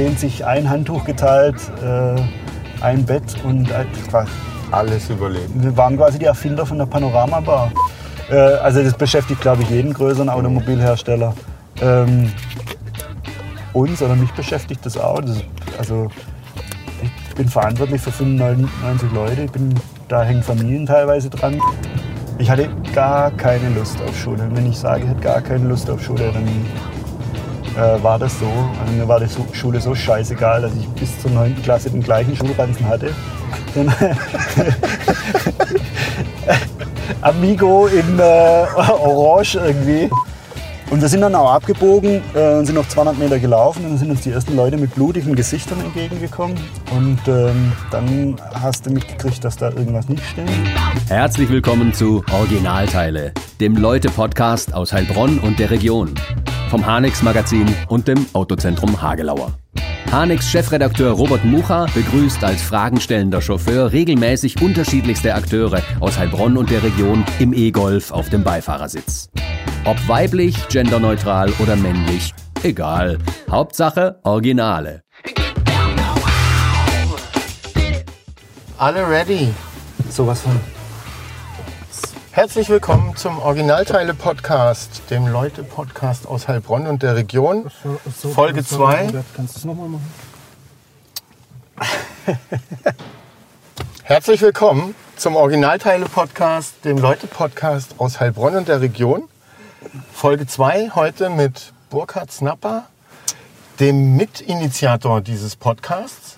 zehn sich ein Handtuch geteilt, äh, ein Bett und äh, war- Alles überlebt. wir waren quasi die Erfinder von der Panoramabar. Äh, also das beschäftigt, glaube ich, jeden größeren Automobilhersteller. Ähm, uns oder mich beschäftigt das auch. Das, also ich bin verantwortlich für 95 Leute. Ich bin, da hängen Familien teilweise dran. Ich hatte gar keine Lust auf Schule. Wenn ich sage, ich hätte gar keine Lust auf Schule, dann äh, war das so. Also mir war die Schule so scheißegal, dass ich bis zur 9. Klasse den gleichen Schulranzen hatte. Amigo in äh, Orange irgendwie. Und wir sind dann auch abgebogen äh, und sind noch 200 Meter gelaufen. Und dann sind uns die ersten Leute mit blutigen Gesichtern entgegengekommen. Und ähm, dann hast du mitgekriegt, dass da irgendwas nicht stimmt. Herzlich willkommen zu Originalteile, dem Leute-Podcast aus Heilbronn und der Region. Vom Hanex Magazin und dem Autozentrum Hagelauer. Hanex Chefredakteur Robert Mucha begrüßt als fragenstellender Chauffeur regelmäßig unterschiedlichste Akteure aus Heilbronn und der Region im E-Golf auf dem Beifahrersitz. Ob weiblich, genderneutral oder männlich, egal. Hauptsache Originale. Alle ready. Sowas von. Herzlich willkommen zum Originalteile-Podcast, dem Leute-Podcast aus Heilbronn und der Region. Folge 2. Kannst du es nochmal machen? Herzlich willkommen zum Originalteile-Podcast, dem Leute-Podcast aus Heilbronn und der Region. Folge 2 heute mit Burkhard Snapper, dem Mitinitiator dieses Podcasts,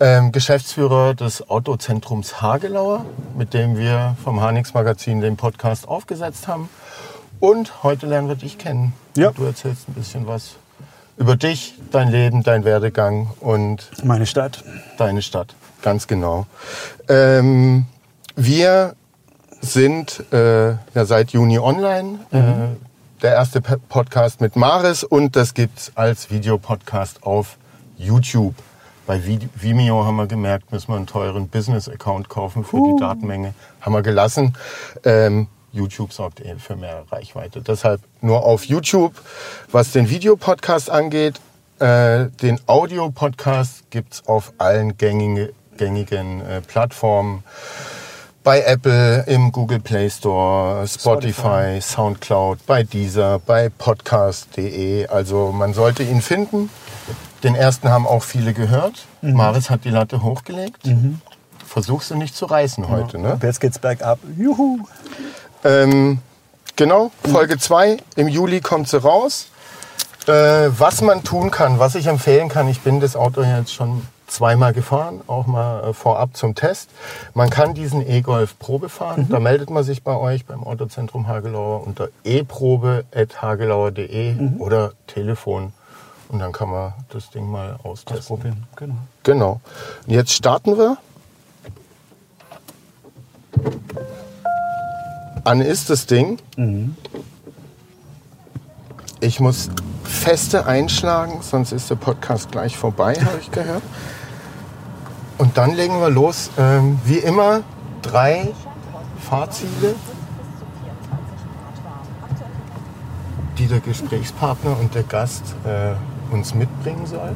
ähm, Geschäftsführer des Autozentrums Hagelauer, mit dem wir vom Hanix Magazin den Podcast aufgesetzt haben. Und heute lernen wir dich kennen. Ja. Du erzählst ein bisschen was über dich, dein Leben, dein Werdegang und Meine Stadt. Deine Stadt, ganz genau. Ähm, wir sind äh, ja seit Juni online. Äh, der erste Podcast mit Maris und das gibt's als Videopodcast auf YouTube. Bei Vi- Vimeo haben wir gemerkt, müssen wir einen teuren Business-Account kaufen für die Datenmenge. Haben wir gelassen. Ähm, YouTube sorgt eh für mehr Reichweite. Deshalb nur auf YouTube. Was den Videopodcast angeht, äh, den Audio-Podcast gibt's auf allen gängigen, gängigen äh, Plattformen. Bei Apple, im Google Play Store, Spotify, Soundcloud, bei Deezer, bei podcast.de. Also man sollte ihn finden. Den ersten haben auch viele gehört. Maris hat die Latte hochgelegt. Versuchst du nicht zu reißen heute, ne? Jetzt geht's bergab. Juhu. Ähm, genau, Folge 2. Im Juli kommt sie raus. Äh, was man tun kann, was ich empfehlen kann, ich bin das Auto jetzt schon zweimal gefahren, auch mal äh, vorab zum Test. Man kann diesen E-Golf Probe fahren. Da meldet man sich bei euch beim Autozentrum Hagelauer unter eprobe.hagelauer.de oder Telefon. Und dann kann man das Ding mal austesten. Probieren. Genau. Genau. Und jetzt starten wir. An ist das Ding. Ich muss feste einschlagen, sonst ist der Podcast gleich vorbei, habe ich gehört. Und dann legen wir los. Ähm, wie immer drei Fahrziele, die der Gesprächspartner und der Gast äh, uns mitbringen soll.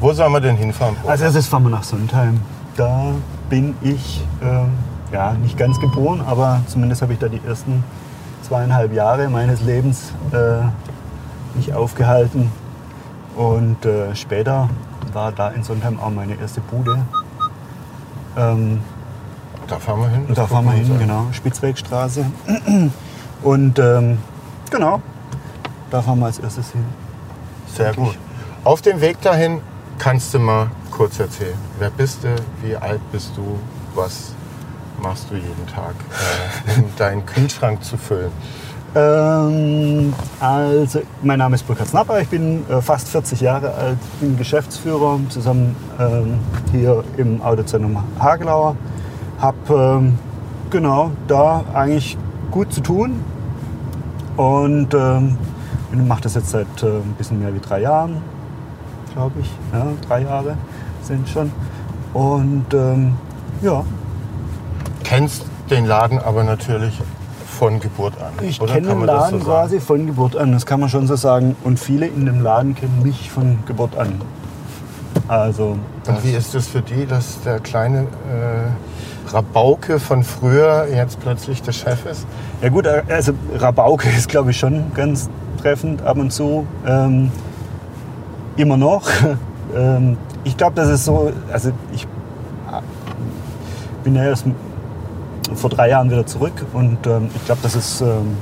Wo sollen wir denn hinfahren? Als erstes fahren wir nach Sondheim. Da bin ich ähm, ja, nicht ganz geboren, aber zumindest habe ich da die ersten zweieinhalb Jahre meines Lebens äh, mich aufgehalten. Und äh, später war da in Sondheim auch meine erste Bude. Ähm, Da fahren wir hin. da fahren wir hin, genau, Spitzwegstraße. Und ähm, genau, da fahren wir als erstes hin. Sehr gut. Auf dem Weg dahin kannst du mal kurz erzählen. Wer bist du? Wie alt bist du? Was machst du jeden Tag, äh, um deinen Kühlschrank zu füllen? Ähm, also, mein Name ist Burkhard Snapper, ich bin äh, fast 40 Jahre alt, bin Geschäftsführer zusammen ähm, hier im Autozentrum Hagelauer. Hab ähm, genau da eigentlich gut zu tun und ähm, mache das jetzt seit äh, ein bisschen mehr wie drei Jahren, glaube ich. Ja, drei Jahre sind schon. Und ähm, ja, Kennst den Laden aber natürlich von Geburt an. Ich kenne den das Laden so quasi von Geburt an, das kann man schon so sagen. Und viele in dem Laden kennen mich von Geburt an. Also, Und wie ist es für die, dass der kleine äh, Rabauke von früher jetzt plötzlich der Chef ist? Ja gut, also Rabauke ist glaube ich schon ganz treffend ab und zu. Ähm, immer noch. ähm, ich glaube, das ist so, also ich bin ja erst vor drei Jahren wieder zurück und ähm, ich glaube, dass es ähm,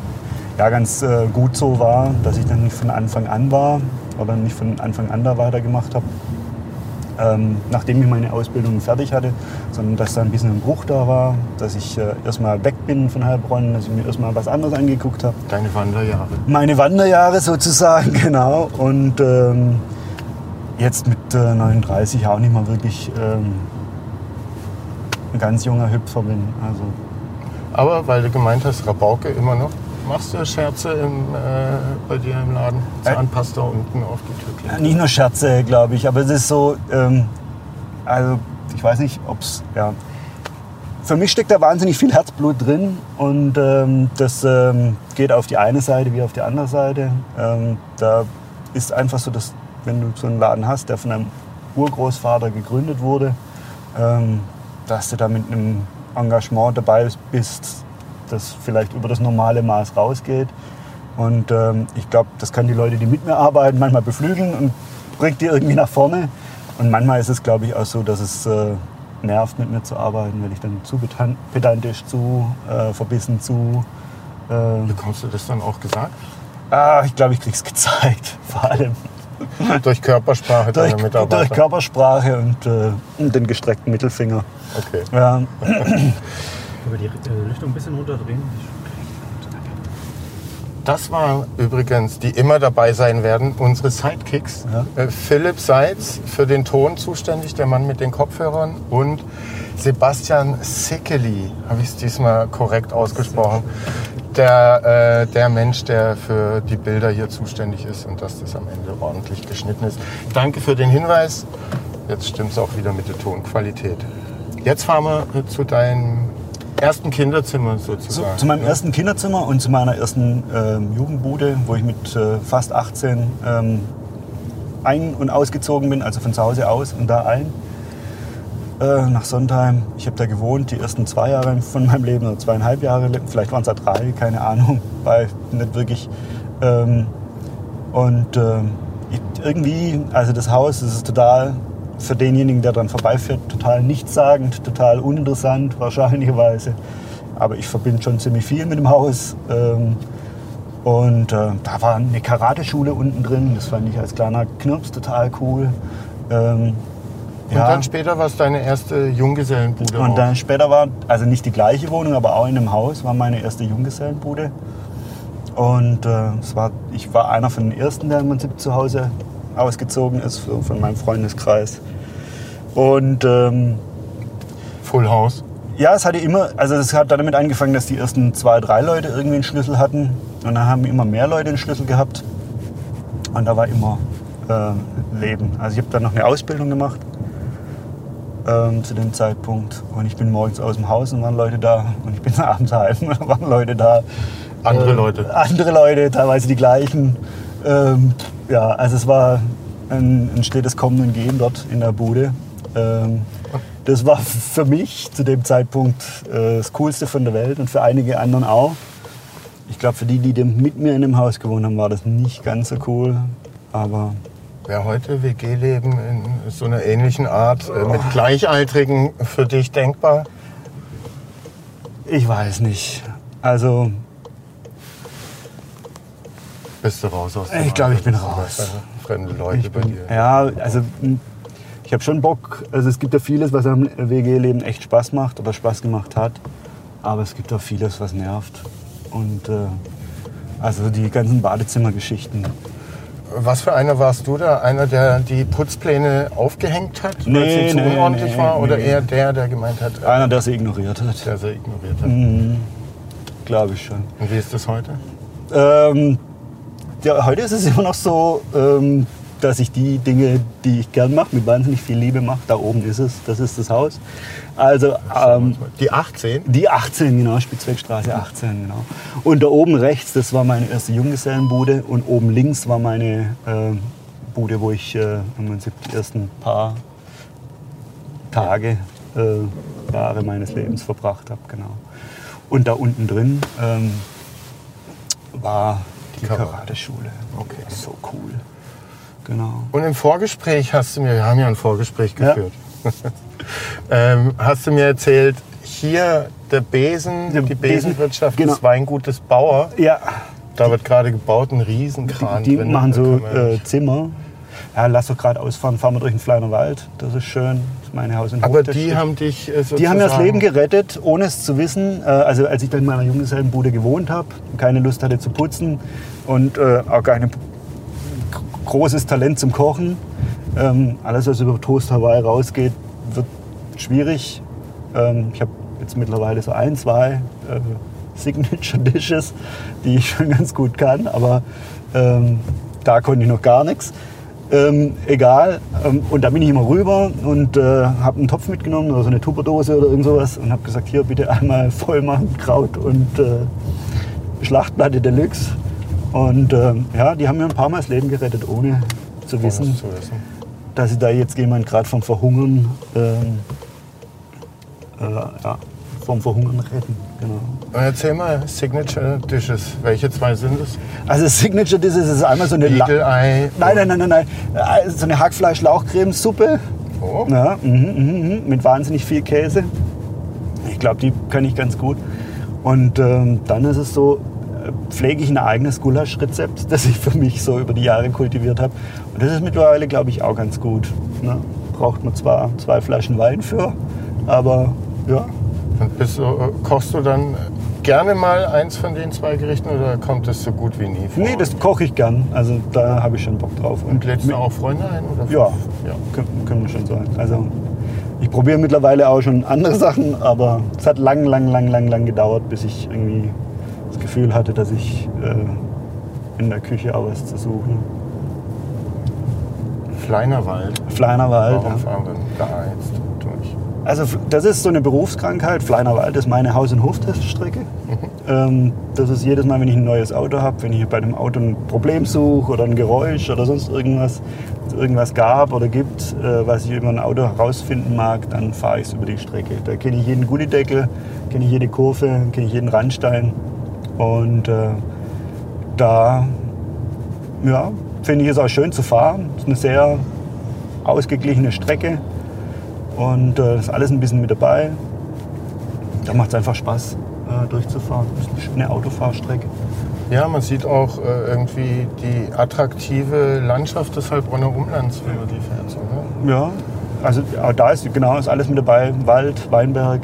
ja ganz äh, gut so war, dass ich dann nicht von Anfang an war oder nicht von Anfang an da weitergemacht habe ähm, nachdem ich meine Ausbildung fertig hatte, sondern dass da ein bisschen ein Bruch da war, dass ich äh, erstmal weg bin von Heilbronn, dass ich mir erstmal was anderes angeguckt habe. Deine Wanderjahre. Meine Wanderjahre sozusagen, genau. Und ähm, jetzt mit äh, 39 auch nicht mal wirklich ähm, ein ganz junger Hüpfer bin. Also, Aber weil du gemeint hast, Rabauke immer noch, machst du Scherze im, äh, bei dir im Laden? Zahnpasta unten auf die Türklinke? nicht nur Scherze, glaube ich, aber es ist so, ähm, also ich weiß nicht, ob es, ja. Für mich steckt da wahnsinnig viel Herzblut drin und ähm, das ähm, geht auf die eine Seite wie auf die andere Seite. Ähm, da ist einfach so, dass wenn du so einen Laden hast, der von einem Urgroßvater gegründet wurde, ähm, dass du da mit einem Engagement dabei bist, das vielleicht über das normale Maß rausgeht. Und ähm, ich glaube, das kann die Leute, die mit mir arbeiten, manchmal beflügeln und bringt die irgendwie nach vorne. Und manchmal ist es, glaube ich, auch so, dass es äh, nervt, mit mir zu arbeiten, weil ich dann zu pedantisch, zu äh, verbissen, zu... Äh, Bekommst du das dann auch gesagt? Ah, ich glaube, ich krieg's gezeigt, vor allem. durch Körpersprache durch, deiner Mitarbeiter? Durch Körpersprache und äh, den gestreckten Mittelfinger. Okay. Ja. Über die äh, Lichtung ein bisschen runterdrehen. Das war übrigens, die immer dabei sein werden, unsere Sidekicks. Ja. Äh, Philipp Seitz für den Ton zuständig, der Mann mit den Kopfhörern. Und Sebastian Sickeli, habe ich es diesmal korrekt ausgesprochen, der, äh, der Mensch, der für die Bilder hier zuständig ist und dass das am Ende ordentlich geschnitten ist. Danke für den Hinweis. Jetzt stimmt es auch wieder mit der Tonqualität. Jetzt fahren wir äh, zu deinem ersten Kinderzimmer sozusagen. Zu, zu meinem ja. ersten Kinderzimmer und zu meiner ersten ähm, Jugendbude, wo ich mit äh, fast 18 ähm, ein- und ausgezogen bin, also von zu Hause aus und da ein. Äh, nach Sondheim. Ich habe da gewohnt, die ersten zwei Jahre von meinem Leben, oder zweieinhalb Jahre, vielleicht waren es ja drei, keine Ahnung, weil nicht wirklich. Ähm, und äh, irgendwie, also das Haus, das ist total für denjenigen, der dran vorbeifährt, total nichtssagend, total uninteressant wahrscheinlicherweise. Aber ich verbinde schon ziemlich viel mit dem Haus. Ähm, und äh, da war eine Karateschule unten drin. Das fand ich als kleiner Knirps total cool. Ähm, und ja. dann später war es deine erste Junggesellenbude? Und dann später war, also nicht die gleiche Wohnung, aber auch in einem Haus, war meine erste Junggesellenbude. Und äh, es war, ich war einer von den ersten, der im Prinzip zu Hause ausgezogen ist von meinem Freundeskreis. Und ähm, Full House? Ja, es hatte immer, also es hat damit angefangen, dass die ersten zwei, drei Leute irgendwie einen Schlüssel hatten. Und dann haben immer mehr Leute einen Schlüssel gehabt. Und da war immer äh, Leben. Also ich habe dann noch eine Ausbildung gemacht ähm, zu dem Zeitpunkt. Und ich bin morgens aus dem Haus und waren Leute da. Und ich bin abends heim und waren Leute da. Andere äh, Leute? Andere Leute, teilweise die gleichen. Ähm, ja, also es war ein, ein stetes Kommen und Gehen dort in der Bude. Ähm, das war für mich zu dem Zeitpunkt äh, das Coolste von der Welt und für einige anderen auch. Ich glaube, für die, die mit mir in dem Haus gewohnt haben, war das nicht ganz so cool. Aber Wäre heute WG-Leben in so einer ähnlichen Art äh, mit Gleichaltrigen für dich denkbar? Ich weiß nicht. Also bist du raus aus dem Ich glaube, ich bin raus. Fremde Leute ich bei dir. Ja, also ich habe schon Bock. Also es gibt ja vieles, was am WG-Leben echt Spaß macht oder Spaß gemacht hat. Aber es gibt auch vieles, was nervt. Und äh, also die ganzen Badezimmergeschichten. Was für einer warst du da? Einer, der die Putzpläne aufgehängt hat, nee, weil sie zu nee, unordentlich nee, war? Oder eher der, der gemeint hat? Einer, der sie ignoriert hat. Der sie ignoriert hat. Mhm. Glaube ich schon. Und wie ist das heute? Ähm, ja, heute ist es immer noch so, ähm, dass ich die Dinge, die ich gern mache, mit wahnsinnig viel Liebe mache. Da oben ist es, das ist das Haus. Also ähm, die 18? Die 18, genau, Spitzwegstraße 18, genau. Und da oben rechts, das war meine erste Junggesellenbude und oben links war meine äh, Bude, wo ich äh, im Prinzip die ersten paar Tage, äh, Jahre meines Lebens verbracht habe. Genau. Und da unten drin ähm, war die Karate. Karateschule. Okay. So cool. Genau. Und im Vorgespräch hast du mir, wir haben ja ein Vorgespräch Ja. geführt, ähm, hast du mir erzählt, hier der Besen, Der die Besen, Besenwirtschaft genau. des Weingutes Bauer, Ja, da wird gerade gebaut, ein Riesenkran die drin. machen so äh, Zimmer. Ja, lass doch gerade ausfahren, fahren wir durch den Fleiner Wald. Das ist schön. Meine Haus- und aber das die haben dich äh, Die haben mir das sozusagen- Leben gerettet, ohne es zu wissen. Äh, Also als ich dann in meiner Junggesellenbude gewohnt habe, keine Lust hatte zu putzen und äh, auch kein großes Talent zum Kochen. Ähm, alles, was über Toast Hawaii rausgeht, wird schwierig. Ähm, ich habe jetzt mittlerweile so ein, zwei äh, Signature Dishes, die ich schon ganz gut kann, aber ähm, da konnte ich noch gar nichts. Ähm, egal. Ähm, und da bin ich immer rüber und äh, habe einen Topf mitgenommen oder so eine Tupperdose oder irgend sowas und habe gesagt, hier bitte einmal voll machen, Kraut und äh, Schlachtplatte Deluxe. Und ähm, ja, die haben mir ein paar Mal das Leben gerettet, ohne zu Ohne wissen, zu wissen. dass sie da jetzt jemand gerade vom Verhungern, ähm, äh, ja, vom Verhungern retten. Genau. Und Erzähl mal, Signature Dishes. Welche zwei sind es? Also Signature Dishes ist einmal so eine La-. Nein, nein, nein, nein, nein. Äh, So eine Hackfleisch-Lauchcremesuppe. Oh. Ja, mhm, mhm, mhm, mit wahnsinnig viel Käse. Ich glaube, die kann ich ganz gut. Und ähm, dann ist es so, äh, pflege ich ein eigenes Gulasch-Rezept, das ich für mich so über die Jahre kultiviert habe. Und das ist mittlerweile, glaube ich, auch ganz gut. Ne? Braucht man zwar zwei Flaschen Wein für, aber ja. Und bist kochst du dann gerne mal eins von den zwei Gerichten oder kommt das so gut wie nie vor? Nee, das koche ich gern. Also da habe ich schon Bock drauf. Und lädst du auch Freunde ein? Oder? Ja, ja. können, können wir schon sagen. Also ich probiere mittlerweile auch schon andere Sachen, aber es hat lang, lang, lang, lang, lang gedauert, bis ich irgendwie das Gefühl hatte, dass ich äh, in der Küche auch was zu suchen. Fleinerwald. Fleinerwald. Warum Ja. fahren wir da jetzt? Also das ist so eine Berufskrankheit. Fleinerwald ist meine Haus- und Hofteststrecke. Ähm, das ist jedes Mal, wenn ich ein neues Auto habe, wenn ich bei einem Auto ein Problem suche oder ein Geräusch oder sonst irgendwas, irgendwas gab oder gibt, äh, was ich über ein Auto herausfinden mag, dann fahre ich es über die Strecke. Da kenne ich jeden Gullideckel, kenne ich jede Kurve, kenne ich jeden Randstein. Und äh, da ja, finde ich es auch schön zu fahren. Es ist eine sehr ausgeglichene Strecke. Und äh, ist alles ein bisschen mit dabei. Da macht es einfach Spaß, äh, durchzufahren. Das ist eine schöne Autofahrstrecke. Ja, man sieht auch äh, irgendwie die attraktive Landschaft des Heilbronner Umlands, wenn man die fährt. So, ne? Ja, also da ist genau ist alles mit dabei. Wald, Weinberg.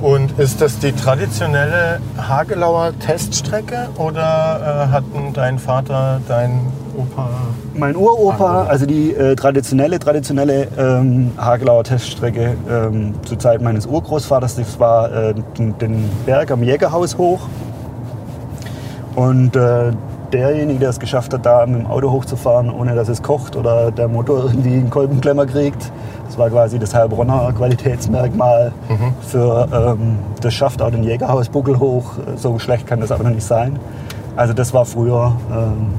Und ist das die traditionelle Hagelauer Teststrecke oder äh, hatten dein Vater, dein Opa Mein Uropa, also die äh, traditionelle, traditionelle ähm, Hagelauer Teststrecke ähm, zur Zeit meines Urgroßvaters, das war äh, den, den Berg am Jägerhaus hoch. Und äh, derjenige, der es geschafft hat, da mit dem Auto hochzufahren, ohne dass es kocht oder der Motor irgendwie einen Kolbenklemmer kriegt, das war quasi das Heilbronner Qualitätsmerkmal für ähm, das schafft auch den Jägerhausbuckel hoch. So schlecht kann das aber noch nicht sein. Also das war früher ähm,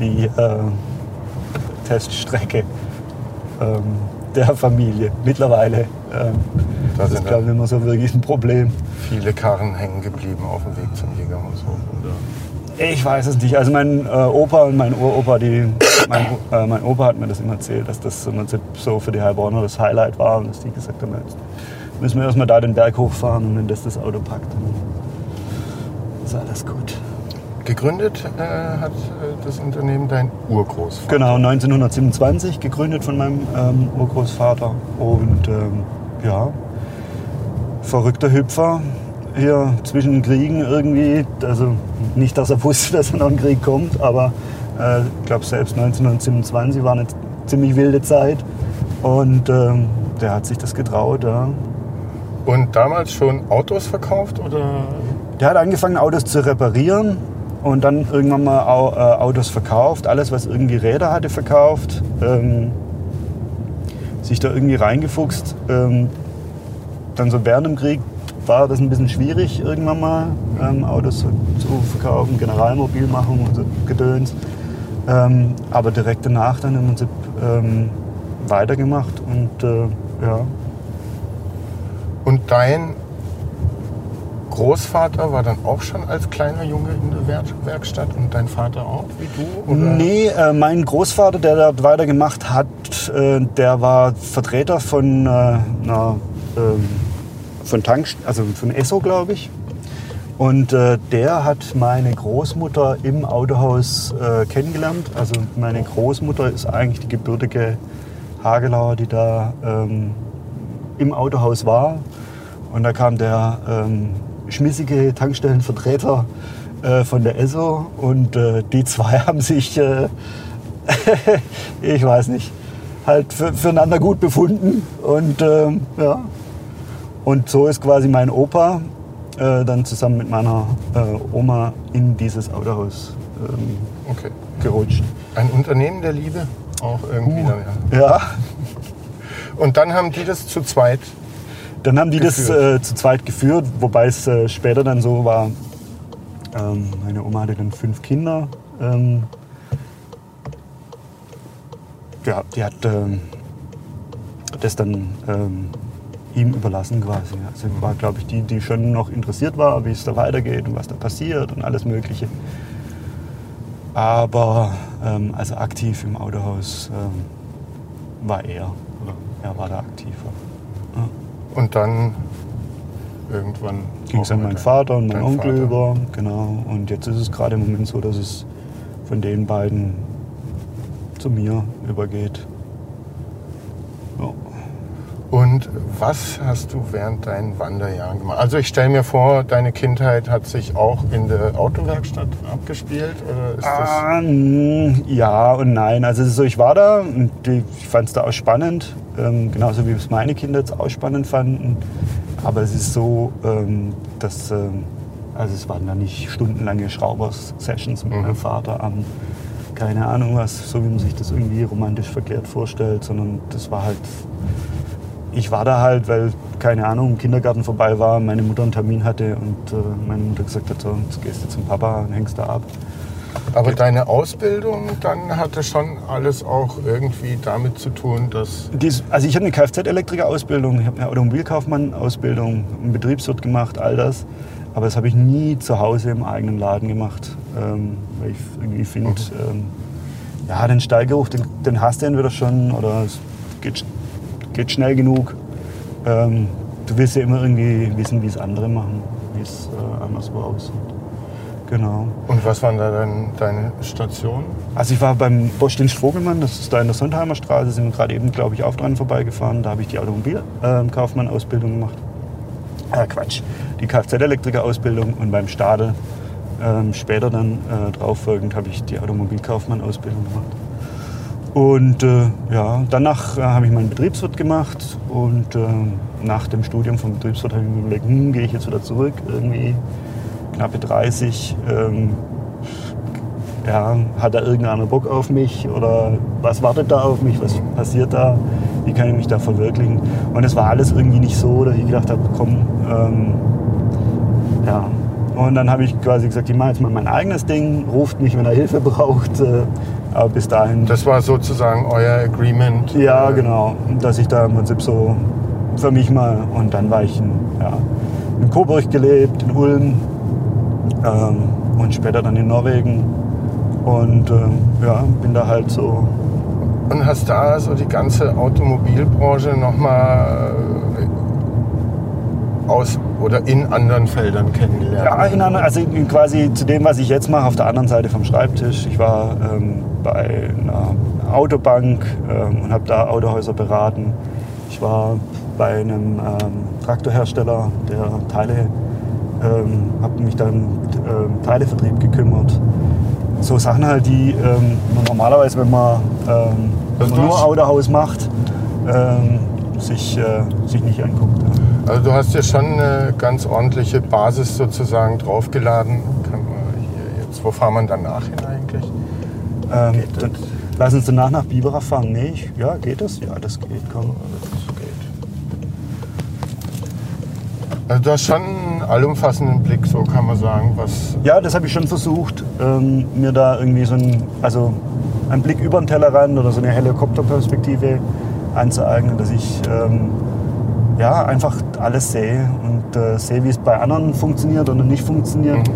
die äh, Teststrecke ähm, der Familie. Mittlerweile ähm, Da das ist, glaube ich, dann immer so wirklich ein Problem. viele Karren hängen geblieben auf dem Weg zum Jägerhaus hoch? Oder? Ich weiß es nicht. Also mein äh, Opa und mein Uropa, die, mein, äh, mein Opa hat mir das immer erzählt, dass das im Prinzip so für die Heilbronner das Highlight war und dass die gesagt haben, jetzt müssen wir erstmal da den Berg hochfahren und wenn das das Auto packt, dann ist alles gut. Gegründet äh, hat äh, das Unternehmen dein Urgroßvater. Genau, 1927, gegründet von meinem ähm, Urgroßvater. Und ähm, ja, verrückter Hüpfer hier zwischen den Kriegen irgendwie. Also nicht, dass er wusste, dass noch ein Krieg kommt, aber äh, ich glaube, selbst 1927 war eine ziemlich wilde Zeit. Und ähm, der hat sich das getraut. Ja. Und damals schon Autos verkauft oder? Der hat angefangen, Autos zu reparieren und dann irgendwann mal äh, Autos verkauft. Alles, was irgendwie Räder hatte, verkauft. Ähm, sich da irgendwie reingefuchst. Ähm, dann so während dem Krieg war das ein bisschen schwierig, irgendwann mal ähm, Autos zu, verkaufen, Generalmobilmachung und so Gedöns. Ähm, aber direkt danach dann im Prinzip ähm, weitergemacht und äh, ja. Und dein Großvater war dann auch schon als kleiner Junge in der Werk Werkstatt und dein Vater auch, wie du? Oder? Nee, äh, mein Großvater, der dort weitergemacht hat, äh, der war Vertreter von äh, einer ähm, von Tank, also von Esso, glaube ich. Und äh, der hat meine Großmutter im Autohaus äh, kennengelernt. Also meine Großmutter ist eigentlich die gebürtige Hagelauer, die da ähm, im Autohaus war. Und da kam der ähm, schmissige Tankstellenvertreter äh, von der Esso und äh, die zwei haben sich, äh, ich weiß nicht, halt für, füreinander gut befunden. Und ähm, ja, und so ist quasi mein Opa äh, dann zusammen mit meiner äh, Oma in dieses Autohaus ähm, Okay. gerutscht. Ein Unternehmen der Liebe auch irgendwie. Uh. dann, ja. Ja, Und dann haben die das zu zweit. Dann haben die das Geführt. äh, zu zweit geführt, wobei es äh, später dann so war, ähm, meine Oma hatte dann fünf Kinder. Ähm, ja, die hat ähm, das dann ähm, ihm überlassen quasi. Also war, glaube ich, die, die schon noch interessiert war, wie es da weitergeht und was da passiert und alles Mögliche. Aber ähm, also aktiv im Autohaus ähm, war er. Oder er war da aktiver. Und dann irgendwann Ging es an meinen Vater und meinen Onkel Vater. über. Genau. Und jetzt ist es gerade im Moment so, dass es von den beiden zu mir übergeht. Ja. Und was hast du während deinen Wanderjahren gemacht? Also ich stelle mir vor, deine Kindheit hat sich auch in der Autowerkstatt abgespielt oder ist das? Ah, ja und nein. Also so, ich war da und ich fand es da auch spannend, ähm, genauso wie es meine Kinder jetzt auch spannend fanden. Aber es ist so, ähm, dass ähm, also es waren da nicht stundenlange Schraubers-Sessions mit Mhm. meinem Vater am keine Ahnung was, so wie man sich das irgendwie romantisch verkehrt vorstellt, sondern das war halt ich war da halt, weil, keine Ahnung, im Kindergarten vorbei war, meine Mutter einen Termin hatte und äh, meine Mutter gesagt hat, so, jetzt gehst du zum Papa und hängst da ab. Aber deine Ausbildung dann hatte schon alles auch irgendwie damit zu tun, dass Dies, also ich habe eine Kfz-Elektriker-Ausbildung, ich habe eine Automobilkaufmann-Ausbildung, einen Betriebswirt gemacht, all das. Aber das habe ich nie zu Hause im eigenen Laden gemacht, ähm, weil ich irgendwie finde, ähm, ja, den Stallgeruch, den, den hast du entweder schon oder es geht, geht schnell genug. Ähm, du willst ja immer irgendwie wissen, wie es andere machen, wie es äh, anderswo aussieht. Genau. und was waren da dann deine Stationen? Also ich war beim Bosch-Dienst Vogelmann, das ist da in der Sondheimer Straße, sind wir gerade eben, glaube ich, auch dran vorbeigefahren. Da habe ich die Automobilkaufmann-Ausbildung gemacht. Äh, Quatsch, die Kfz-Elektriker-Ausbildung und beim Stadel ähm, später dann äh, drauf folgend habe ich die Automobilkaufmann-Ausbildung gemacht. Und äh, ja, danach äh, habe ich meinen Betriebswirt gemacht und äh, nach dem Studium vom Betriebswirt habe ich mir überlegt, hm, gehe ich jetzt wieder zurück, irgendwie knappe 30. Ähm, ja, hat da irgendeiner Bock auf mich oder was wartet da auf mich, was passiert da, wie kann ich mich da verwirklichen. Und es war alles irgendwie nicht so, dass ich gedacht habe, komm, ähm, ja. Und dann habe ich quasi gesagt, ich mache jetzt mal mein eigenes Ding, ruft mich, wenn er Hilfe braucht. Äh, aber bis dahin, Das war sozusagen euer Agreement. ja äh, genau, dass ich da im Prinzip so für mich mal, und dann war ich in, ja, in Coburg gelebt, in Ulm ähm, und später dann in Norwegen. Und ähm, ja, bin da halt so Und hast da so die ganze Automobilbranche nochmal aus oder in anderen Feldern kennengelernt. Ja, in einer, also in- quasi zu dem, was ich jetzt mache, auf der anderen Seite vom Schreibtisch. Ich war ähm, bei einer Autobank ähm, und habe da Autohäuser beraten. Ich war bei einem ähm, Traktorhersteller, der Teile, ähm, habe mich dann ähm, Teilevertrieb gekümmert. So Sachen halt, die ähm, man normalerweise, wenn man, ähm, wenn man nur Autohaus macht, ähm, sich, äh, sich nicht anguckt. Ja. Also du hast ja schon eine ganz ordentliche Basis sozusagen draufgeladen. Kann man hier jetzt, wo fahren wir danach hin eigentlich? Ähm, dann lass uns danach nach Biberach fahren. Nee, ich, ja, geht das? Ja, das geht, komm. Das geht. Also du hast schon einen allumfassenden Blick, so kann man sagen, was Ja, das habe ich schon versucht, ähm, mir da irgendwie so ein, also einen Blick über den Tellerrand oder so eine Helikopterperspektive anzueignen, dass ich ähm, ja, einfach alles sehe und äh, sehe, wie es bei anderen funktioniert oder nicht funktioniert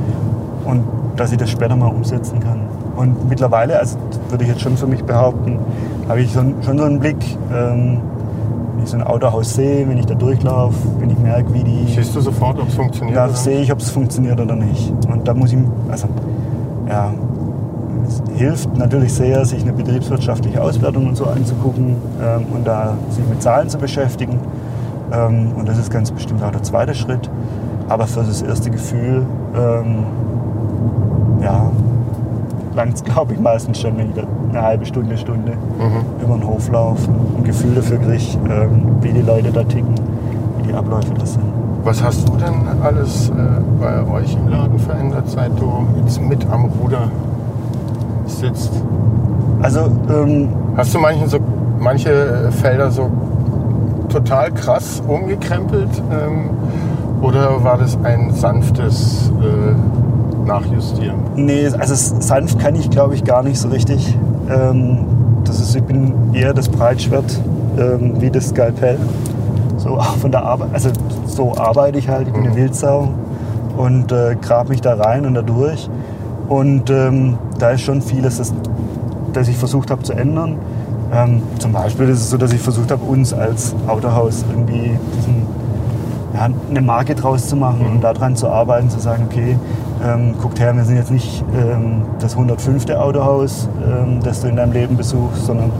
und dass ich das später mal umsetzen kann. Und mittlerweile, also würde ich jetzt schon für mich behaupten, habe ich einen- schon so einen Blick, ähm, wenn ich so ein Autohaus sehe, wenn ich da durchlaufe, wenn ich merke, wie die... siehst du sofort, ob es funktioniert. Da sehe ich, ob es funktioniert oder nicht. Und da muss ich, also, ja, es hilft natürlich sehr, sich eine betriebswirtschaftliche Auswertung und so anzugucken ähm, und da sich mit Zahlen zu beschäftigen. Ähm, und das ist ganz bestimmt auch der zweite Schritt. Aber für das erste Gefühl, ähm, ja, langt es, glaube ich, meistens schon, wenn ich da eine halbe Stunde, Stunde über den Hof laufe ein Gefühl dafür kriege, ähm, wie die Leute da ticken, wie die Abläufe das sind. Was hast du denn alles äh, bei euch im Laden verändert, seit du jetzt mit am Ruder sitzt? Also, ähm, Hast du manche, so, manche Felder so total krass umgekrempelt? Ähm, oder war das ein sanftes äh, Nachjustieren? nee, also sanft kann ich, glaube ich, gar nicht so richtig. Ähm, das ist, ich bin eher das Breitschwert ähm, wie das Skalpell. So von der Arbeit, also so arbeite ich halt. Ich bin eine Wildsau und äh, grab mich da rein und da durch. Und ähm, da ist schon vieles, das, das ich versucht habe zu ändern. Ähm, zum Beispiel ist es so, dass ich versucht habe, uns als Autohaus irgendwie diesen ja, eine Marke draus zu machen und daran zu arbeiten, zu sagen, okay, ähm, guckt her, wir sind jetzt nicht ähm, das 105. Autohaus, ähm, das du in deinem Leben besuchst, sondern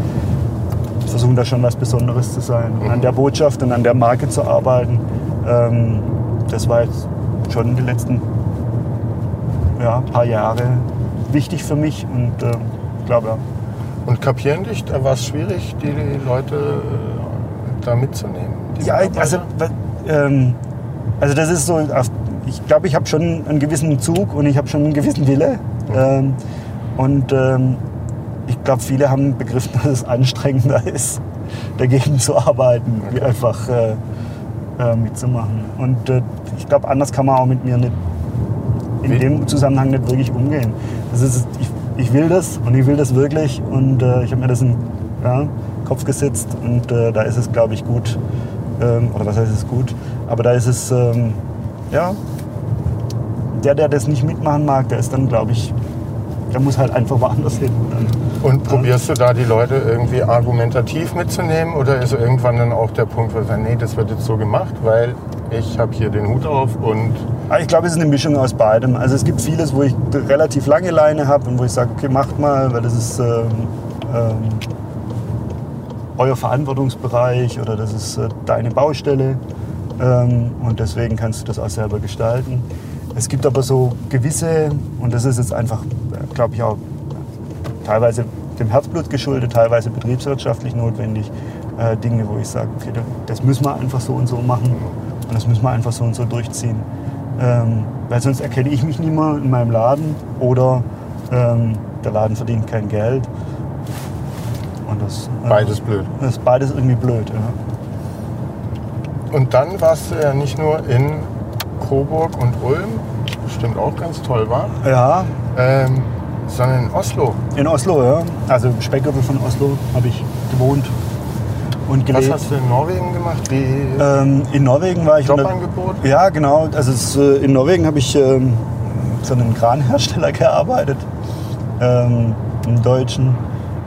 versuchen da schon was Besonderes zu sein. Und an der Botschaft und an der Marke zu arbeiten, ähm, das war jetzt schon die letzten ja, paar Jahre wichtig für mich und ähm, ich glaube, ja. Und kapieren dich, da war es schwierig, die Leute äh, da mitzunehmen? Ja, also, ähm, also das ist so, ich glaube, ich habe schon einen gewissen Zug und ich habe schon einen gewissen Wille. Ähm, und ähm, ich glaube, viele haben begriffen, dass es anstrengender ist, dagegen zu arbeiten, wie einfach äh, äh, mitzumachen. Und äh, ich glaube, anders kann man auch mit mir nicht in Wie? dem Zusammenhang nicht wirklich umgehen. Das ist, ich, ich will das und ich will das wirklich und äh, ich habe mir das in den ja, Kopf gesetzt und äh, da ist es, glaube ich, gut. Ähm, oder was heißt es gut? Aber da ist es, ähm, ja, der, der das nicht mitmachen mag, der ist dann, glaube ich, der muss halt einfach woanders hin. Und probierst du da die Leute irgendwie argumentativ mitzunehmen oder ist irgendwann dann auch der Punkt, wo du sagst, nee, das wird jetzt so gemacht, weil ich habe hier den Hut auf und Aber ich glaube, es ist eine Mischung aus beidem. Also es gibt vieles, wo ich relativ lange Leine habe und wo ich sage, okay, macht mal, weil das ist ähm, ähm, euer Verantwortungsbereich oder das ist äh, deine Baustelle ähm, und deswegen kannst du das auch selber gestalten. Es gibt aber so gewisse, und das ist jetzt einfach, glaube ich, auch teilweise dem Herzblut geschuldet, teilweise betriebswirtschaftlich notwendig, äh, Dinge, wo ich sage, okay, das müssen wir einfach so und so machen und das müssen wir einfach so und so durchziehen. Ähm, weil sonst erkenne ich mich nicht mehr in meinem Laden oder ähm, der Laden verdient kein Geld. Und das, äh, beides blöd. das ist beides irgendwie blöd. Ja. Und dann warst du ja nicht nur in Coburg und Ulm, bestimmt auch ganz toll war, ja, ähm, sondern in Oslo. in Oslo, ja. Also im Speckgürtel von Oslo habe ich gewohnt und Was gelebt. hast du in Norwegen gemacht? Wie Ähm, in Norwegen war ich. Jobangebot? Ja, genau. Also es, äh, in Norwegen habe ich ähm, für einen Kranhersteller gearbeitet, ähm, einen deutschen,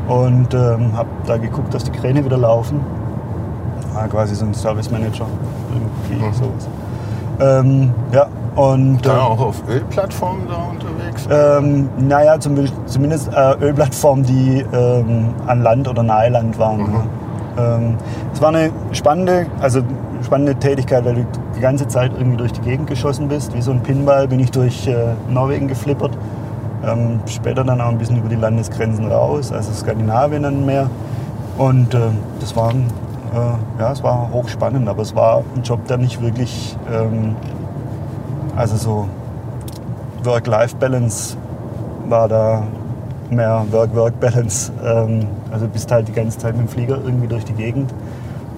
und ähm, habe da geguckt, dass die Kräne wieder laufen. War quasi so ein Service Manager, irgendwie Mhm. sowas. Ähm, ja, und Da äh, auch auf Ölplattformen da unterwegs? ähm, naja, zum, zumindest äh, Ölplattformen, die ähm, an Land oder nahe Land waren. Mhm. Ja. Ähm, es war eine spannende, also spannende Tätigkeit, weil du die ganze Zeit irgendwie durch die Gegend geschossen bist. Wie so ein Pinball bin ich durch äh, Norwegen geflippert. Ähm, später dann auch ein bisschen über die Landesgrenzen raus, also Skandinavien dann mehr. Und äh, das war, äh, ja, es war hochspannend, aber es war ein Job, der nicht wirklich, ähm, also so Work-Life-Balance war da mehr Work-Work-Balance. Ähm, also bist halt die ganze Zeit mit dem Flieger irgendwie durch die Gegend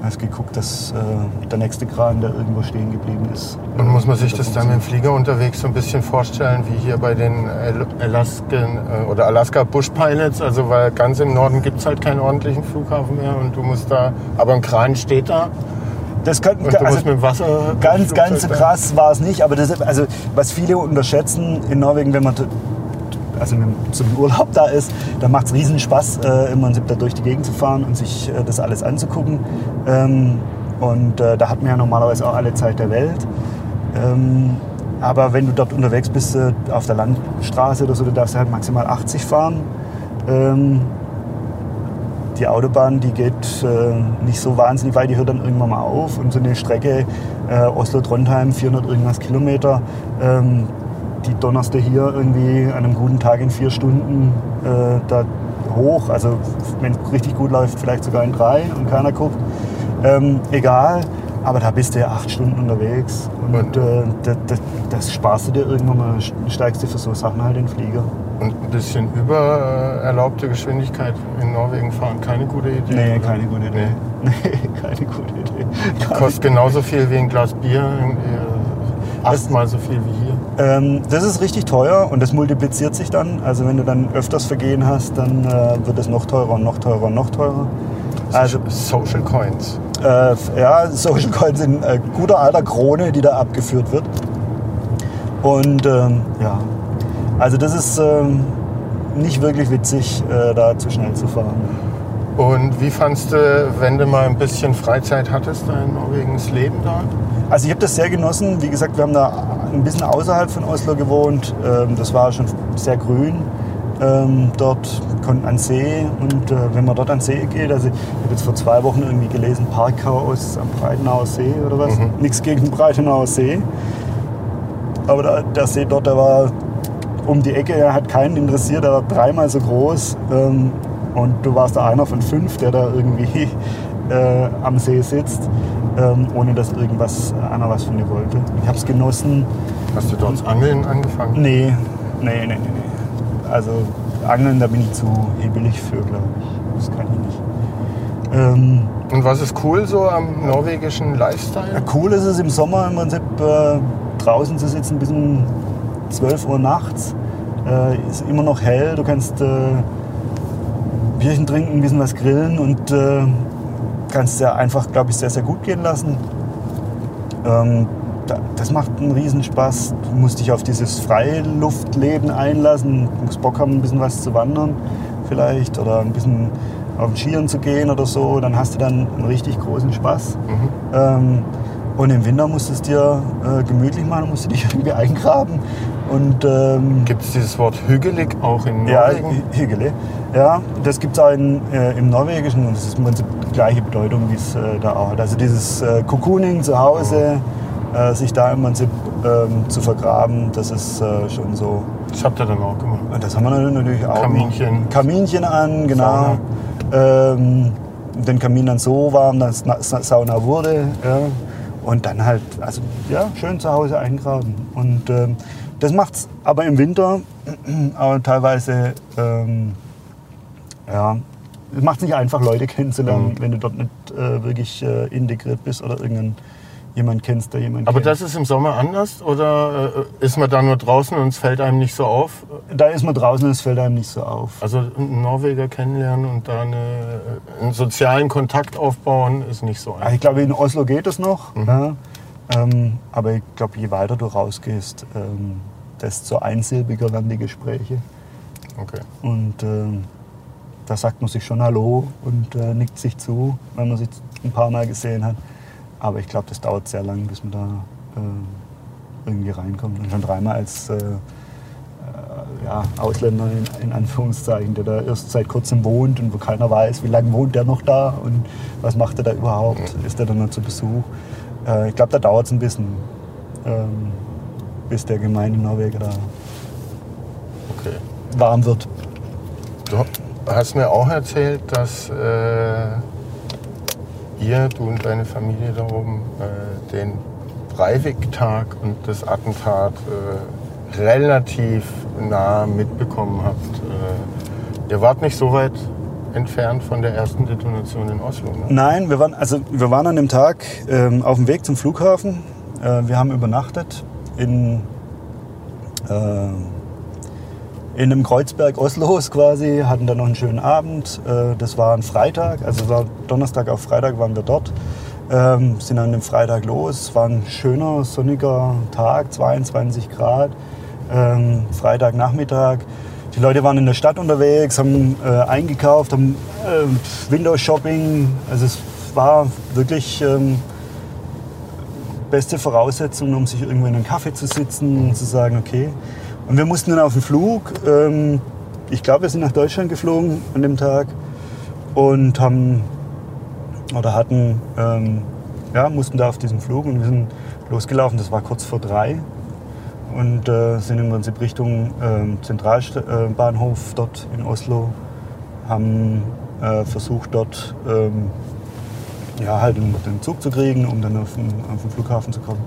hast geguckt, dass äh, der nächste Kran, der irgendwo stehen geblieben ist. Und muss man sich das dann mit dem Flieger unterwegs so ein bisschen vorstellen, wie hier bei den Al- Alaskan äh, oder Alaska Bush Pilots? Also weil ganz im Norden gibt es halt keinen ordentlichen Flughafen mehr und du musst da, aber ein Kran steht da Das kann, und du also, mit dem Wasser. Ganz, ganz so da- krass war es nicht, aber das, also, was viele unterschätzen in Norwegen, wenn man also wenn man zum Urlaub da ist, dann macht es riesen Spaß, äh, im Prinzip da durch die Gegend zu fahren und sich äh, das alles anzugucken. Ähm, und äh, da hat man ja normalerweise auch alle Zeit der Welt. Ähm, aber wenn du dort unterwegs bist, äh, auf der Landstraße oder so, du darfst halt maximal 80 fahren. Ähm, die Autobahn, die geht äh, nicht so wahnsinnig weit, die hört dann irgendwann mal auf. Und so eine Strecke äh, Oslo-Trondheim, 400 irgendwas Kilometer, ähm, die donnerst du hier irgendwie an einem guten Tag in vier Stunden äh, da hoch. Also wenn es richtig gut läuft, vielleicht sogar in drei und keiner guckt. Ähm, egal, aber da bist du ja acht Stunden unterwegs. Und äh, das, das, das sparst du dir irgendwann mal, steigst du für so Sachen halt in den Flieger. Und ein bisschen über äh, erlaubte Geschwindigkeit in Norwegen fahren, keine gute Idee. Nee, oder? keine gute Idee. Nee, keine gute Idee. Kostet genauso viel wie ein Glas Bier, äh, achtmal so viel wie hier. Ähm, das ist richtig teuer und das multipliziert sich dann. Also wenn du dann öfters Vergehen hast, dann äh, wird es noch teurer und noch teurer und noch teurer. Also Social Coins. äh, ja, Social Coins in äh, guter alter Krone, die da abgeführt wird. Und ähm, ja, also das ist ähm, nicht wirklich witzig, äh, da zu schnell zu fahren. Und wie fandst du, wenn du mal ein bisschen Freizeit hattest, da in Norwegen, das Leben da? Also ich habe das sehr genossen. Wie gesagt, wir haben da ein bisschen außerhalb von Oslo gewohnt. Ähm, das war schon sehr grün. Ähm, dort konnten an See und äh, wenn man dort an See geht, also ich habe jetzt vor zwei Wochen irgendwie gelesen, Parkhaus am Breitenauer See oder was. Mhm. Nichts gegen den Breitenauer See. Aber der, der See dort, der war um die Ecke, er hat keinen interessiert, er war dreimal so groß. Und du warst da einer von fünf, der da irgendwie äh, am See sitzt, ähm, ohne dass irgendwas einer was von dir wollte. Ich habe es genossen. Hast du dort Angeln angefangen? Nee, nee, nee, nee, nee. Also Angeln, da bin ich zu hebelig für, glaube ich. Das kann ich nicht. Ähm, Und was ist cool so am norwegischen Lifestyle? ja, cool ist es im Sommer im Prinzip äh, draußen zu sitzen bis um 12 Uhr nachts. Äh, ist immer noch hell, du kannst äh, Bierchen trinken, ein bisschen was grillen und äh, kannst dir einfach, glaube ich, sehr, sehr gut gehen lassen. Ähm, da, das macht einen Riesenspaß. Du musst dich auf dieses Freiluftleben einlassen, du musst Bock haben, ein bisschen was zu wandern vielleicht oder ein bisschen auf den Skiern zu gehen oder so. Dann hast du dann einen richtig großen Spaß. Ähm, und im Winter musst du es dir äh, gemütlich machen, musst du dich irgendwie eingraben. Und ähm, Gibt es dieses Wort hügelig auch in ja, Norwegen? Hy- Hygele. Ja, das gibt es auch in, äh, im Norwegischen und das ist im Prinzip die gleiche Bedeutung, wie es äh, da auch hat. Also dieses äh, Cocooning zu Hause, äh, sich da im Prinzip ähm, zu vergraben, das ist äh, schon so. Das habt ihr dann auch gemacht. Und das haben wir dann natürlich auch. Kaminchen. Kaminchen an, genau. Ähm, den Kamin dann so warm, dass es Sa- Sauna wurde. Ja. Und dann halt, also ja, schön zu Hause eingraben. Und ähm, das macht's aber im Winter aber teilweise, ähm, ja, es macht nicht einfach, Leute kennenzulernen, Mhm. wenn du dort nicht äh, wirklich äh, integriert bist oder irgendeinen jemand kennst, der jemanden Aber kennt. das ist im Sommer anders oder äh, ist man da nur draußen und es fällt einem nicht so auf? da ist man draußen und es fällt einem nicht so auf. Also einen Norweger kennenlernen und da eine, äh, einen sozialen Kontakt aufbauen ist nicht so Also einfach. ich glaube, in Oslo geht es noch. Ja. Ähm, aber ich glaube, je weiter du rausgehst, ähm, desto einsilbiger werden die Gespräche. Okay. Und ähm, da sagt man sich schon Hallo und äh, nickt sich zu, wenn man sich ein paar Mal gesehen hat. Aber ich glaube, das dauert sehr lang, bis man da äh, irgendwie reinkommt. Und schon dreimal als äh, äh, ja, Ausländer in, in Anführungszeichen, der da erst seit kurzem wohnt und wo keiner weiß, wie lange wohnt der noch da und was macht er da überhaupt, ist er dann noch zu Besuch. Äh, ich glaube, da dauert es ein bisschen, ähm, bis der gemeine Norweger da okay. warm wird. Du hast mir auch erzählt, dass äh, ihr, du und deine Familie da oben, äh, den Breivik-Tag und das Attentat äh, relativ nah mitbekommen habt. Äh, ihr wart nicht so weit entfernt von der ersten Detonation in Oslo. Ne? Nein, wir waren, also wir waren an dem Tag ähm, auf dem Weg zum Flughafen. Äh, wir haben übernachtet in, äh, in einem Kreuzberg Oslos quasi, hatten dann noch einen schönen Abend. Äh, das war ein Freitag, also war Donnerstag auf Freitag waren wir dort. Ähm, sind an dem Freitag los. Es war ein schöner, sonniger Tag, 22 Grad. Ähm, Freitagnachmittag. Die Leute waren in der Stadt unterwegs, haben äh, eingekauft, haben äh, Windows-Shopping. Also es war wirklich ähm, beste Voraussetzung, um sich irgendwo in einen Kaffee zu sitzen und zu sagen, okay. Und wir mussten dann auf den Flug. Ähm, ich glaube, wir sind nach Deutschland geflogen an dem Tag und haben oder hatten, ähm, ja, mussten da auf diesen Flug und wir sind losgelaufen. Das war kurz vor drei und äh, sind im Prinzip Richtung ähm, Zentralbahnhof dort in Oslo, haben äh, versucht dort ähm, ja, halt den, den Zug zu kriegen, um dann auf den, auf den Flughafen zu kommen.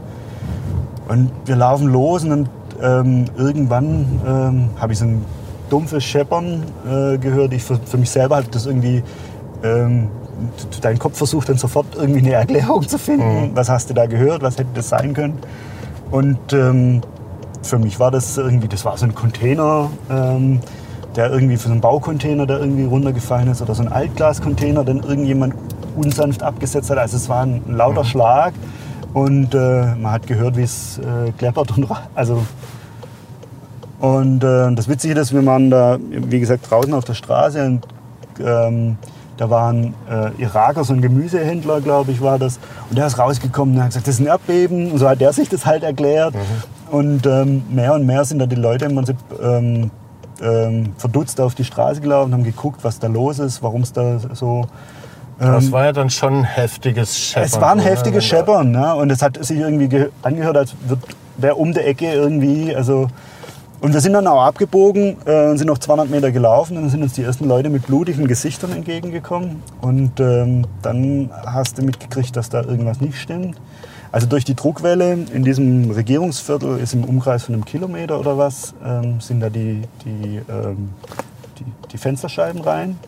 Und wir laufen los und dann ähm, irgendwann ähm, habe ich so ein dumpfes Scheppern äh, gehört. Ich für, für mich selber habe das irgendwie, ähm, dein Kopf versucht dann sofort irgendwie eine Erklärung zu finden. Mhm. Was hast du da gehört? Was hätte das sein können? Und ähm, für mich war das irgendwie, das war so ein Container, ähm, der irgendwie für so einen Baucontainer, der irgendwie runtergefallen ist oder so ein Altglascontainer, den irgendjemand unsanft abgesetzt hat. Also es war ein lauter Schlag und äh, man hat gehört, wie es äh, kleppert und also und äh, das Witzige ist, wir waren da, wie gesagt, draußen auf der Straße und ähm, da waren äh, Iraker, so ein Gemüsehändler, glaube ich, war das. Und der ist rausgekommen und hat gesagt, das ist ein Erdbeben. Und so hat der sich das halt erklärt. Und ähm, mehr und mehr sind da die Leute im Prinzip ähm, ähm, verdutzt auf die Straße gelaufen, haben geguckt, was da los ist, warum es da so Das ähm, war ja dann schon ein heftiges Scheppern. es war ein heftiges Scheppern, ne? und es hat sich irgendwie ge- angehört, als wäre um der Ecke irgendwie, also und wir sind dann auch abgebogen äh, und sind noch 200 Meter gelaufen und dann sind uns die ersten Leute mit blutigen Gesichtern entgegengekommen und ähm, dann hast du mitgekriegt, dass da irgendwas nicht stimmt. Also durch die Druckwelle in diesem Regierungsviertel ist im Umkreis von einem Kilometer oder was, ähm, sind da die, die, ähm, die, die Fensterscheiben rein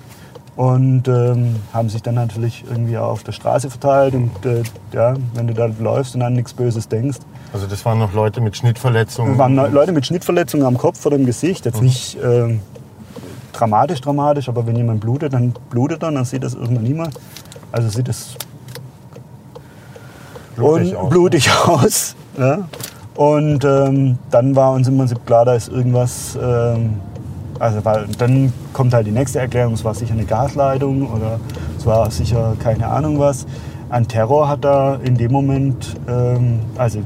und ähm, haben sich dann natürlich irgendwie auch auf der Straße verteilt. Und äh, ja, wenn du da läufst und an nichts Böses denkst, Also das waren noch Leute mit Schnittverletzungen. waren Leute mit Schnittverletzungen am Kopf oder im Gesicht. Jetzt nicht ähm, dramatisch, dramatisch, aber wenn jemand blutet, dann blutet er, dann sieht das irgendwann niemand. Also sieht es Blutig und aus, blutig aus. Ja. Und ähm, dann war uns im Prinzip klar, da ist irgendwas. Ähm, also weil, dann kommt halt die nächste Erklärung, es war sicher eine Gasleitung oder es war sicher keine Ahnung was. An Terror hat da in dem Moment, ähm, also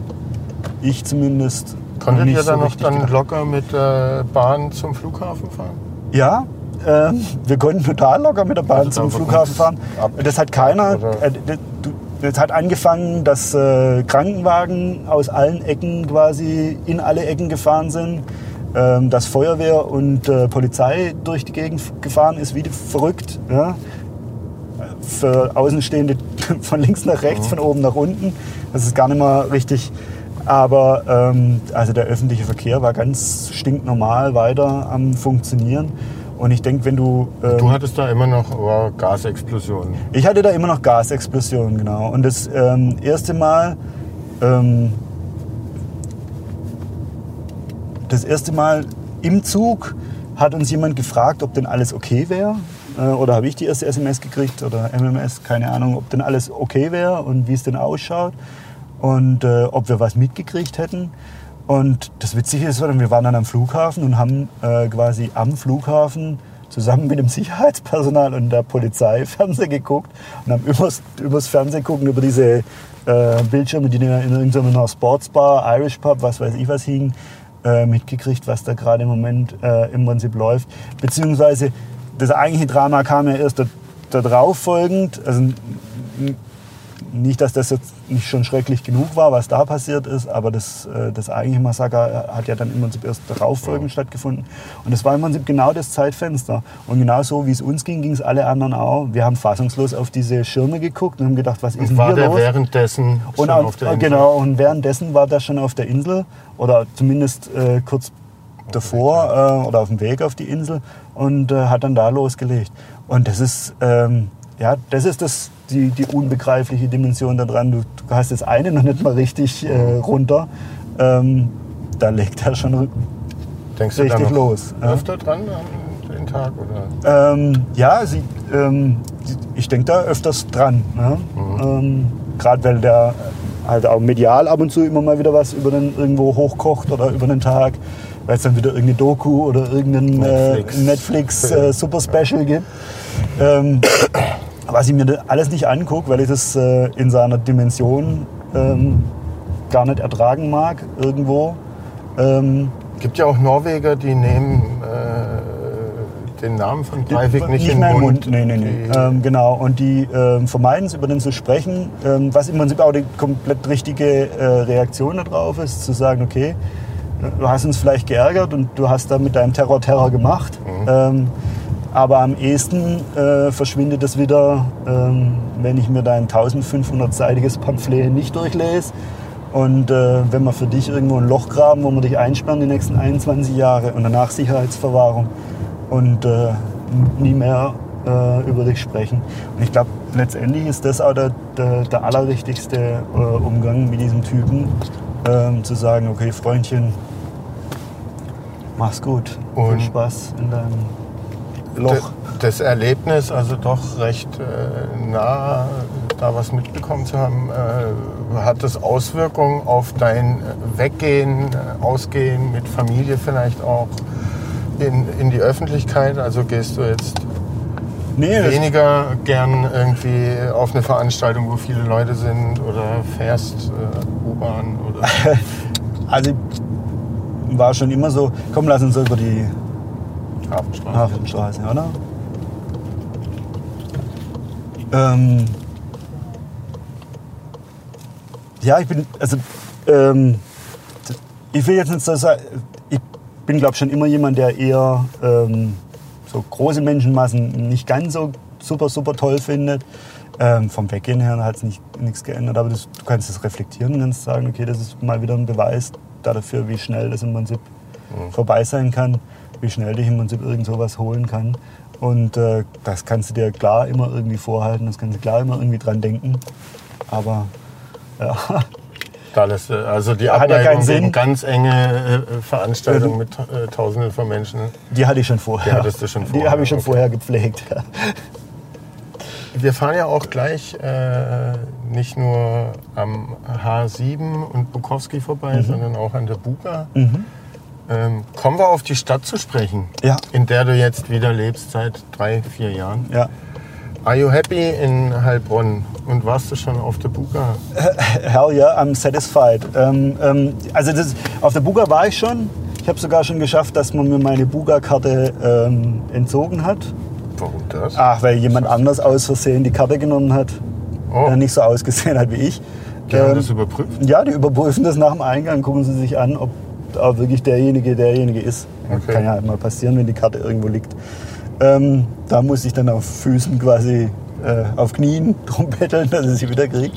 ich zumindest, Konntet nicht ihr so dann noch richtig dann gedacht. locker mit der Bahn zum Flughafen fahren? Ja, ähm, wir konnten total locker mit der Bahn Also zum Flughafen fahren. Das hat keiner. Äh, das hat angefangen, dass äh, Krankenwagen aus allen Ecken quasi in alle Ecken gefahren sind. Ähm, dass Feuerwehr und äh, Polizei durch die Gegend gefahren ist, wie verrückt. Ja? Für Außenstehende von links nach rechts, von oben nach unten. Das ist gar nicht mal richtig. Aber ähm, also der öffentliche Verkehr war ganz stinknormal weiter am Funktionieren. Und ich denke, wenn du. ähm, Du hattest da immer noch oh, Gasexplosionen. ich hatte da immer noch Gasexplosionen, genau. Und das ähm, erste Mal, ähm, das erste Mal im Zug hat uns jemand gefragt, ob denn alles okay wäre. Äh, oder habe ich die erste SMS gekriegt oder MMS, keine Ahnung, ob denn alles okay wäre und wie es denn ausschaut. Und äh, ob wir was mitgekriegt hätten. Und das Witzige ist, wir waren dann am Flughafen und haben äh, quasi am Flughafen zusammen mit dem Sicherheitspersonal und der Polizei Fernsehen geguckt und haben übers, übers Fernsehen gucken, über diese äh, Bildschirme, die in irgendeiner Sportsbar, Irish Pub, was weiß ich was hingen, äh, mitgekriegt, was da gerade im Moment äh, im Prinzip läuft. Beziehungsweise das eigentliche Drama kam ja erst da, da drauf folgend. Also nicht, dass das jetzt nicht schon schrecklich genug war, was da passiert ist, aber das, äh, das eigentliche Massaker hat ja dann im Prinzip erst darauf folgend stattgefunden. Und das war im Prinzip genau das Zeitfenster. Und genau so, wie es uns ging, ging es alle anderen auch. Wir haben fassungslos auf diese Schirme geguckt und haben gedacht, was ist denn War hier der los? währenddessen Und schon auch, auf der Insel? genau, und währenddessen war der schon auf der Insel oder zumindest äh, kurz davor äh, oder auf dem Weg auf die Insel und äh, hat dann da losgelegt. Und das ist, ähm, ja, das ist das, die, die unbegreifliche Dimension daran. Du, du hast das eine noch nicht mal richtig äh, runter. Ähm, da legt er schon Denkst du richtig da noch los. ja. öfter dran an den Tag? Oder? Ähm, ja, sie, ähm, ich denke da öfters dran. Ne? Ähm, Gerade weil der halt auch medial ab und zu immer mal wieder was über den irgendwo hochkocht oder über den Tag, weil es dann wieder irgendeine Doku oder irgendein Netflix. Netflix, Netflix äh, Super Special gibt. Ähm, was ich mir alles nicht angucke, weil ich das äh, in seiner Dimension ähm, gar nicht ertragen mag irgendwo. Ähm, gibt ja auch Norweger, die nehmen äh, den Namen von Breivik nicht, in mehr den im Mund. Nee, nee, nee. Ähm, genau. Und die ähm, vermeiden es, über den zu sprechen, ähm, was im Prinzip auch die komplett richtige äh, Reaktion darauf ist, zu sagen, okay, du hast uns vielleicht geärgert und du hast da mit deinem Terror Terror gemacht. Ähm, aber am ehesten äh, verschwindet es wieder, ähm, wenn ich mir dein 1500-seitiges Pamphlet nicht durchlese. Und äh, wenn wir für dich irgendwo ein Loch graben, wo wir dich einsperren die nächsten 21 Jahre und danach Sicherheitsverwahrung und äh, nie mehr äh, über dich sprechen. Und ich glaube, letztendlich ist das auch der, der, der allerrichtigste äh, Umgang mit diesem Typen, ähm, zu sagen, okay, Freundchen, mach's gut, Und- viel Spaß in deinem Loch. Das Erlebnis, also doch recht äh, nah da was mitbekommen zu haben, äh, hat das Auswirkungen auf dein Weggehen, Ausgehen mit Familie vielleicht auch in, in die Öffentlichkeit? Also gehst du jetzt Nee, weniger gern irgendwie auf eine Veranstaltung, wo viele Leute sind oder fährst äh, U-Bahn oder Also war schon immer so, komm, lass uns so über die Hafenstraße? Hafenstraße, oder? Ähm, ja, ich bin, also, ähm, ich will jetzt nicht so sagen, ich bin, glaube schon immer jemand, der eher ähm, so große Menschenmassen nicht ganz so super, super toll findet. Ähm, vom Weggehen her hat es nicht, nichts geändert, aber das, du kannst es reflektieren und kannst sagen, okay, das ist mal wieder ein Beweis dafür, wie schnell das im Prinzip vorbei sein kann, wie schnell dich im Prinzip irgend sowas holen kann. Und äh, das kannst du dir klar immer irgendwie vorhalten, das kannst du klar immer irgendwie dran denken. Aber ja, Da lässt, du- also die Hat ja keinen Sinn. ganz enge äh, Veranstaltungen mit äh, Tausenden von Menschen. die hatte ich schon vorher. Die hattest du schon Die vorher, habe ich schon okay. vorher gepflegt. Wir fahren ja auch gleich äh, nicht nur am H7 und Bukowski vorbei, Mhm. sondern auch an der Buga. Ähm, kommen wir auf die Stadt zu sprechen, Ja. in der du jetzt wieder lebst seit drei, vier Jahren. ja. Are you happy in Heilbronn? Und warst du schon auf der Buga? Hell yeah, I'm satisfied. Ähm, ähm, also das, auf der Buga war ich schon. Ich habe sogar schon geschafft, dass man mir meine Buga-Karte ähm, entzogen hat. Warum das? Ach, weil jemand anders aus Versehen die Karte genommen hat, Oh. der nicht so ausgesehen hat wie ich. Die haben Ähm, das überprüft? Ja, die überprüfen das nach dem Eingang, gucken sie sich an, ob auch wirklich derjenige derjenige ist. Okay. Kann ja halt mal passieren, wenn die Karte irgendwo liegt. Ähm, da muss ich dann auf Füßen quasi, äh, auf Knien drum betteln, dass ich sie wieder kriege.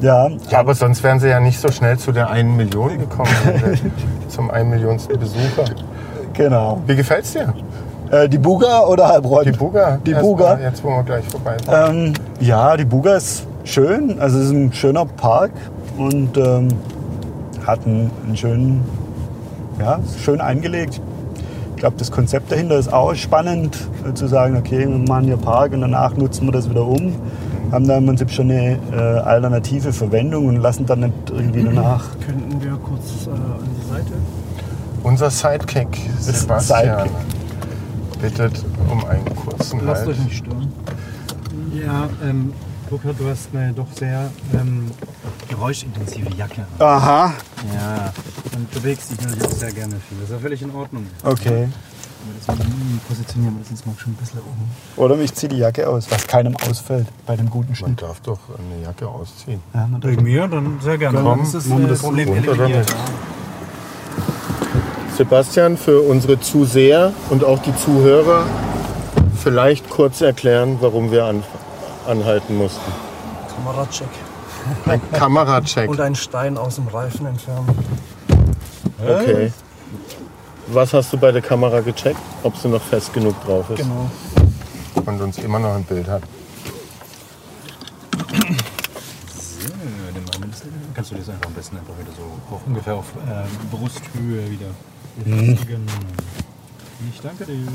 Ja, Ja, aber sonst wären sie ja nicht so schnell zu der einen Million gekommen, zum einen Millionsten Besucher. genau. Wie gefällt's dir? Äh, die Buga oder Heilbronn? Die Buga? Die Buga. Jetzt, wo wir gleich vorbeifahren. Ähm, ja, die Buga ist schön. Also es ist ein schöner Park und ähm, hat einen, einen schönen, ja, schön eingelegt. Ich glaube, das Konzept dahinter ist auch spannend, äh, zu sagen, okay, wir machen hier Park und danach nutzen wir das wieder um. Haben da im Prinzip schon eine äh, alternative Verwendung und lassen dann nicht irgendwie danach. Könnten wir kurz äh, an die Seite? Unser Sidekick Sebastian Sidekick. bittet um einen kurzen Lasst Halt. euch nicht stören. Ja, ähm, Burkhard, du hast eine doch sehr ähm, geräuschintensive Jacke. Aha, Ja, und bewegst dich natürlich auch sehr gerne viel. Das ist ja völlig in Ordnung. okay. Aber das hm, positionieren wir das jetzt mal schon ein bisschen um. Oder ich ziehe die Jacke aus, was keinem ausfällt bei dem guten Man Schnitt. darf doch eine Jacke ausziehen. Ja, man darf- Bei mir dann sehr gerne. Komm, das ist wir äh, das Problem eliminiert. Sebastian, für unsere Zuseher und auch die Zuhörer vielleicht kurz erklären, warum wir an, anhalten mussten. Kameracheck. Ein Kameracheck. Und einen Stein aus dem Reifen entfernen. Okay. was hast du bei der Kamera gecheckt? Ob sie noch fest genug drauf ist Genau. und uns immer noch ein Bild hat. So, den mal ein bisschen. Kannst du das einfach am besten einfach wieder so auf, ungefähr auf ähm, Brusthöhe wieder befestigen. Ich danke dir.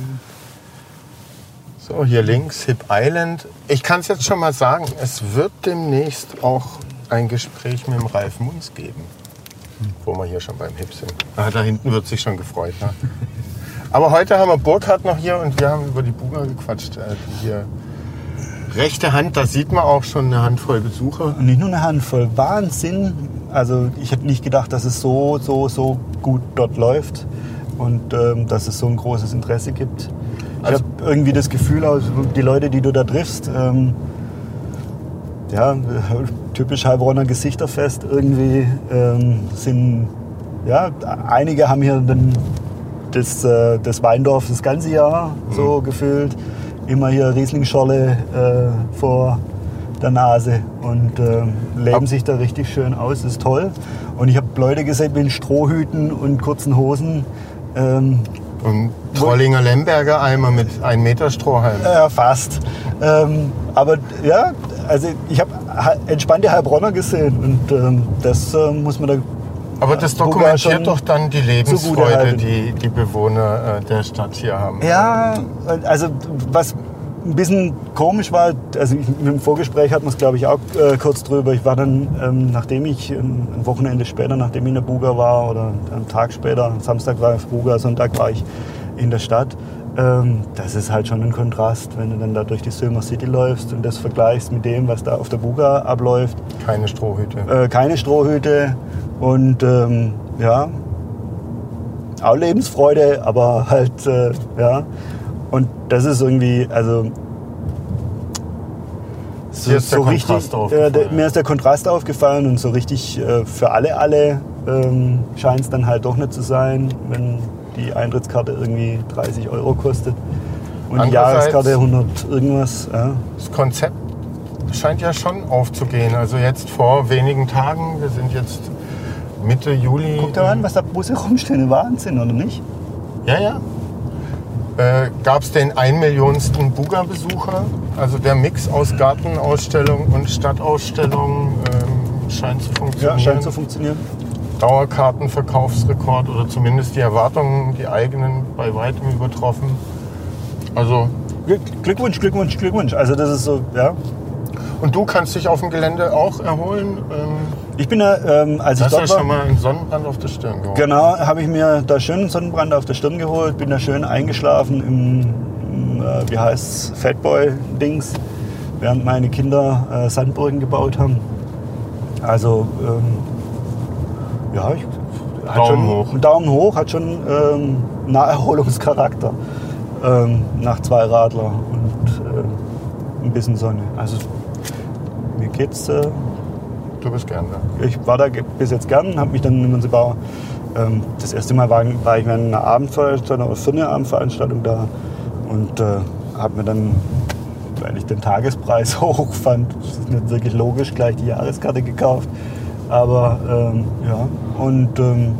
So, hier links Hip Island. Ich kann es jetzt schon mal sagen, es wird demnächst auch ein Gespräch mit dem Ralf Munz geben, wo wir hier schon beim Hip sind. Ah, da hinten wird sich schon gefreut. Ne? Aber heute haben wir Burkhard noch hier und wir haben über die Buga gequatscht. Äh, hier rechte Hand, da sieht man auch schon eine Handvoll Besucher. Und nicht nur eine Handvoll. Wahnsinn. Also ich hätte nicht gedacht, dass es so, so, so gut dort läuft und ähm, dass es so ein großes Interesse gibt. Ich Also- habe irgendwie das Gefühl, die Leute, die du da triffst, ähm, ja, typisch Heilbronner Gesichterfest irgendwie ähm, sind, ja, einige haben hier dann das, äh, das Weindorf das ganze Jahr so gefühlt. Immer hier Rieslingscholle äh, vor der Nase und ähm, leben sich da richtig schön aus. Das ist toll. Und ich habe Leute gesehen mit Strohhüten und kurzen Hosen. Ähm, Und Trollinger Lemberger Eimer mit 1 Meter Strohhalm. ja, fast. Ähm, aber ja, also ich habe entspannte Heilbronner gesehen und ähm, das äh, muss man da. Aber das dokumentiert doch dann die Lebensfreude, die die Bewohner äh, der Stadt hier haben. Ja, also was ein bisschen komisch war, also ich, dem Vorgespräch hatten wir es glaube ich auch äh, kurz drüber. Ich war dann, ähm, nachdem ich ein ein Wochenende später, nachdem ich in der Buga war oder einen Tag später, Samstag war ich auf Buga, Sonntag war ich in der Stadt. Ähm, das ist halt schon ein Kontrast, wenn du dann da durch die Sömer City läufst und das vergleichst mit dem, was da auf der Buga abläuft. Keine Strohhüte. äh, keine Strohhüte und ähm, ja, auch Lebensfreude, aber halt, äh, ja. Und das ist irgendwie, also der Kontrast richtig, äh, mir ist der Kontrast aufgefallen und so richtig äh, für alle, alle ähm, scheint es dann halt doch nicht zu sein, wenn die Eintrittskarte irgendwie 30 Euro kostet und die Jahreskarte 100 irgendwas. Ja. Das Konzept scheint ja schon aufzugehen. Also jetzt vor wenigen Tagen, wir sind jetzt Mitte Juli. Guck dir mal an, was da Busse rumstehen, Wahnsinn, oder nicht? Ja, ja. Äh, Gab es den ein Millionsten Buga-Besucher? Also der Mix aus Gartenausstellung und Stadtausstellung ähm, scheint zu funktionieren. Ja, scheint zu funktionieren. Dauerkartenverkaufsrekord oder zumindest die Erwartungen, die eigenen, bei weitem übertroffen. Also, Glück- Glückwunsch, Glückwunsch, Glückwunsch. Also das ist so, ja. und du kannst dich auf dem Gelände auch erholen. Ähm, Ich bin da, ähm, als du ich dort schon war, mal einen Sonnenbrand auf der Stirn geholt. genau, habe ich mir da schön einen Sonnenbrand auf der Stirn geholt, bin da schön eingeschlafen im, im äh, wie heißt's, Fatboy-Dings, während meine Kinder äh, Sandburgen gebaut haben. Also, ähm, ja, ich, Daumen schon, hoch. Daumen hoch, hat schon ähm, Naherholungscharakter ähm, nach zwei Radler und ähm, ein bisschen Sonne. Also, mir geht's... Äh, Du bist gern da. ich war da bis jetzt gern, habe mich dann in Münzebau. Ähm, das erste Mal war, war ich bei einer Abendveranstaltung, oder für eine Abendveranstaltung da und äh, habe mir dann, weil ich den Tagespreis hoch fand, das ist nicht wirklich logisch, gleich die Jahreskarte gekauft. Aber ähm, ja, und ähm,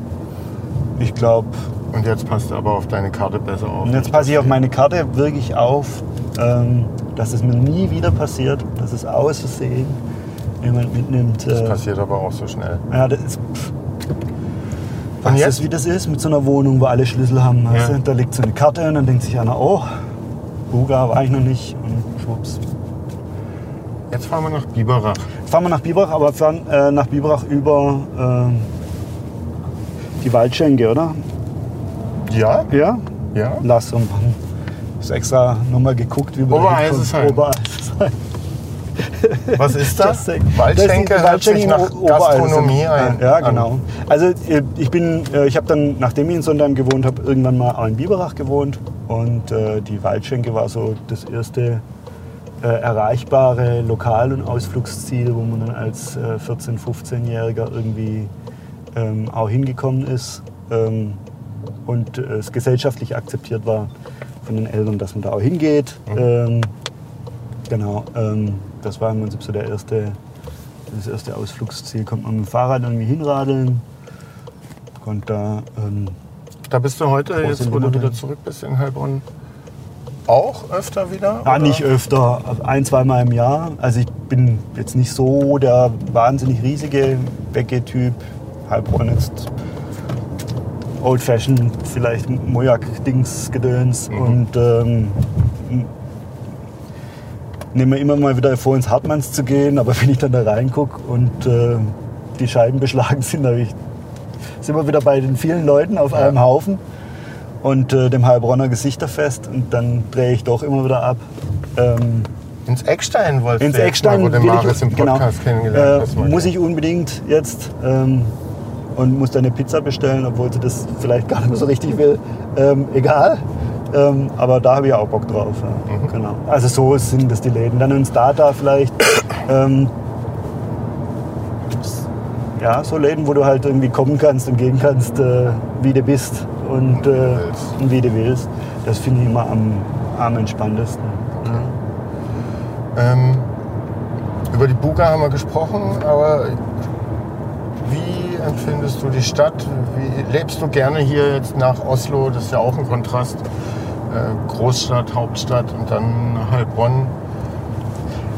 ich glaube, Und jetzt passt du aber auf deine Karte besser auf. und jetzt passe ich auf meine Karte wirklich auf, ähm, dass es mir nie wieder passiert, dass es aus Versehen jemand mitnimmt. Das äh, passiert aber auch so schnell. Ja, das ist. Pff. Weißt jetzt? du, wie das ist mit so einer Wohnung, wo alle Schlüssel haben? Weißt Ja. du? Da liegt so eine Karte und dann denkt sich einer, oh, Buga war ich noch nicht und schwupps. Jetzt fahren wir nach Biberach. Jetzt fahren wir nach Biberach, aber fahren äh, nach Biberach über ähm, die Waldschenke, oder? Ja? Ja? Ja? Lass uns machen. Ich extra nochmal geguckt, wie wir da Obereisesheim. hinkommen. Obereisesheim. Was ist das? Waldschenke Das hört sich nach Gastronomie ein. Ja, an. genau. Also äh, ich bin, äh, ich habe dann, nachdem ich in Sondheim gewohnt habe, irgendwann mal auch in Biberach gewohnt und äh, die Waldschenke war so das erste äh, erreichbare Lokal- und Ausflugsziel, wo man dann als äh, 14-, 15-Jähriger irgendwie ähm, auch hingekommen ist ähm, und äh, es gesellschaftlich akzeptiert war von den Eltern, dass man da auch hingeht. Ähm, genau, ähm, das war im Prinzip so der erste, das erste Ausflugsziel. Kommt man mit dem Fahrrad irgendwie hinradeln, konnte da ähm, Da bist du heute, jetzt wo du wieder zurück bist in Heilbronn, auch öfter wieder? Ja, oder? nicht öfter, ein, zweimal im Jahr. Also ich bin jetzt nicht so der wahnsinnig riesige Bäcke-Typ. Heilbronn jetzt Old Fashioned, vielleicht Mojak-Dings-Gedöns. Und ähm, nehme mir immer mal wieder vor, ins Hartmanns zu gehen. Aber wenn ich dann da reingucke und äh, die Scheiben beschlagen sind, da ich, sind wir wieder bei den vielen Leuten auf einem Haufen und äh, dem Heilbronner Gesichterfest. Und dann drehe ich doch immer wieder ab. Ähm, Ins Eckstein wolltest ins du Eckstein mal, wo du Maris im genau, Podcast kennengelernt äh, hast. muss ich unbedingt jetzt ähm, und muss dann eine Pizza bestellen, obwohl sie das vielleicht gar nicht mehr so richtig will. Ähm, egal. Ähm, aber da habe ich auch Bock drauf. Ja. Mhm. Genau. Also so sind das die Läden. Dann ein Starter vielleicht. ähm, ja, so Läden, wo du halt irgendwie kommen kannst und gehen kannst, äh, wie du bist und, äh, und wie du willst. Das finde ich immer am, am entspanntesten. Ähm, über die Buga haben wir gesprochen, aber wie empfindest du die Stadt? Wie lebst du gerne hier jetzt nach Oslo? Das ist ja auch ein Kontrast. Äh, Großstadt, Hauptstadt und dann Heilbronn.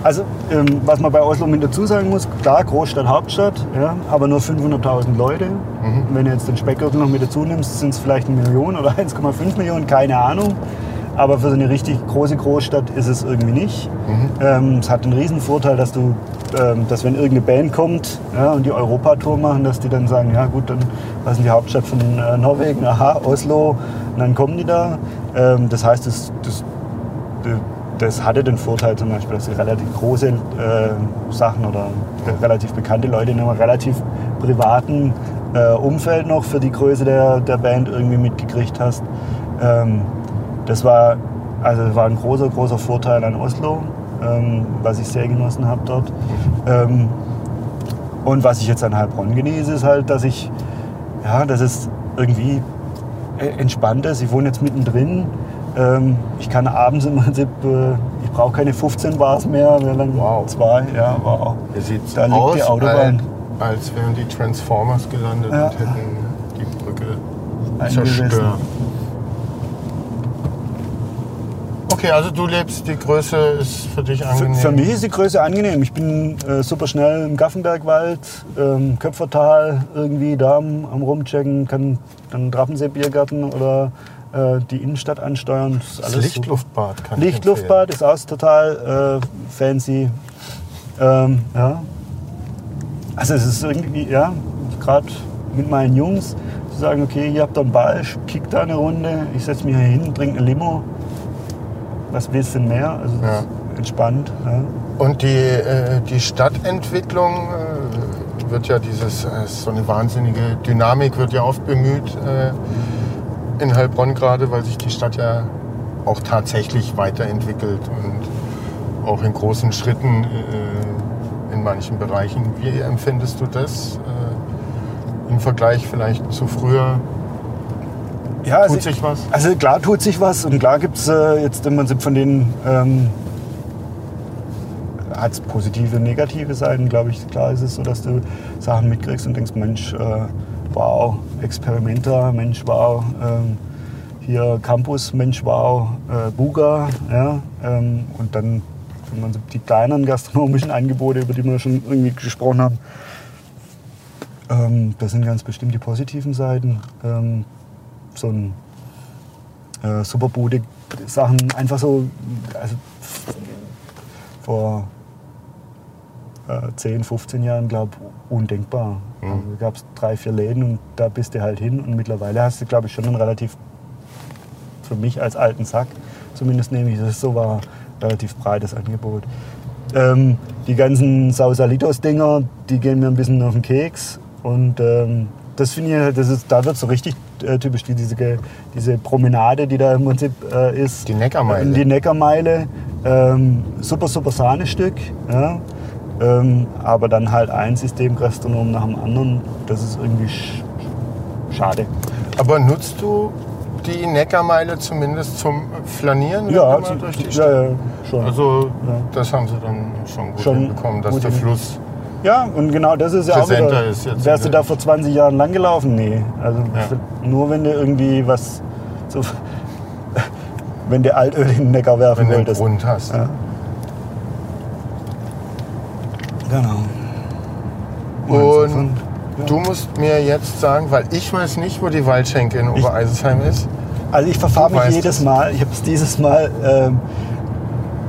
Also, ähm, was man bei Oslo mit dazu sagen muss, klar, Großstadt, Hauptstadt, ja, aber nur 500.000 Leute. Wenn du jetzt den Speckgürtel noch mit dazu nimmst, sind es vielleicht eine Million oder 1,5 Millionen, keine Ahnung. Aber für so eine richtig große Großstadt ist es irgendwie nicht. Ähm, es hat den Vorteil, dass du, dass wenn irgendeine Band kommt ja, und die Europatour machen, dass die dann sagen, ja gut, dann was ist die Hauptstadt von äh, Norwegen? Aha, Oslo. Und dann kommen die da. Ähm, das heißt, das, das, das hatte den Vorteil zum Beispiel, dass relativ große äh, Sachen oder relativ bekannte Leute in einem relativ privaten äh, Umfeld noch für die Größe der, der Band irgendwie mitgekriegt hast. Ähm, das war, also war ein großer, großer Vorteil an Oslo, ähm, was ich sehr genossen habe dort. Ähm, und was ich jetzt an Heilbronn genieße, ist halt, dass ich, ja, dass es irgendwie äh, entspannt ist. Ich wohne jetzt mittendrin. Ähm, ich kann abends im Prinzip, äh, ich brauche keine 15 Bars mehr, sondern Wow. zwei. Ja, wow. Da liegt aus, die Autobahn. Als, als wären die Transformers gelandet Ja. und hätten die Brücke zerstört. Okay, also du lebst, die Größe ist für dich Für, angenehm. für mich ist die Größe angenehm. Ich bin äh, super schnell im Gaffenbergwald, ähm, Köpfertal irgendwie da am, am Rumchecken, kann dann Drappensee-Biergarten oder äh, die Innenstadt ansteuern. Das, das Lichtluftbad kann super. Lichtluftbad ist auch total äh, fancy. Ähm, ja. Also es ist irgendwie, ja, gerade mit meinen Jungs zu sagen, okay, ihr habt da einen Ball, ich kick da eine Runde, ich setze mich hier hin, trinke eine Limo. Was willst du denn mehr? Also Ja. entspannt. Ja. Und die, äh, die Stadtentwicklung äh, wird ja dieses, äh, so eine wahnsinnige Dynamik wird ja oft bemüht äh, in Heilbronn gerade, weil sich die Stadt ja auch tatsächlich weiterentwickelt und auch in großen Schritten äh, in manchen Bereichen. Wie empfindest du das äh, im Vergleich vielleicht zu früher? Ja, also, Tut sich was? Also klar tut sich was und klar gibt es äh, jetzt im Prinzip von den ähm, hat es positive und negative Seiten, glaube ich. Klar ist es so, dass du Sachen mitkriegst und denkst, Mensch, äh, wow, Experimenter, Mensch, wow, ähm, hier Campus, Mensch, wow, äh, Buga, ja, ähm, und dann wenn man die kleineren gastronomischen Angebote, über die wir schon irgendwie gesprochen haben, ähm, das sind ganz bestimmt die positiven Seiten. Ähm, so ein äh, Superbude Sachen einfach so also vor äh, 10, 15 Jahren glaube undenkbar. Mhm. Also, da gab es drei, vier Läden und da bist du halt hin und mittlerweile hast du glaube ich schon einen relativ für mich als alten Sack zumindest nehme ich das so war relativ breites Angebot. Ähm, die ganzen Sausalitos-Dinger, die gehen mir ein bisschen auf den Keks. Und ähm, das finde ich, halt, das ist, da wird so richtig äh, typisch, die, diese, diese Promenade, die da im Prinzip äh, ist. Die Neckarmeile. Die Neckarmeile. Ähm, super, super Sahnestück. Ja. Ähm, aber dann halt ein Systemgastronom nach dem anderen. Das ist irgendwie sch schade. Aber nutzt du die Neckarmeile zumindest zum Flanieren? Ja, die ja, ja, schon. Also Ja. das haben sie dann schon gut Schon hinbekommen, dass gut der Fluss Ja, und genau das ist ja auch wieder, ist jetzt wärst du da vor 20 Jahren lang gelaufen? Nee. Also Ja. nur wenn du irgendwie was so, wenn du Altöl in den Neckar werfen wenn du einen wolltest. Grund hast. Ja. Genau. Und du musst mir jetzt sagen, weil ich weiß nicht, wo die Waldschenke in Obereisesheim ist. Also ich verfahre mich jedes es. Mal. Ich habe es dieses Mal ähm,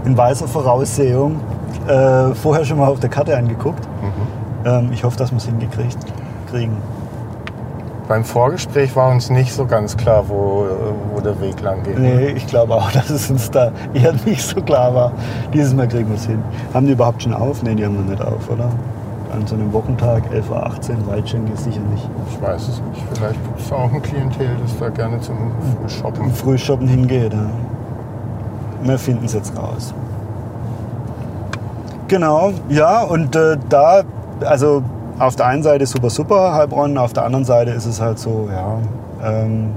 in weißer Voraussehung äh, vorher schon mal auf der Karte angeguckt. Ähm, ich hoffe, dass wir es hingekriegt kriegen. Beim Vorgespräch war uns nicht so ganz klar, wo, wo der Weg lang geht. Nee, ich glaube auch, dass es uns da eher nicht so klar war. Dieses Mal kriegen wir es hin. Haben die überhaupt schon auf? Nee, die haben noch nicht auf, oder? An so einem Wochentag, 11.18 Uhr, Waldschenke sicher nicht. Ich weiß es nicht. Vielleicht gibt es auch ein Klientel, das da gerne zum Shoppen. Frühshoppen hingeht. Ja. Wir finden es jetzt raus. Genau, ja, und äh, da, also auf der einen Seite super, super Heilbronn, auf der anderen Seite ist es halt so, ja. Ähm,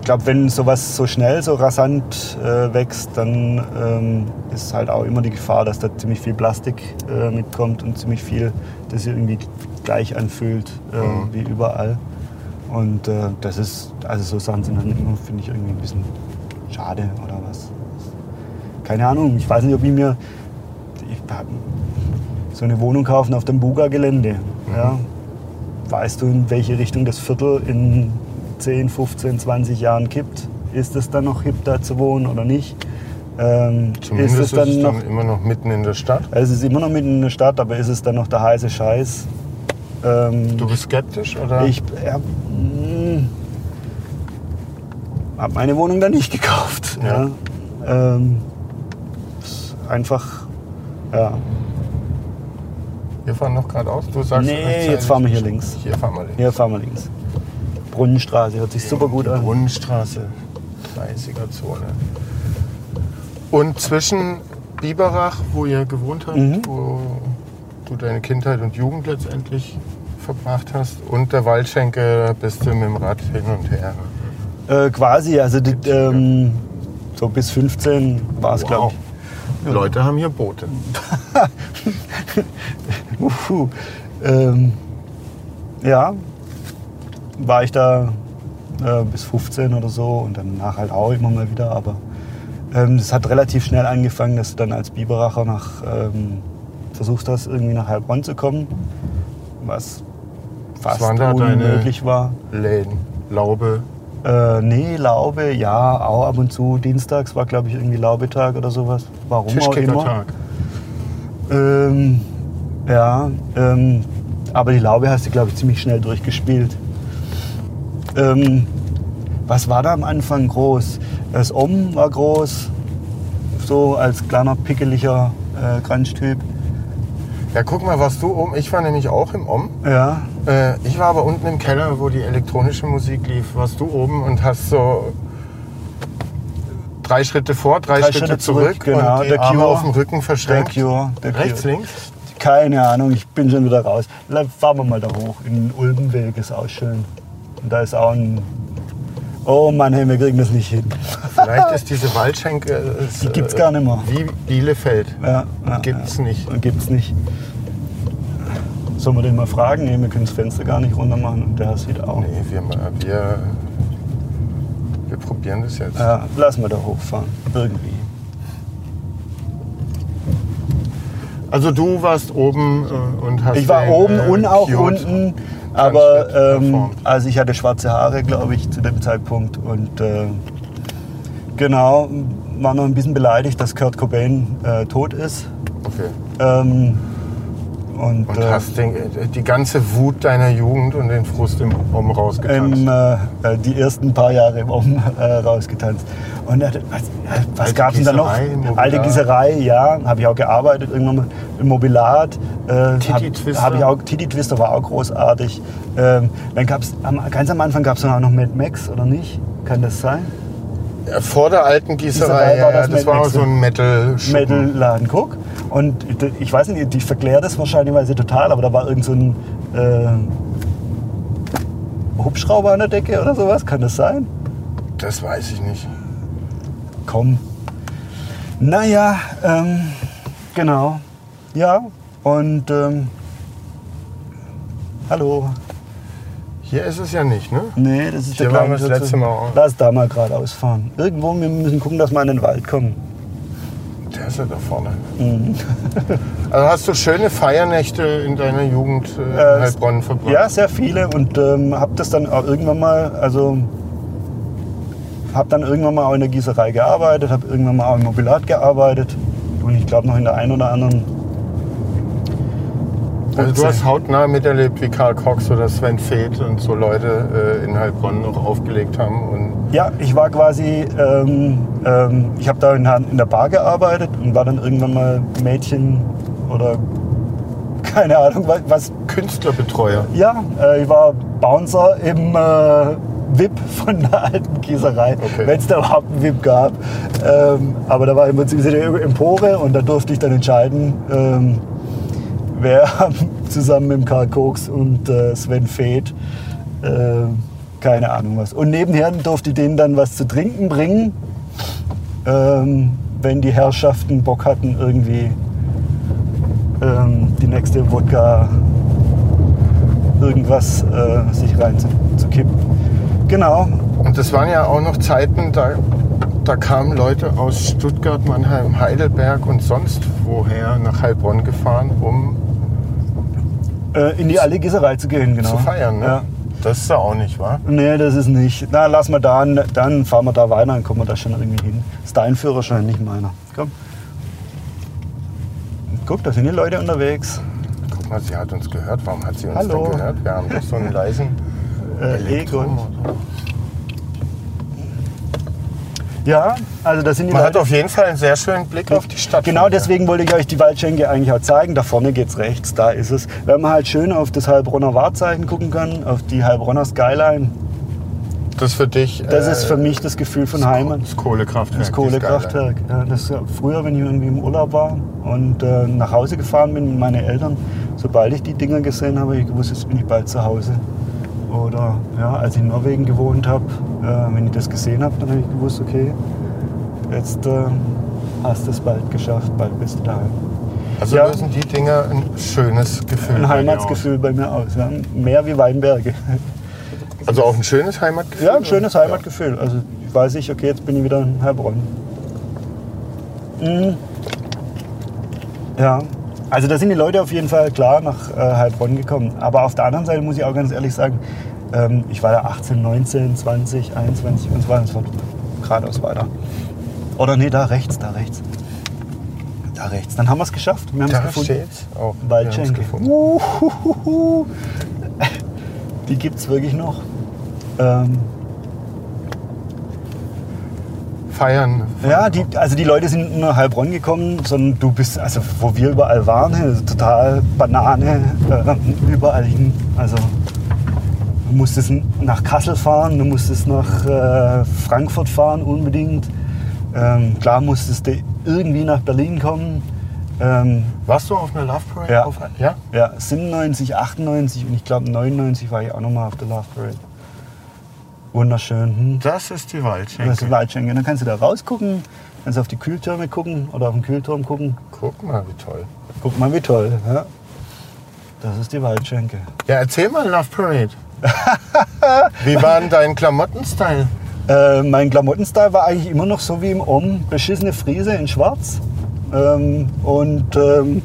ich glaube, wenn sowas so schnell, so rasant äh, wächst, dann ähm, ist halt auch immer die Gefahr, dass da ziemlich viel Plastik äh, mitkommt und ziemlich viel, das sich irgendwie gleich anfühlt äh, Mhm. wie überall. Und äh, das ist, also so Sachen sind dann immer, finde ich, irgendwie ein bisschen schade oder was. Keine Ahnung, ich weiß nicht, ob ich mir ich, so eine Wohnung kaufen auf dem Buga-Gelände. Ja. Weißt du, in welche Richtung das Viertel in 10, 15, 20 Jahren kippt? Ist es dann noch hip, da zu wohnen oder nicht? Ähm, Zumindest ist ist es dann es noch dann immer noch mitten in der Stadt. es ist immer noch mitten in der Stadt, aber ist es dann noch der heiße Scheiß? Ähm, Du bist skeptisch, oder? ich ja, habe meine Wohnung dann nicht gekauft. Ja. Ja. Ähm, ist einfach, ja. Wir fahren noch geradeaus. Du sagst Nee, jetzt fahren wir hier links. Hier fahren wir links. Hier fahren wir links. Brunnenstraße hört sich super gut an. Brunnenstraße, 30er Zone. Und zwischen Biberach, wo ihr gewohnt habt, Mhm. wo du deine Kindheit und Jugend letztendlich verbracht hast, und der Waldschenke, bist du mit dem Rad hin und her. Äh, quasi, also die, ähm, so bis 15 war es, glaube ich. Leute haben hier Boote. Uhu. Ähm, ja, war ich da äh, bis 15 oder so und danach halt auch immer mal wieder. Aber ähm, das hat relativ schnell angefangen, dass du dann als Biberacher nach, ähm, versucht hast, irgendwie nach Heilbronn zu kommen, was fast unmöglich war. Läden, Laube. Äh, nee, Laube, ja, auch ab und zu. Dienstags war, glaube ich, irgendwie Laubetag oder sowas. Warum auch immer. Ähm, ja, ähm, aber die Laube hast du, glaube ich, ziemlich schnell durchgespielt. Ähm, was war da am Anfang groß? Das Om war groß, so als kleiner, pickeliger äh, Grunge-Typ. Ja, guck mal, warst du oben? Ich war nämlich auch im Om. Ja, Äh, ich war aber unten im Keller, wo die elektronische Musik lief. Warst du oben und hast so drei Schritte vor, drei, Drei Schritte, Schritte zurück, zurück, genau, und die der Arme Cure. auf dem Rücken der verschränkt. Cure. Der Rechts, Cure. links? Keine Ahnung, ich bin schon wieder raus. Fahren wir mal da hoch. In den Ulbenweg ist auch schön. Und da ist auch ein. Oh Mann, hey, wir kriegen das nicht hin. Vielleicht ist diese Waldschenke äh, ist, Die gibt's äh, gar nicht mehr. Wie Bielefeld. Ja, ja, Gibt's ja. nicht. Gibt's nicht. Sollen wir den mal fragen? Nee, wir können das Fenster gar nicht runter machen und der sieht auch. Nee, wir, wir, wir probieren das jetzt. Ja, lass mal da hochfahren. Irgendwie. Also du warst oben äh, und hast Ich war den, oben äh, und auch Cute unten, aber ähm, also ich hatte schwarze Haare, glaube ich, zu dem Zeitpunkt und äh, genau war noch ein bisschen beleidigt, dass Kurt Cobain äh, tot ist. Okay. Ähm, und Und äh, hast den, die ganze Wut deiner Jugend und den Frust im Om rausgetanzt. im, äh, äh, die ersten paar Jahre im Om äh, rausgetanzt. Und äh, was, äh, was gab es denn da noch? Mobilat. Alte Gießerei, ja, habe ich auch gearbeitet irgendwann mal im Mobilat. Äh, Titty hab- Twister. Hab ich auch, Titty Twister war auch großartig. Ähm, dann gab es, ganz am Anfang gab es auch noch Mad Max, oder nicht? Kann das sein? Ja, Vor der alten Gießerei, Gießerei war ja, das das, Mad war auch so ein metal Metal-Laden, guck. Und ich weiß nicht, ich verkläre das wahrscheinlich total, aber da war irgend so ein äh, Hubschrauber an der Decke oder sowas. Kann das sein? Das weiß ich nicht. Komm. Naja, ähm, genau. Ja, und ähm, hallo. Hier ist es ja nicht, ne? Nee, das ist Hier der waren kleine wir das letzte Mal auch. Lass da mal geradeaus fahren. Irgendwo, wir müssen gucken, dass wir in den Wald kommen. Ist ja da vorne. Mhm. Also hast du schöne Feiernächte in deiner Jugend äh, in Äh, Heilbronn verbracht? Ja, sehr viele und ähm, habe das dann auch irgendwann mal, also habe dann irgendwann mal auch in der Gießerei gearbeitet, habe irgendwann mal auch im Mobilat gearbeitet und ich glaube noch in der einen oder anderen. Also du hast hautnah miterlebt, wie Karl Cox oder Sven Feth und so Leute äh, in Heilbronn noch aufgelegt haben. Und Ja, ich war quasi, ähm, ähm, ich habe da in, der- in der Bar gearbeitet und war dann irgendwann mal Mädchen oder keine Ahnung was. was Künstlerbetreuer. ja, äh, ich war Bouncer im äh, VIP von der alten Gießerei, Okay. wenn es da überhaupt einen VIP gab. Ähm, aber da war im Prinzip so eine Empore und da durfte ich dann entscheiden, ähm, wer zusammen mit Karl Koks und äh, Sven Feth, äh, keine Ahnung was. Und nebenher durfte ich denen dann was zu trinken bringen, ähm, wenn die Herrschaften Bock hatten, irgendwie ähm, die nächste Wodka irgendwas äh, sich reinzukippen. Genau. Und das waren ja auch noch Zeiten, da, da kamen Leute aus Stuttgart, Mannheim, Heidelberg und sonst woher nach Heilbronn gefahren, um Äh, in die alte Gießerei zu gehen, genau. zu feiern. Ne? Ja. Das ist da auch nicht, wahr? Nee, das ist nicht. Na, lass mal da, dann fahren wir da weiter, dann kommen wir da schon irgendwie hin. Ist dein Führerschein, nicht meiner. Komm. Guck, da sind die Leute unterwegs. Guck mal, sie hat uns gehört. Warum hat sie uns Hallo. denn gehört? Wir haben doch so einen leisen Äh, Elektro- Egon. Ja, also da sind die Man hat Leute. auf jeden Fall einen sehr schönen Blick auf die Stadt. Genau deswegen wollte ich euch die Waldschenke eigentlich auch zeigen. Da vorne geht's rechts, da ist es. Wenn man halt schön auf das Heilbronner Wahrzeichen gucken kann, auf die Heilbronner Skyline, Das ist für dich. das äh, ist für mich das Gefühl von Heimat. Das Kohlekraftwerk. Das Kohlekraftwerk. Ja, das früher, wenn ich irgendwie im Urlaub war und äh, nach Hause gefahren bin mit meinen Eltern, sobald ich die Dinger gesehen habe, ich gewusst, jetzt bin ich bald zu Hause. Oder ja, als ich in Norwegen gewohnt habe, wenn ich das gesehen habe, dann habe ich gewusst, okay, jetzt äh, hast du es bald geschafft, bald bist du daheim. Also Ja. lösen die Dinger ein schönes Gefühl. Ein bei dir Heimatsgefühl bei mir aus. Ja. Mehr wie Weinberge. aus. Also auch ein schönes Heimatgefühl? Ja, ein schönes Heimatgefühl. Also weiß ich, okay, jetzt bin ich wieder in Heilbronn. Mhm. Ja, also da sind die Leute auf jeden Fall klar nach äh, Heilbronn gekommen. Aber auf der anderen Seite muss ich auch ganz ehrlich sagen, ähm, ich war da 18, 19, 20, 21 und so weiter und so fort. Geradeaus weiter. Oder nee, da rechts, da rechts. Da rechts. Dann haben wir es geschafft. Wir haben es gefunden. steht's haben's Waldschenke. Uhuhuhu. Die gibt es wirklich noch. Ähm, Feiern. ja, die, also die Leute sind nicht nur Heilbronn gekommen, sondern du bist, also wo wir überall waren, also total Banane, äh, überall hin. Also du musstest nach Kassel fahren, du musstest nach äh, Frankfurt fahren unbedingt. Ähm, klar musstest du irgendwie nach Berlin kommen. Ähm, Warst du auf einer Love Parade? Ja. Auf, ja? Ja, 97, 98 und ich glaube 99 war ich auch nochmal auf der Love Parade. Wunderschön. Hm? Das ist die Das ist Waldschenke. die Waldschenke. Dann kannst du da rausgucken, kannst auf die Kühltürme gucken oder auf den Kühlturm gucken. Guck mal, wie toll. Guck mal, wie toll. Ja? Das ist die Waldschenke. Ja, erzähl mal Love Parade. wie war denn dein Klamottenstyle? Äh, mein Klamottenstyle war eigentlich immer noch so wie im Om. Beschissene Friese in schwarz. Ähm, und ähm,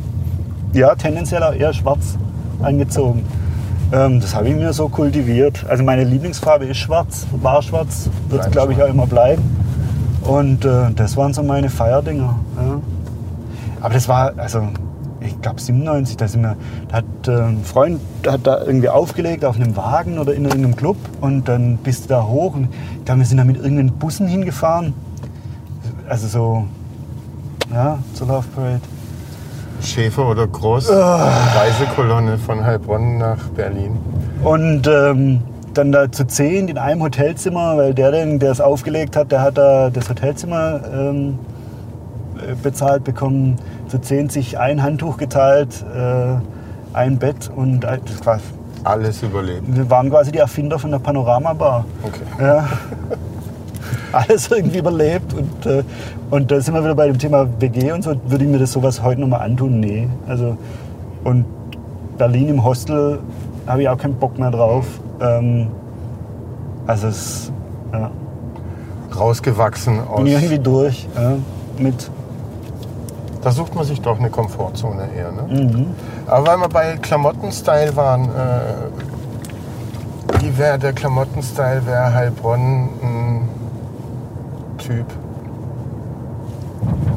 ja, tendenziell auch eher schwarz angezogen. Ähm, das habe ich mir so kultiviert. Also meine Lieblingsfarbe ist schwarz, war schwarz, wird es glaube ich auch immer bleiben. Und äh, das waren so meine Feierdinger. Ja. Aber das war, also ich glaube 97, da, sind wir, da hat äh, ein Freund hat da irgendwie aufgelegt auf einem Wagen oder in irgendeinem Club und dann bist du da hoch und ich glaube, wir sind da mit irgendeinen Bussen hingefahren. Also so, ja, zur Love Parade. Schäfer oder Groß? Ah. Reisekolonne von Heilbronn nach Berlin. Und ähm, dann da zu zehn in einem Hotelzimmer, weil der, den, der es aufgelegt hat, der hat da das Hotelzimmer ähm, äh, bezahlt bekommen. Zu zehn sich ein Handtuch geteilt, äh, ein Bett und ein- das war, Alles überlebt. wir waren quasi die Erfinder von der Panorama-Bar. Okay. Ja. alles irgendwie überlebt. Und, äh, und da sind wir wieder bei dem Thema WG und so. Würde ich mir das sowas heute nochmal antun? Nee. Also, und Berlin im Hostel habe ich auch keinen Bock mehr drauf. Ähm, also es ja, Rausgewachsen aus. bin irgendwie durch ja, mit. Da sucht man sich doch eine Komfortzone eher. Ne? Mhm. Aber weil wir bei Klamottenstyle waren, äh, wie wäre der Klamottenstyle, wäre Heilbronn ein Typ?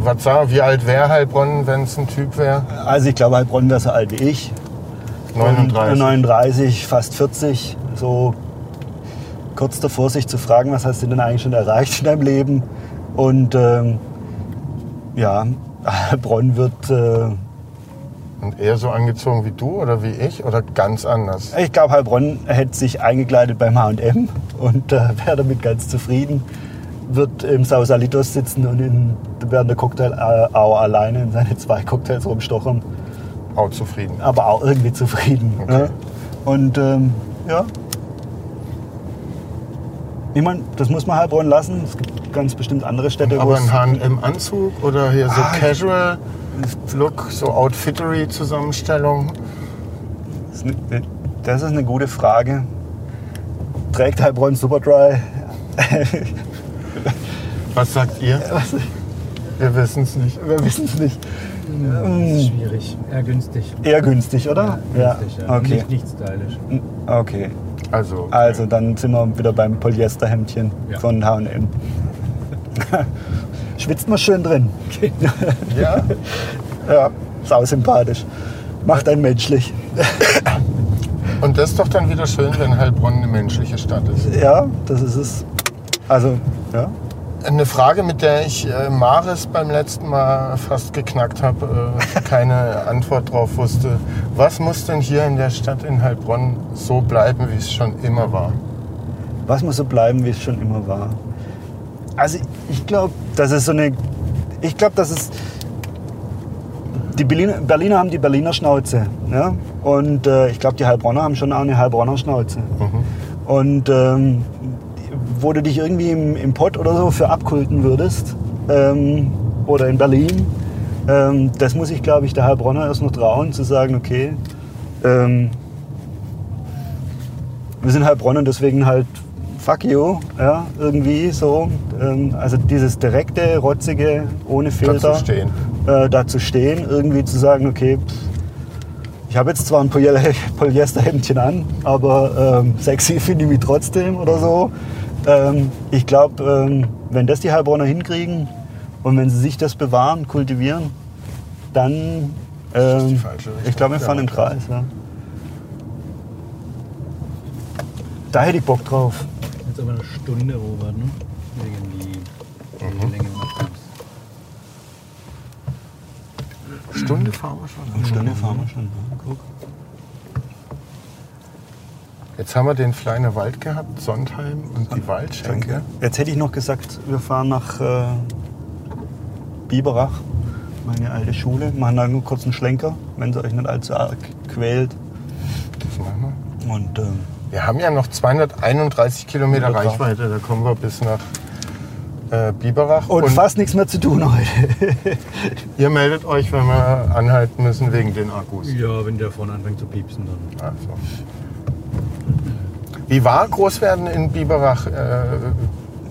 Was sag, wie alt wäre Heilbronn, wenn es ein Typ wäre? Also ich glaube, Heilbronn wäre so alt wie ich. Und, 39. äh, 39, fast 40. So kurz davor, sich zu fragen, was hast du denn eigentlich schon erreicht in deinem Leben? Und ähm, ja, Heilbronn wird, äh, Und eher so angezogen wie du oder wie ich oder ganz anders? ich glaube, Heilbronn hätte sich eingekleidet beim H&M und äh, wäre damit ganz zufrieden. Wird im Sausalitos sitzen und in, während der Cocktail äh, auch alleine in seine zwei Cocktails rumstochern. Auch zufrieden. aber auch irgendwie zufrieden. Okay. Ne? Und ähm, ja. Ich meine, das muss man Heilbronn lassen. Es gibt ganz bestimmt andere Städte, wo Aber ein H&M-Anzug oder hier so Ah, Casual Look, so Outfittery-Zusammenstellung? Das ist eine- Das ist eine gute Frage. Trägt Heilbronn Superdry? Was sagt ihr? Was? Wir wissen es nicht. Wir wissen es nicht. Das Ähm, ist schwierig. Eher günstig. Eher günstig, oder? günstig, ja. Okay. Nicht, nicht stylisch. Okay. Also, Also dann sind wir wieder beim Polyesterhemdchen Ja. von H&M. Schwitzt man schön drin. ja, Ja, sau sympathisch. Macht einen menschlich. und das ist doch dann wieder schön, wenn Heilbronn eine menschliche Stadt ist. Ja, das ist es. Also, ja. Eine Frage, mit der ich äh, Maris beim letzten Mal fast geknackt habe, äh, keine Antwort drauf wusste. Was muss denn hier in der Stadt in Heilbronn so bleiben, wie es schon immer war? Was muss so bleiben, wie es schon immer war? Also, ich glaube, das ist so eine. Ich glaube, das ist. Die Berliner, Berliner haben die Berliner Schnauze. Ja? Und äh, ich glaube, die Heilbronner haben schon auch eine Heilbronner Schnauze. Und ähm, wo du dich irgendwie im, im Pott oder so für abkulten würdest, ähm, oder in Berlin, ähm, das muss ich, glaube ich, der Heilbronner erst noch trauen, zu sagen, okay, ähm, wir sind Heilbronn und deswegen halt fuck you, ja, irgendwie so. Ähm, also dieses direkte, rotzige, ohne Filter. Dazu stehen. Äh, dazu stehen, irgendwie zu sagen, okay, pff, ich habe jetzt zwar ein Poly- Polyesterhemdchen an, aber ähm, sexy finde ich mich trotzdem oder so. Ähm, ich glaube, ähm, wenn das die Heilbronner hinkriegen und wenn sie sich das bewahren, kultivieren, dann, ähm, ich glaube, wir fahren im Kreis. Ja. Da hätte ich Bock drauf. Jetzt aber eine Stunde, Robert, ne? Wegen die, die Mhm. Länge Stunde fahren wir schon. Eine Stunde fahren wir schon. Ja, guck. Jetzt haben wir den Fleiner Wald gehabt, Sondheim und die Waldschenke. Jetzt hätte ich noch gesagt, wir fahren nach äh, Biberach, meine alte Schule. Machen da nur kurz einen Schlenker, wenn sie euch nicht allzu arg quält. Das machen wir. Und ähm, Wir haben ja noch 231 Kilometer. Reichweite, da kommen wir bis nach äh, Biberach. und, fast nichts mehr zu tun heute. ihr meldet euch, wenn wir anhalten müssen wegen den Akkus. Ja, wenn der vorne anfängt zu piepsen, dann. Also. Wie war Großwerden in Biberach? Äh,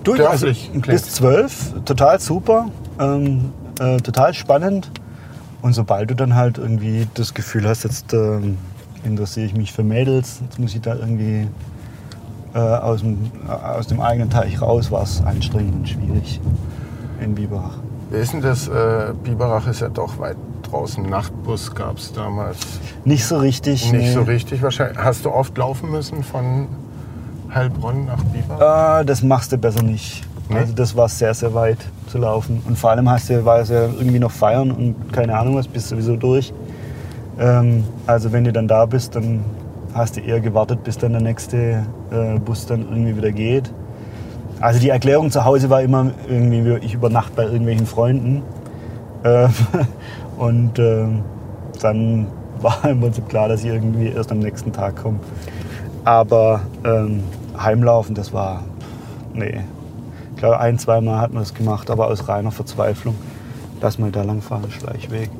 Durch, Dörflich also, klingt. bis zwölf, total super, ähm, äh, total spannend. Und sobald du dann halt irgendwie das Gefühl hast, jetzt ähm, interessiere ich mich für Mädels, jetzt muss ich da irgendwie äh, aus, dem, äh, aus dem eigenen Teich raus, war es anstrengend und schwierig in Biberach. Wie ist denn das? Äh, Biberach ist ja doch weit draußen. Nachtbus gab es damals Nicht so richtig. nicht nee. so richtig wahrscheinlich. Hast du oft laufen müssen von Heilbronn nach Biberach? Ah, das machst du besser nicht. Nee? Also das war sehr, sehr weit zu laufen. Und vor allem hast du, war es ja irgendwie noch feiern und keine Ahnung was, bist sowieso durch. Ähm, also wenn du dann da bist, dann hast du eher gewartet, bis dann der nächste äh, Bus dann irgendwie wieder geht. Also die Erklärung zu Hause war immer irgendwie, ich übernachte bei irgendwelchen Freunden. Ähm, und ähm, dann war im Prinzip klar, dass ich irgendwie erst am nächsten Tag komme. Aber ähm, Heimlaufen, das war, nee, glaube, ein, zweimal hat man das gemacht, aber aus reiner Verzweiflung. Lass mal da lang fahren, Schleichweg.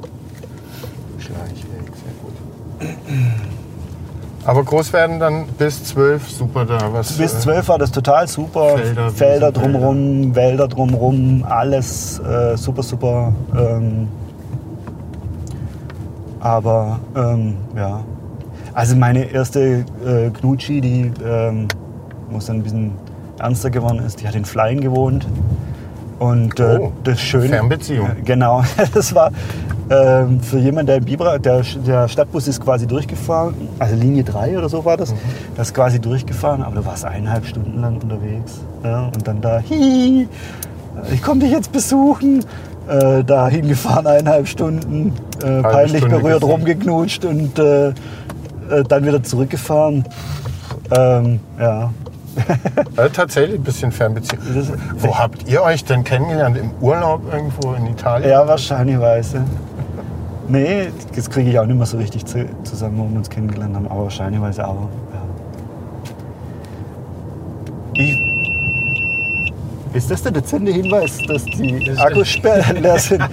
Schleichweg, sehr gut. Aber groß werden dann bis zwölf, super da. Was, Bis äh, zwölf war das total super. Felder, Felder drumherum, Wälder drumherum, alles äh, super, super. Ähm, aber ähm, ja. Also meine erste äh, Knutschi, die ähm, wo es dann ein bisschen ernster geworden ist, die hat in Fleien gewohnt. Und äh, Oh, das Schöne. Fernbeziehung. Äh, Genau, das war ähm, für jemanden, der in Biberach, der, der Stadtbus ist quasi durchgefahren, also Linie 3 oder so war das, das ist quasi durchgefahren, aber du warst eineinhalb Stunden lang unterwegs. Ja, und dann da, hihi, ich komme dich jetzt besuchen. Äh, da hingefahren, eineinhalb Stunden, äh, peinlich Stunde berührt, gesehen. rumgeknutscht und äh, äh, dann wieder zurückgefahren. Ähm, ja. Äh, tatsächlich ein bisschen Fernbeziehung. Das- Wo habt ihr euch denn kennengelernt? Im Urlaub irgendwo in Italien? Ja, wahrscheinlich weiß. Nee, das kriege ich auch nicht mehr so richtig zu, zusammen, wo wir uns kennengelernt haben, aber wahrscheinlich weiß auch. Ja. Ich, ist das der dezente Hinweis, dass die Das Akkusperren leer sind?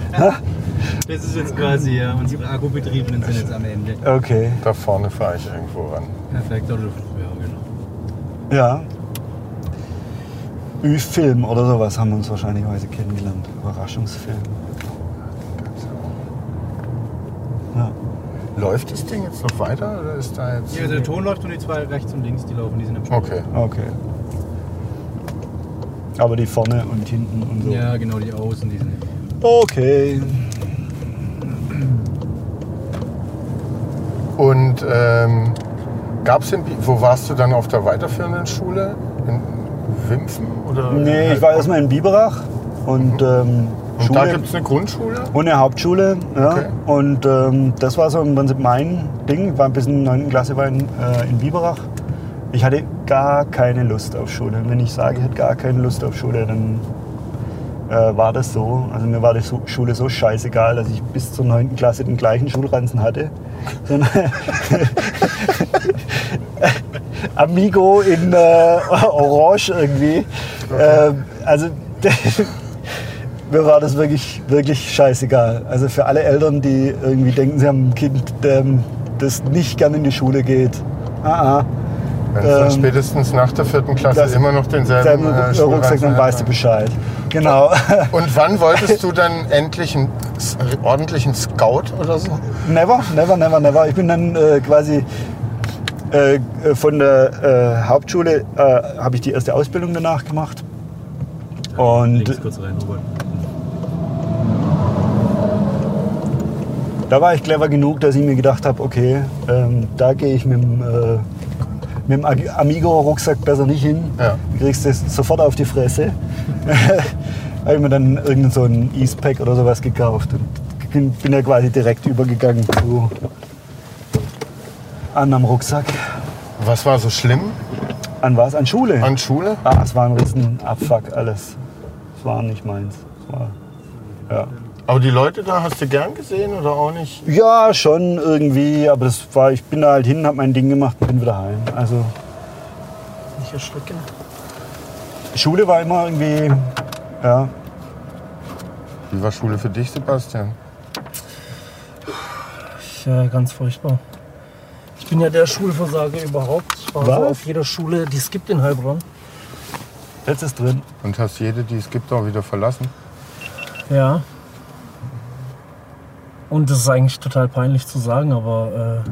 Das ist jetzt quasi, ja, unsere Akkubetriebenen sind jetzt am Ende. okay, Da vorne fahre ich irgendwo ran. Perfekt, oder genau. Ja. Ü-Film oder sowas haben wir uns wahrscheinlich heute kennengelernt. Überraschungsfilm. Ja. Läuft das Ding jetzt noch weiter oder ist da jetzt. Ja, der Ton läuft und die zwei rechts und links, die laufen, die sind im Spiel. Okay. Okay. Aber die vorne und hinten und so. Ja, genau, die Außen, die sind. Okay. Und ähm, gab es wo warst du dann auf der weiterführenden Schule? In Wimpfen? Oder Nee, ich war erstmal in Biberach und ähm, Und da gibt es eine Grundschule? und eine Hauptschule. Ja. Okay. Und ähm, das war so im Prinzip mein Ding. Ich war bis in der 9. Klasse war in, äh, in Biberach. Ich hatte gar keine Lust auf Schule. Und wenn ich sage, ich hätte gar keine Lust auf Schule, dann äh, war das so. Also mir war die Schule so scheißegal, dass ich bis zur 9. Klasse den gleichen Schulranzen hatte. Amigo in äh, Orange irgendwie. Ähm, also mir war das wirklich, wirklich scheißegal. Also für alle Eltern, die irgendwie denken, sie haben ein Kind, ähm, das nicht gern in die Schule geht. Ah, ah. Wenn es dann Ähm, spätestens nach der vierten Klasse immer noch denselben Selben äh, Rucksack, Schulranzen dann hat. weißt du Bescheid. Genau. Und wann wolltest du dann endlich einen ordentlichen Scout oder so? Never, never, never, never. Ich bin dann äh, quasi äh, von der äh, Hauptschule äh, habe ich die erste Ausbildung danach gemacht. Und Links kurz rein, Robert. da war ich clever genug, dass ich mir gedacht habe, okay, ähm, da gehe ich mit dem, äh, mit dem Amigo-Rucksack besser nicht hin. Ja. Du kriegst das sofort auf die Fresse. habe ich mir dann irgendein so ein Eastpack oder sowas gekauft und bin, bin ja quasi direkt übergegangen zu anderem Rucksack. Was war so schlimm An was? An Schule? an Schule? ah, es war ein riesen Abfuck alles. Es war nicht meins. Es war, ja. Aber die Leute da hast du gern gesehen oder auch nicht? ja, schon irgendwie, aber das war, ich bin da halt hin, habe mein Ding gemacht und bin wieder heim. Also Nicht erschrecken. Schule war immer irgendwie, ja, Wie war Schule für dich, Sebastian? Ja, ganz furchtbar. Ich bin ja der Schulversager überhaupt. Ich war auf jeder Schule, die es gibt in Heilbronn. jetzt ist drin. Und hast jede, die es gibt, auch wieder verlassen? Ja. Und das ist eigentlich total peinlich zu sagen, aber äh,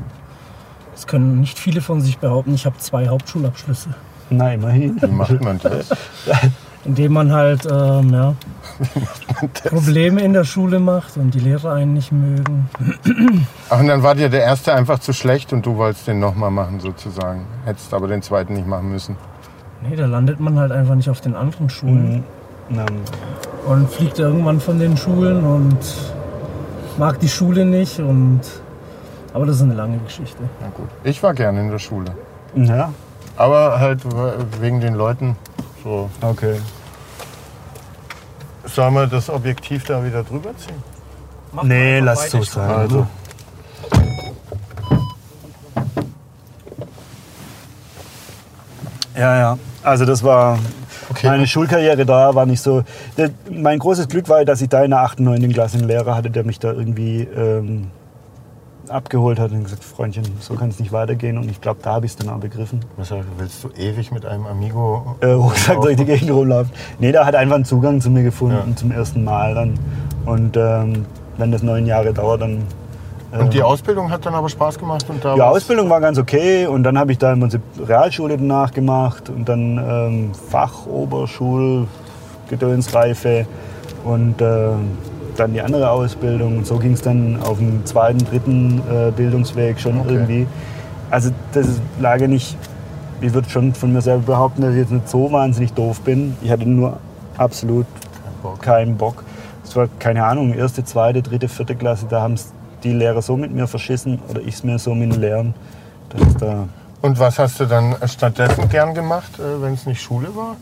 das können nicht viele von sich behaupten. Ich habe zwei Hauptschulabschlüsse, Na, immerhin. Wie macht man das? indem man halt ähm, ja, Probleme in der Schule macht und die Lehrer einen nicht mögen. Ach, und dann war dir der erste einfach zu schlecht und du wolltest den nochmal machen, sozusagen. Hättest aber den zweiten nicht machen müssen. Nee, da landet man halt einfach nicht auf den anderen Schulen. Na, und fliegt irgendwann von den Schulen und mag die Schule nicht und aber das ist eine lange Geschichte. Na gut. Ich war gerne in der Schule. ja, Aber halt wegen den Leuten so. okay. Sollen wir das Objektiv da wieder drüber ziehen? Nee, lass so sein. Also. Ja, ja. Also das war Okay. Meine Schulkarriere da war nicht so. Mein großes Glück war, dass ich da in der 8. und 9. Klasse einen Lehrer hatte, der mich da irgendwie ähm, abgeholt hat und gesagt, Freundchen, so kann es nicht weitergehen. Und ich glaube, da habe ich es dann auch begriffen. Was willst du ewig mit einem Amigo? Äh, Rucksack durch die Gegend rumläuft. Nee, der hat einfach einen Zugang zu mir gefunden Ja. zum ersten Mal dann. Und ähm, wenn das neun Jahre dauert, dann. Äh, Und die Ausbildung hat dann aber Spaß gemacht und da Die Ausbildung war ganz okay und dann habe ich da im Prinzip Realschule danach gemacht und dann ähm, Fach, Oberschul, Gedönsreife und ähm, dann die andere Ausbildung. Und so ging es dann auf dem zweiten, dritten äh, Bildungsweg schon Okay. irgendwie. Also das lag ja nicht, ich würde schon von mir selber behaupten, dass ich jetzt nicht so wahnsinnig doof bin. Ich hatte nur absolut keinen Bock. Es war, keine Ahnung, erste, zweite, dritte, vierte Klasse, da haben es die Lehrer so mit mir verschissen oder ich es mir so mit den Lehrern. Dass da Und was hast du dann stattdessen gern gemacht, äh, wenn es nicht Schule war?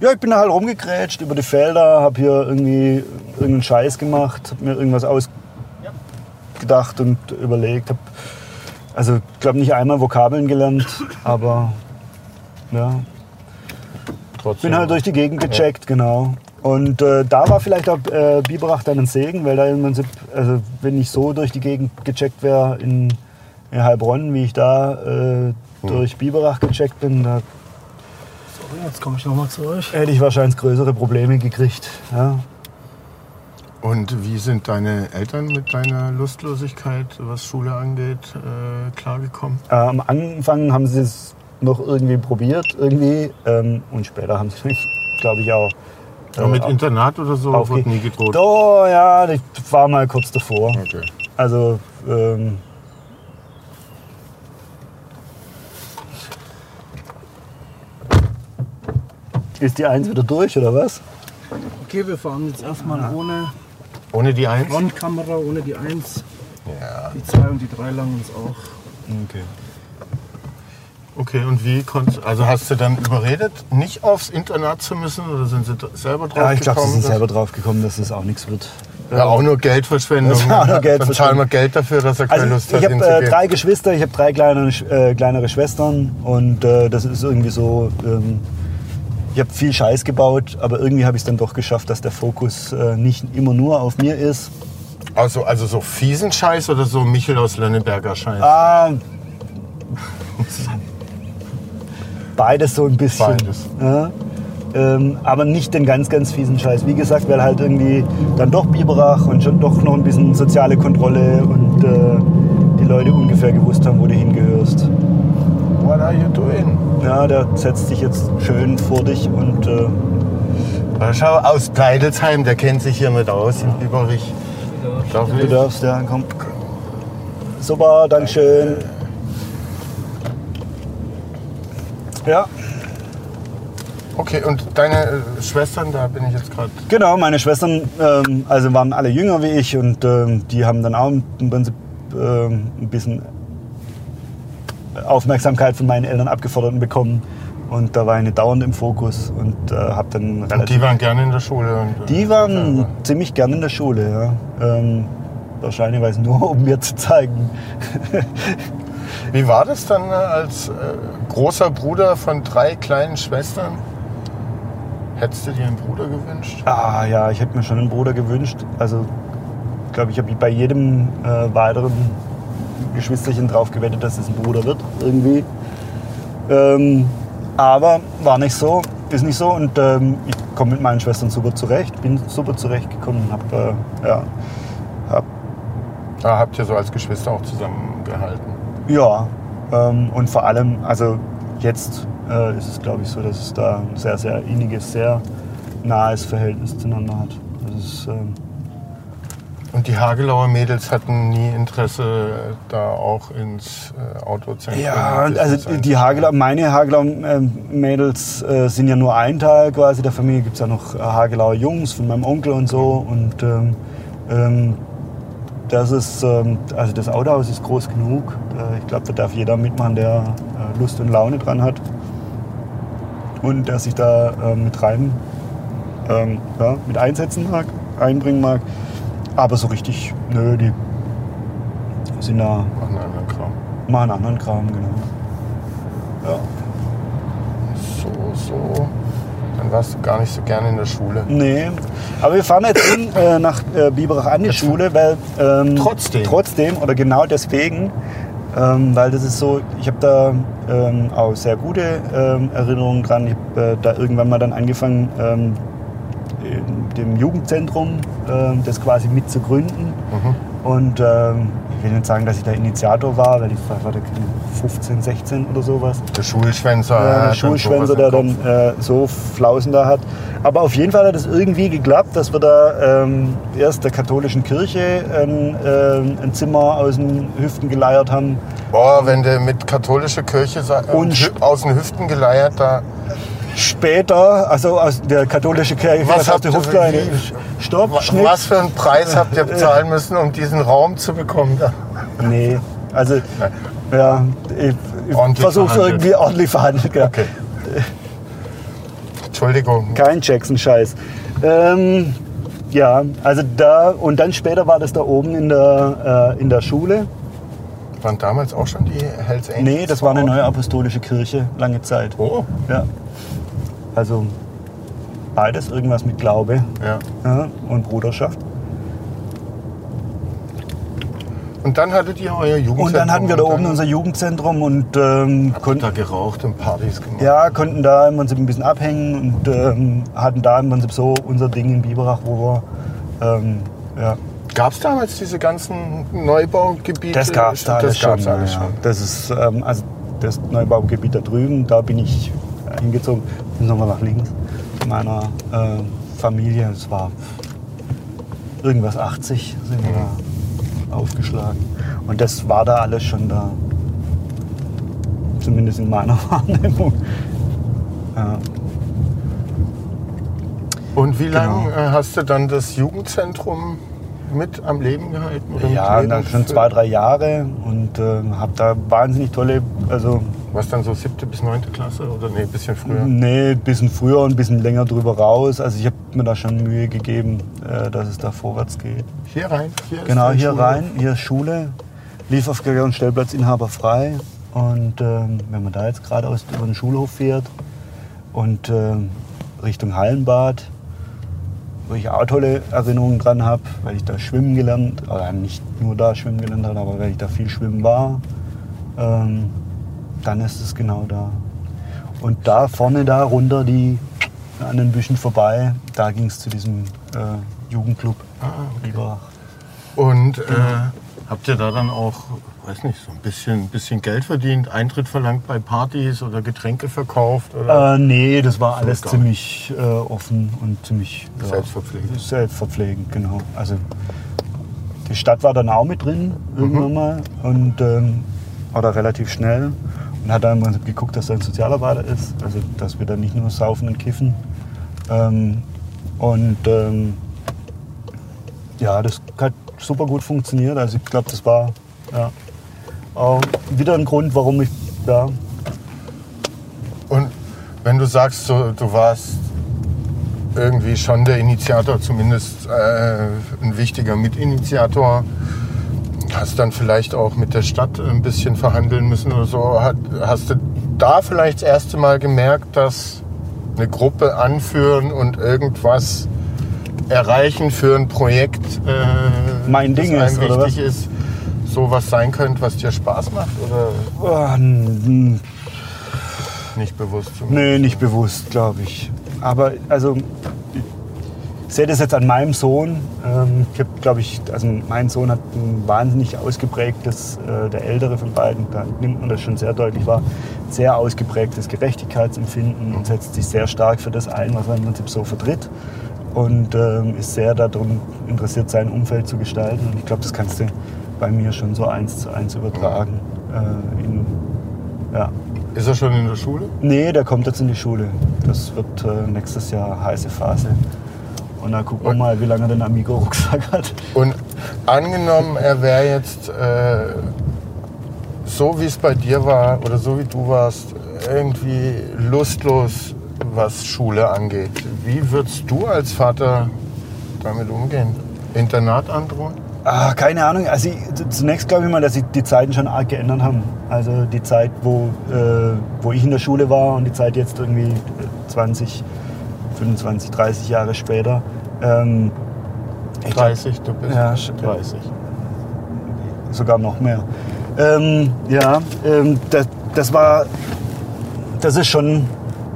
ja, ich bin da halt rumgegrätscht über die Felder, habe hier irgendwie irgendeinen Scheiß gemacht, habe mir irgendwas ausgedacht und überlegt. Hab, also, ich glaube, nicht einmal Vokabeln gelernt, aber ja, Trotzdem. bin halt durch die Gegend gecheckt, genau. Und äh, da war vielleicht auch äh, Biberach dann ein Segen, weil da im Prinzip, also wenn ich so durch die Gegend gecheckt wäre in, in Heilbronn, wie ich da äh, durch Biberach gecheckt bin, da Sorry, jetzt komme ich nochmal zu euch. hätte ich wahrscheinlich größere Probleme gekriegt. Ja. Und wie sind deine Eltern mit deiner Lustlosigkeit, was Schule angeht, äh, klargekommen? Äh, am Anfang haben sie es noch irgendwie probiert, irgendwie, ähm, und später haben sie mich, glaube ich, auch. Aber mit äh, Internat oder so aufge- wurde nie gedroht. Oh ja, ich war mal kurz davor. Okay. Also, ähm, ist die Eins wieder durch oder was? Okay, wir fahren jetzt erstmal ohne Ohne die Eins? Frontkamera, ohne die 1. Ja. Die 2 und die 3 langen uns auch. Okay. Okay, und wie konntest also hast du dann überredet, nicht aufs Internat zu müssen oder sind sie selber drauf Ja, ich glaube, sie gekommen, sind dass- selber drauf gekommen, dass es auch nichts wird. Ja, auch nur Geldverschwendung. Das war auch nur Dann zahlen wir Geld dafür, dass er keine Also Lust hat, ich habe äh, hinzugehen. drei Geschwister, ich habe drei kleine, äh, kleinere Schwestern und äh, das ist irgendwie so. Ähm, ich habe viel Scheiß gebaut, aber irgendwie habe ich es dann doch geschafft, dass der Fokus äh, nicht immer nur auf mir ist. Also, also so fiesen Scheiß oder so Michel aus Lönneberger Scheiß? Ah, beides so ein bisschen. Beides. Ja, ähm, aber nicht den ganz, ganz fiesen Scheiß. Wie gesagt, weil halt irgendwie dann doch Biberach und schon doch noch ein bisschen soziale Kontrolle und äh, die Leute ungefähr gewusst haben, wo du hingehörst. What are you doing? Ja, der setzt sich jetzt schön vor dich und äh, Schau, aus Pleidelsheim, der kennt sich hier mit aus in Biberich. Darf du darfst, ja, komm. Super, Dankeschön. Ja, Okay, und deine äh, Schwestern, da bin ich jetzt gerade. genau, meine Schwestern ähm, also waren alle jünger wie ich und ähm, die haben dann auch im Prinzip ähm, ein bisschen Aufmerksamkeit von meinen Eltern abgefordert bekommen. Und da war ich nicht dauernd im Fokus und äh, habe dann Und relativ die waren gerne in der Schule. Und, äh, Die waren selber. ziemlich gern in der Schule, ja. Ähm, wahrscheinlich weiß nur, um mir zu zeigen. Wie war das dann äh, als äh, großer Bruder von drei kleinen Schwestern? Hättest du dir einen Bruder gewünscht? Ah ja, ich hätte mir schon einen Bruder gewünscht. Also, ich glaube, ich habe bei jedem äh, weiteren Geschwisterchen drauf gewettet, dass es ein Bruder wird, irgendwie. Ähm, aber war nicht so, ist nicht so. Und ähm, ich komme mit meinen Schwestern super zurecht, bin super zurechtgekommen und habe, äh, ja, hab Da habt ihr so als Geschwister auch zusammengehalten. Ja, ähm, und vor allem, also jetzt äh, ist es, glaube ich, so, dass es da ein sehr, sehr inniges, sehr nahes Verhältnis zueinander hat. Das ist, ähm, Und die Hagelauer Mädels hatten nie Interesse, da auch ins äh, Autozentrum. ja, also die. Hagelau, meine Hagelau-Mädels äh, sind ja nur ein Teil quasi der Familie. Gibt es ja noch äh, Hagelauer Jungs von meinem Onkel und so. Und ähm, ähm, das ist, ähm, also das Autohaus ist groß genug. Äh, ich glaube, da darf jeder mitmachen, der äh, Lust und Laune dran hat. Und der sich da äh, mit rein, ähm, ja, mit einsetzen mag, einbringen mag. Aber so richtig, nö, die sind da, Machen einen anderen Kram. machen anderen Kram, genau. Ja. So, so. Dann warst du gar nicht so gerne in der Schule. Nee, aber wir fahren jetzt hin, äh, nach äh, Biberach an die Schule, weil ähm, Trotzdem? trotzdem oder genau deswegen, ähm, weil das ist so, ich habe da ähm, auch sehr gute ähm, Erinnerungen dran. Ich habe äh, da irgendwann mal dann angefangen, ähm, in dem Jugendzentrum ähm, das quasi mit zu gründen. Mhm. Und will nicht sagen, dass ich der Initiator war, weil ich war, da 15, 16 oder sowas. Der Schulschwänzer. Ja, der Schulschwänzer, der dann äh, so Flausen da hat. Aber auf jeden Fall hat es irgendwie geklappt, dass wir da ähm, erst der katholischen Kirche ein, ähm, ein Zimmer aus den Hüften geleiert haben. Boah, wenn du mit katholischer Kirche Hü- aus den Hüften geleiert, da. Später, also aus der katholischen Kirche, Was ihr- Hufkleine. wie- Stopp, Schnitt. Was für einen Preis habt ihr bezahlen müssen, um diesen Raum zu bekommen? Da? Nee, also ja, ich, ich versuche irgendwie ordentlich verhandelt. Ja. Okay. Entschuldigung. Kein Jackson-Scheiß. Ähm, ja, also da und dann später war das da oben in der, äh, in der Schule. Waren damals auch schon die Hells Angels? Nee, das war eine neue apostolische Kirche, lange Zeit. Oh, Ja. Also beides, irgendwas mit Glaube ja. ja, und Bruderschaft. Und dann hattet ihr euer Jugendzentrum. Und dann hatten wir da oben unser Jugendzentrum und ähm, konnten, da geraucht und Partys gemacht. ja, konnten da im Prinzip ein bisschen abhängen und ähm, hatten da im Prinzip so unser Ding in Biberach, wo wir ähm, ja, Gab es damals diese ganzen Neubaugebiete? Das gab es da alles das schon. alles ja. schon. Das ist ähm, also das Neubaugebiet da drüben, da bin ich hingezogen. Jetzt nochmal nach links zu meiner äh, Familie. Es war irgendwas 80 sind wir da aufgeschlagen. Und das war da alles schon da. Zumindest in meiner Wahrnehmung. Ja. Und wie lange Genau. äh, hast du dann das Jugendzentrum mit am Leben gehalten? Ja, mit dann Leben schon zwei, drei Jahre und äh, habe da wahnsinnig tolle, also Was dann so siebte bis neunte Klasse oder nee, ein bisschen früher? Nee, ein bisschen früher und ein bisschen länger drüber raus. Also ich habe mir da schon Mühe gegeben, äh, dass es da vorwärts geht. Hier rein? Hier Genau, hier Schulhof. rein, hier ist Schule, Lieferverkehr und Stellplatzinhaber frei. Und ähm, wenn man da jetzt geradeaus über den Schulhof fährt und ähm, Richtung Hallenbad, wo ich auch tolle Erinnerungen dran habe, weil ich da schwimmen gelernt, oder nicht nur da schwimmen gelernt habe, aber weil ich da viel schwimmen war, ähm, dann ist es genau da. Und da vorne da runter, die an den Büschen vorbei, da ging es zu diesem äh, Jugendclub Ah, okay. Biberach. Und äh, habt ihr da dann auch, weiß nicht, so ein bisschen, bisschen Geld verdient, Eintritt verlangt bei Partys oder Getränke verkauft? Oder? Äh, nee, das war alles ziemlich äh, offen und ziemlich ja, Selbstverpflegend. Selbstverpflegend, genau. Also die Stadt war dann auch mit drin irgendwann Mhm. mal und ähm, oder relativ schnell und hat dann geguckt, dass da ein Sozialarbeiter ist, also dass wir dann nicht nur saufen und kiffen. Ähm, und ähm, ja, das hat super gut funktioniert. Also ich glaube, das war ja, auch wieder ein Grund, warum ich ja, Und wenn du sagst, so, du warst irgendwie schon der Initiator, zumindest äh, ein wichtiger Mitinitiator, hast dann vielleicht auch mit der Stadt ein bisschen verhandeln müssen oder so. Hast du da vielleicht das erste Mal gemerkt, dass eine Gruppe anführen und irgendwas erreichen für ein Projekt, äh, Mein Ding das ist, oder wichtig ist, sowas sein könnte, was dir Spaß macht oder n- nicht bewusst? Nee, nicht bewusst, glaube ich. Aber also, ich sehe das jetzt an meinem Sohn. Ähm, ich habe, glaube ich, also mein Sohn hat ein wahnsinnig ausgeprägtes, äh, der ältere von beiden, da nimmt man das schon sehr deutlich wahr, sehr ausgeprägtes Gerechtigkeitsempfinden und setzt sich sehr stark für das ein, was er im Prinzip so vertritt. Und ähm, ist sehr darum interessiert, sein Umfeld zu gestalten. Und ich glaube, das kannst du bei mir schon so eins zu eins übertragen. Äh, in, ja. Ist er schon in der Schule? Nee, der kommt jetzt in die Schule. Das wird äh, nächstes Jahr heiße Phase. Und dann gucken wir mal, wie lange er den Amigo-Rucksack hat. Und angenommen, er wäre jetzt äh, so, wie es bei dir war oder so wie du warst, irgendwie lustlos, was Schule angeht. Wie würdest du als Vater damit umgehen? Internat androhen? Ah, keine Ahnung. Also ich, zunächst glaube ich mal, dass sich die Zeiten schon arg geändert haben. Also die Zeit, wo, äh, wo ich in der Schule war und die Zeit jetzt irgendwie 20, 25, 30 Jahre später. Ähm, ich glaub, 30, du bist Ja, sch- 30. sogar noch mehr. Ähm, ja, ähm, das, das war, das ist schon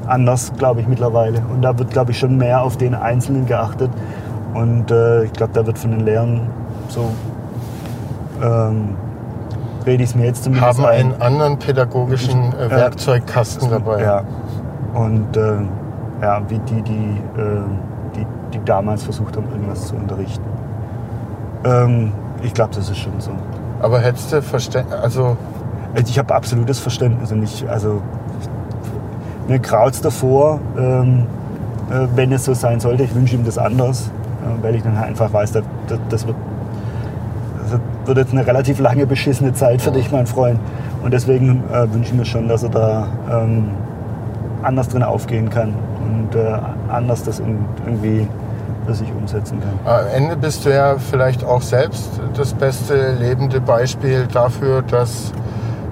anders, glaube ich, mittlerweile. Und da wird, glaube ich, schon mehr auf den Einzelnen geachtet. Und äh, ich glaube, da wird von den Lehrern so, ähm, rede ich es mir jetzt zumindest Haben ein. einen anderen pädagogischen äh. Werkzeugkasten dabei. Ja. Und äh, ja, wie die, die, äh, die, die damals versucht haben, irgendwas zu unterrichten. Ähm, ich glaube, das ist schon so. Aber hättest du Verständnis, also Ich habe absolutes Verständnis und ich, also mir graut davor, ähm, äh, wenn es so sein sollte. Ich wünsche ihm das anders, äh, weil ich dann halt einfach weiß, das, das, das, wird, das wird jetzt eine relativ lange beschissene Zeit für dich, mein Freund. Und deswegen äh, wünsche ich mir schon, dass er da ähm, anders drin aufgehen kann und äh, anders das in, irgendwie für sich umsetzen kann. am Ende bist du ja vielleicht auch selbst das beste lebende Beispiel dafür, dass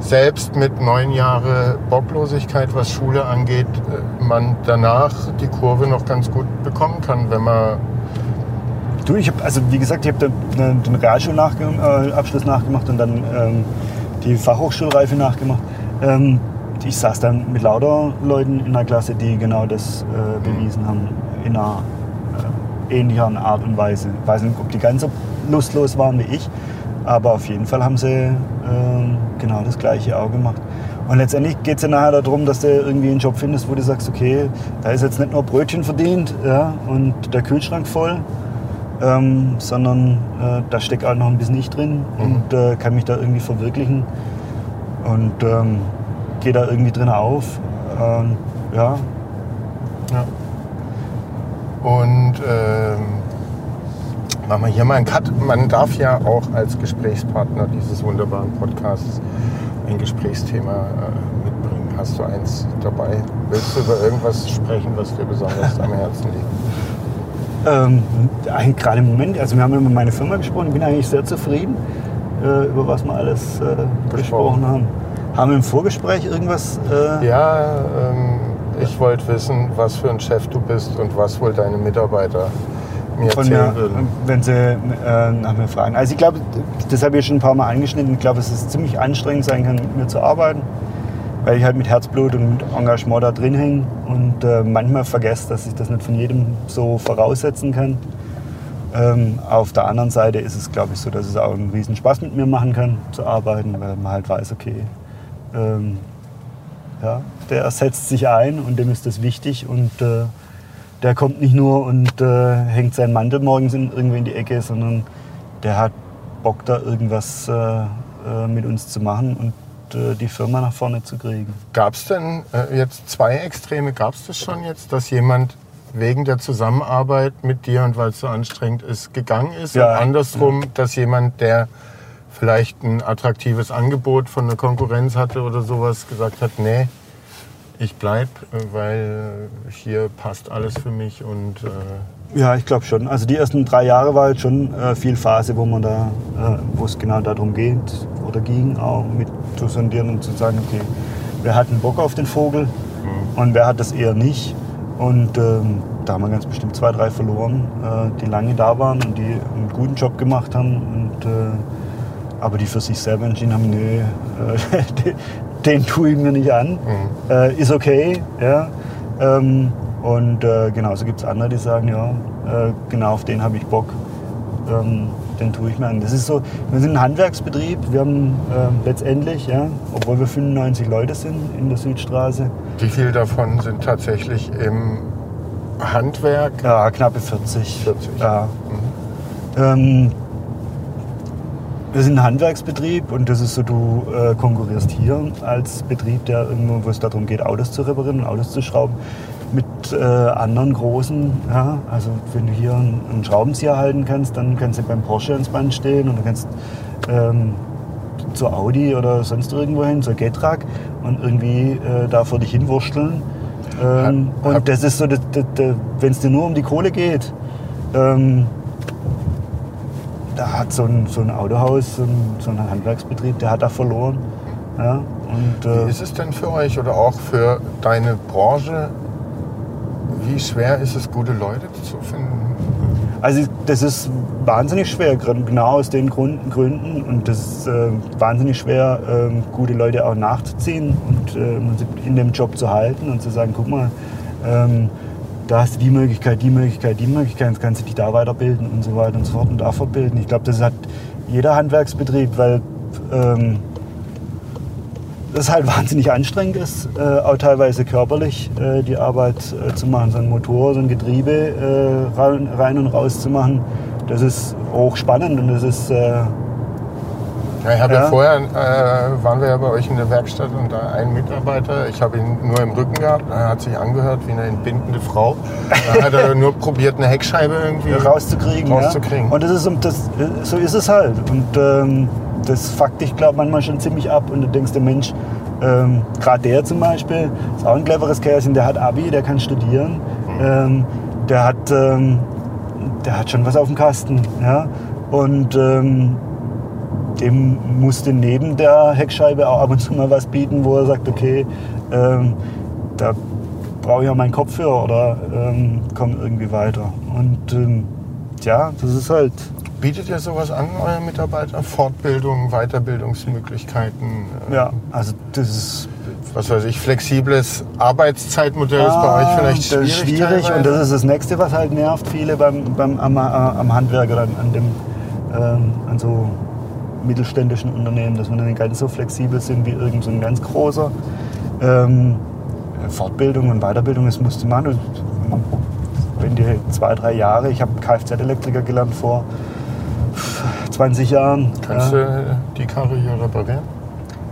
selbst mit neun Jahre Bocklosigkeit, was Schule angeht, äh, man danach die Kurve noch ganz gut bekommen kann, wenn man Du, ich habe, also wie gesagt, ich habe den, den Realschulabschluss äh, nachgemacht und dann ähm, die Fachhochschulreife nachgemacht. Ähm, ich saß dann mit lauter Leuten in der Klasse, die genau das äh, bewiesen haben, in einer äh, ähnlichen Art und Weise. Ich weiß nicht, ob die ganz so lustlos waren wie ich, aber auf jeden Fall haben sie äh, genau das Gleiche auch gemacht. Und letztendlich geht es ja nachher darum, dass du irgendwie einen Job findest, wo du sagst, okay, da ist jetzt nicht nur Brötchen verdient ja, und der Kühlschrank voll, ähm, sondern äh, da steckt auch noch ein bisschen ich drin und äh, kann mich da irgendwie verwirklichen und ähm, gehe da irgendwie drin auf. Ähm, ja, Ja. Und ähm, machen wir hier mal einen Cut. Man darf ja auch als Gesprächspartner dieses wunderbaren Podcasts ein Gesprächsthema äh, mitbringen. Hast du eins dabei? Willst du über irgendwas sprechen, was dir besonders am Herzen liegt? Ähm, eigentlich gerade im Moment, also wir haben über meine Firma gesprochen, ich bin eigentlich sehr zufrieden, äh, über was wir alles äh, gesprochen haben. Haben wir im Vorgespräch irgendwas? Äh, Ja, ähm, ich wollte wissen, was für ein Chef du bist und was wohl deine Mitarbeiter mir Von erzählen mir, würden. wenn sie äh, nach mir fragen. Also ich glaube, das habe ich schon ein paar Mal angeschnitten. Ich glaube, es ziemlich anstrengend sein kann, mit mir zu arbeiten, weil ich halt mit Herzblut und Engagement da drin hänge und äh, manchmal vergesse, dass ich das nicht von jedem so voraussetzen kann. Ähm, auf der anderen Seite ist es, glaube ich, so, dass es auch einen riesen Spaß mit mir machen kann, zu arbeiten, weil man halt weiß, okay, ähm, ja, der setzt sich ein und dem ist das wichtig und äh, der kommt nicht nur und äh, hängt seinen Mantel morgens in, irgendwie in die Ecke, sondern der hat Bock da irgendwas äh, äh, mit uns zu machen und äh, die Firma nach vorne zu kriegen. Gab es denn äh, jetzt zwei Extreme? Gab es das schon jetzt, dass jemand wegen der Zusammenarbeit mit dir und weil es so anstrengend ist, gegangen ist? Ja. Und andersrum, dass jemand, der vielleicht ein attraktives Angebot von der Konkurrenz hatte oder sowas, gesagt hat, nee, ich bleib, äh, weil hier passt alles für mich und äh, Ja, ich glaube schon. Also die ersten drei Jahre war jetzt schon äh, viel Phase, wo man da, äh, wo es genau darum geht oder ging, auch mit zu sondieren und zu sagen, okay, wer hat einen Bock auf den Vogel und wer hat das eher nicht. Und ähm, da haben wir ganz bestimmt zwei, drei verloren, äh, die lange da waren und die einen guten Job gemacht haben. Und, äh, aber die für sich selber entschieden haben, nee, äh, den, den tue ich mir nicht an. Äh, ist okay, ja. Ähm, und äh, genauso gibt es andere, die sagen, ja, äh, genau auf den habe ich Bock. Ähm, den tue ich mir an. Das ist so, wir sind ein Handwerksbetrieb. Wir haben äh, letztendlich, ja, obwohl wir 95 Leute sind in der Südstraße, wie viel davon sind tatsächlich im Handwerk? ja, knappe 40. 40. Ja. Ähm, wir sind ein Handwerksbetrieb und das ist so, du äh, konkurrierst hier als Betrieb, der irgendwo, wo es darum geht, Autos zu reparieren und Autos zu schrauben, mit äh, anderen großen. Ja? Also wenn du hier einen, einen Schraubenzieher halten kannst, dann kannst du beim Porsche ins Band stehen und du kannst ähm, zur Audi oder sonst irgendwo hin, zur Getrag und irgendwie äh, da vor dich hinwursteln. Ähm, Hab- hab- und das ist so, wenn es dir nur um die Kohle geht, ähm, da hat so ein, so ein Autohaus, so ein, so ein Handwerksbetrieb, der hat da verloren. Ja? Und, Wie äh, ist es denn für euch oder auch für deine Branche? wie schwer ist es, gute Leute zu finden? Also das ist wahnsinnig schwer, genau aus den Gründen. Gründen. Und das ist äh, wahnsinnig schwer, ähm, gute Leute auch nachzuziehen und äh, in dem Job zu halten und zu sagen, guck mal, ähm, da hast du die Möglichkeit, die Möglichkeit, die Möglichkeit, jetzt kannst du dich da weiterbilden und so weiter und so fort und da verbilden. Ich glaube, das hat jeder Handwerksbetrieb, weil ähm, das halt wahnsinnig anstrengend ist, äh, auch teilweise körperlich äh, die Arbeit äh, zu machen, so ein Motor, so ein Getriebe äh, rein, rein und raus zu machen. Das ist hochspannend und das ist äh, Ja, ich habe ja. Ja. vorher, äh, waren wir ja bei euch in der Werkstatt und da ein Mitarbeiter, ich habe ihn nur im Rücken gehabt, er hat sich angehört wie eine entbindende Frau. Da hat er nur probiert, eine Heckscheibe irgendwie rauszukriegen. rauszukriegen. Ja? Und das ist, das, so ist es halt. Und ähm, das fuckt dich, glaube manchmal schon ziemlich ab. Und du denkst, der Mensch, ähm, gerade der zum Beispiel, ist auch ein cleveres Kerlchen, der hat Abi, der kann studieren. Ähm, der, hat, ähm, der hat schon was auf dem Kasten. Ja? Und ähm, dem musste neben der Heckscheibe auch ab und zu mal was bieten, wo er sagt, okay, ähm, da brauche ich auch meinen Kopfhörer oder ähm, komme irgendwie weiter. Und ähm, ja, das ist halt. Bietet ihr sowas an, euren Mitarbeitern? Fortbildung, Weiterbildungsmöglichkeiten? äh, Ja, also das ist Was weiß ich, flexibles Arbeitszeitmodell ist bei euch vielleicht Ah, das schwierig. ist schwierig teilweise? und das ist das Nächste, was halt nervt viele beim, beim, am, äh, am Handwerk oder an, an, dem, ähm, an so mittelständischen Unternehmen, dass wir nicht ganz so flexibel sind wie irgend so ein ganz großer. Ähm, Fortbildung und Weiterbildung, das musst du machen. Und wenn die zwei, drei Jahre, ich habe Kfz-Elektriker gelernt vor 20 Jahren. Kannst ja. du die Karre hier reparieren?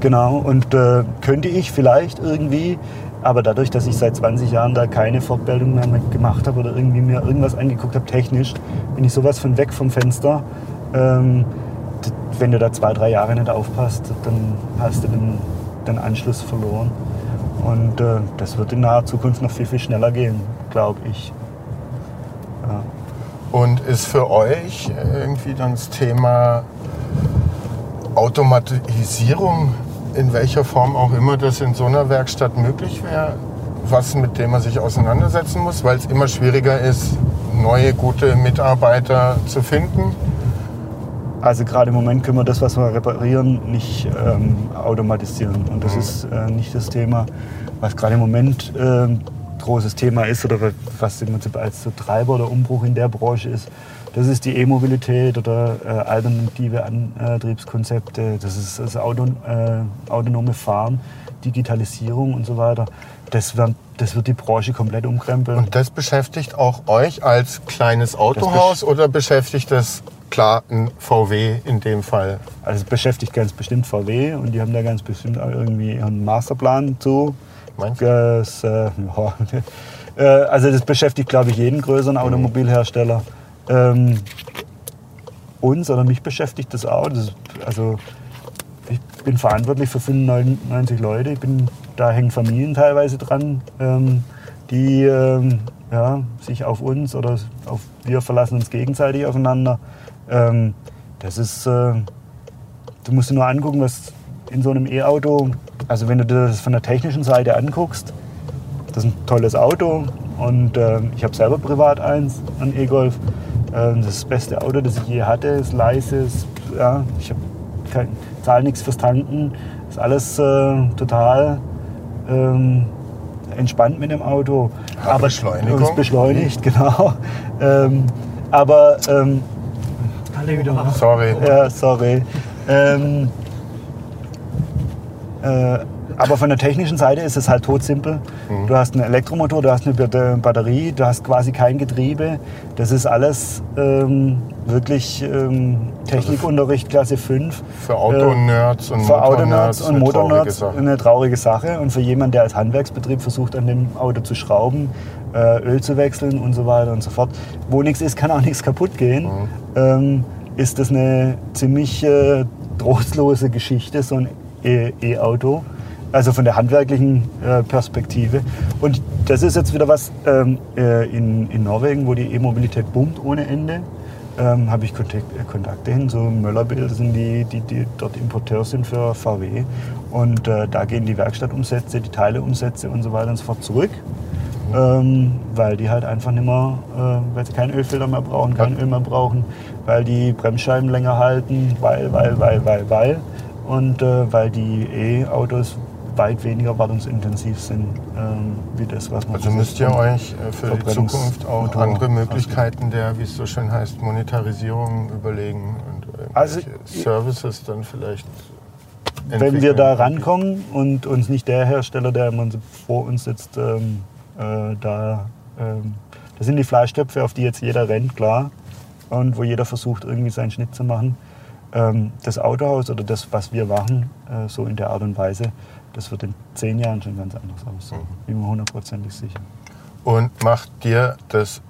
Genau, und äh, könnte ich vielleicht irgendwie, aber dadurch, dass ich seit 20 Jahren da keine Fortbildung mehr gemacht habe oder irgendwie mir irgendwas angeguckt habe, technisch, bin ich sowas von weg vom Fenster. Ähm, wenn du da zwei, drei Jahre nicht aufpasst, dann hast du den, den Anschluss verloren. Und äh, das wird in naher Zukunft noch viel, viel schneller gehen, glaube ich. Ja. Und ist für euch irgendwie dann das Thema Automatisierung, in welcher Form auch immer das in so einer Werkstatt möglich wäre, was mit dem man sich auseinandersetzen muss, weil es immer schwieriger ist, neue gute Mitarbeiter zu finden? Also gerade im Moment können wir das, was wir reparieren, nicht ähm, automatisieren. Und das ist äh, nicht das Thema, was gerade im Moment ähm, großes Thema ist oder was im Prinzip als so Treiber oder Umbruch in der Branche ist. Das ist die E-Mobilität oder äh, alternative Antriebskonzepte. Das ist das Auto, äh, autonome Fahren, Digitalisierung und so weiter. Das, werden, das wird die Branche komplett umkrempeln. Und das beschäftigt auch euch als kleines Autohaus oder beschäftigt das klar ein VW in dem Fall? Also es beschäftigt ganz bestimmt VW und die haben da ganz bestimmt auch irgendwie ihren Masterplan zu. Meinst du? Das, äh, ja, äh, also das beschäftigt, glaube ich, jeden größeren Automobilhersteller. Ähm, uns oder mich beschäftigt das auch. Das, also ich bin verantwortlich für 95 Leute. Ich bin, da hängen Familien teilweise dran, ähm, die ähm, ja, sich auf uns oder auf wir verlassen uns gegenseitig aufeinander. Ähm, das ist, äh, du musst dir nur angucken, was in so einem E-Auto, also wenn du dir das von der technischen Seite anguckst, das ist ein tolles Auto und ähm, ich habe selber privat eins, ein E-Golf. Ähm, das ist das beste Auto, das ich je hatte, ist leise, ist, ja, ich habe kein, zahle nichts fürs Tanken, ist alles äh, total ähm, entspannt mit dem Auto. Hat Beschleunigung. Es beschleunigt, genau. Ähm, aber ähm, Alle wieder wach. Sorry. ja, sorry. Ähm, äh, aber von der technischen Seite ist es halt todsimpel. Du hast einen Elektromotor, du hast eine Bat- Batterie, du hast quasi kein Getriebe. Das ist alles ähm, wirklich ähm, Technikunterricht Klasse 5. Für Autonerds und Für Autonerds Motornerds und eine traurige Motornerds Sache. eine traurige Sache. Und für jemanden, der als Handwerksbetrieb versucht, an dem Auto zu schrauben, äh, Öl zu wechseln und so weiter und so fort, wo nichts ist, kann auch nichts kaputt gehen, ähm, ist das eine ziemlich äh, trostlose Geschichte, so ein E- E-Auto. Also von der handwerklichen äh, Perspektive. Und das ist jetzt wieder was ähm, äh, in, in Norwegen, wo die E-Mobilität boomt ohne Ende. Ähm, habe ich Kontakt, äh, Kontakte hin, so Möllerbild das sind die, die, die dort Importeur sind für VW. Und äh, da gehen die Werkstattumsätze, die Teileumsätze und so weiter und so fort zurück. ähm, weil die halt einfach nicht mehr, äh, weil sie keinen Ölfilter mehr brauchen, kein Öl mehr brauchen, weil die Bremsscheiben länger halten, weil, weil, weil, weil, weil. Und äh, weil die E-Autos weit weniger wartungsintensiv sind, ähm, wie das, was man Also müsst ihr euch äh, für die Zukunft auch Motor andere Möglichkeiten der, wie es so schön heißt, Monetarisierung überlegen und Also, Services dann vielleicht wenn wir entwickeln. da rankommen und uns nicht der Hersteller, der immer vor uns sitzt, ähm, äh, da, ähm, das sind die Fleischtöpfe, auf die jetzt jeder rennt, klar, und wo jeder versucht, irgendwie seinen Schnitt zu machen. Ähm, das Autohaus oder das, was wir machen, äh, so in der Art und Weise, das wird in zehn Jahren schon ganz anders aussehen. Bin mir hundertprozentig sicher. Und macht dir das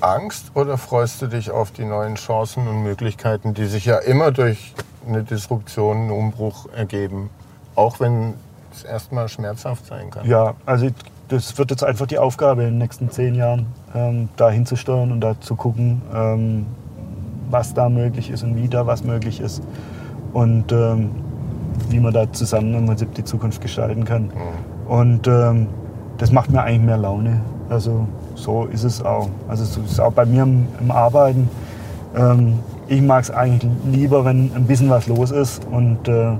Angst oder freust du dich auf die neuen Chancen und Möglichkeiten, die sich ja immer durch eine Disruption, einen Umbruch ergeben? Auch wenn es erstmal schmerzhaft sein kann. Ja, also das wird jetzt einfach die Aufgabe in den nächsten zehn Jahren, ähm, da hinzusteuern und da zu gucken, ähm, was da möglich ist und wie da was möglich ist. Und ähm, wie man da zusammen im Prinzip die Zukunft gestalten kann. Und ähm, das macht mir eigentlich mehr Laune. Also so ist es auch. Also so ist es auch bei mir im, im Arbeiten. Ähm, ich mag es eigentlich lieber, wenn ein bisschen was los ist und äh,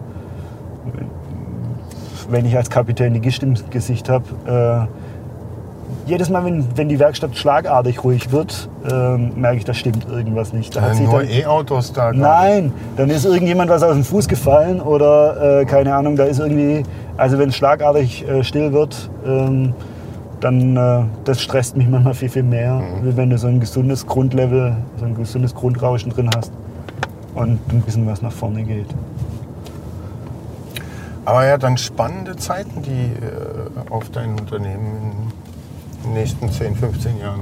wenn ich als Kapitän die Gischt im Gesicht habe, äh, jedes Mal, wenn, wenn die Werkstatt schlagartig ruhig wird, ähm, merke ich, da stimmt irgendwas nicht. Da Äh, sich nur E-Autos da. Nein, dann ist irgendjemand was aus dem Fuß gefallen oder äh, keine Ahnung, da ist irgendwie, also wenn es schlagartig äh, still wird, ähm, dann äh, das stresst mich manchmal viel, viel mehr, Mhm. wie wenn du so ein gesundes Grundlevel, so ein gesundes Grundrauschen drin hast und ein bisschen was nach vorne geht. Aber ja, dann spannende Zeiten, die äh, auf dein Unternehmen in den nächsten 10, 15 Jahren.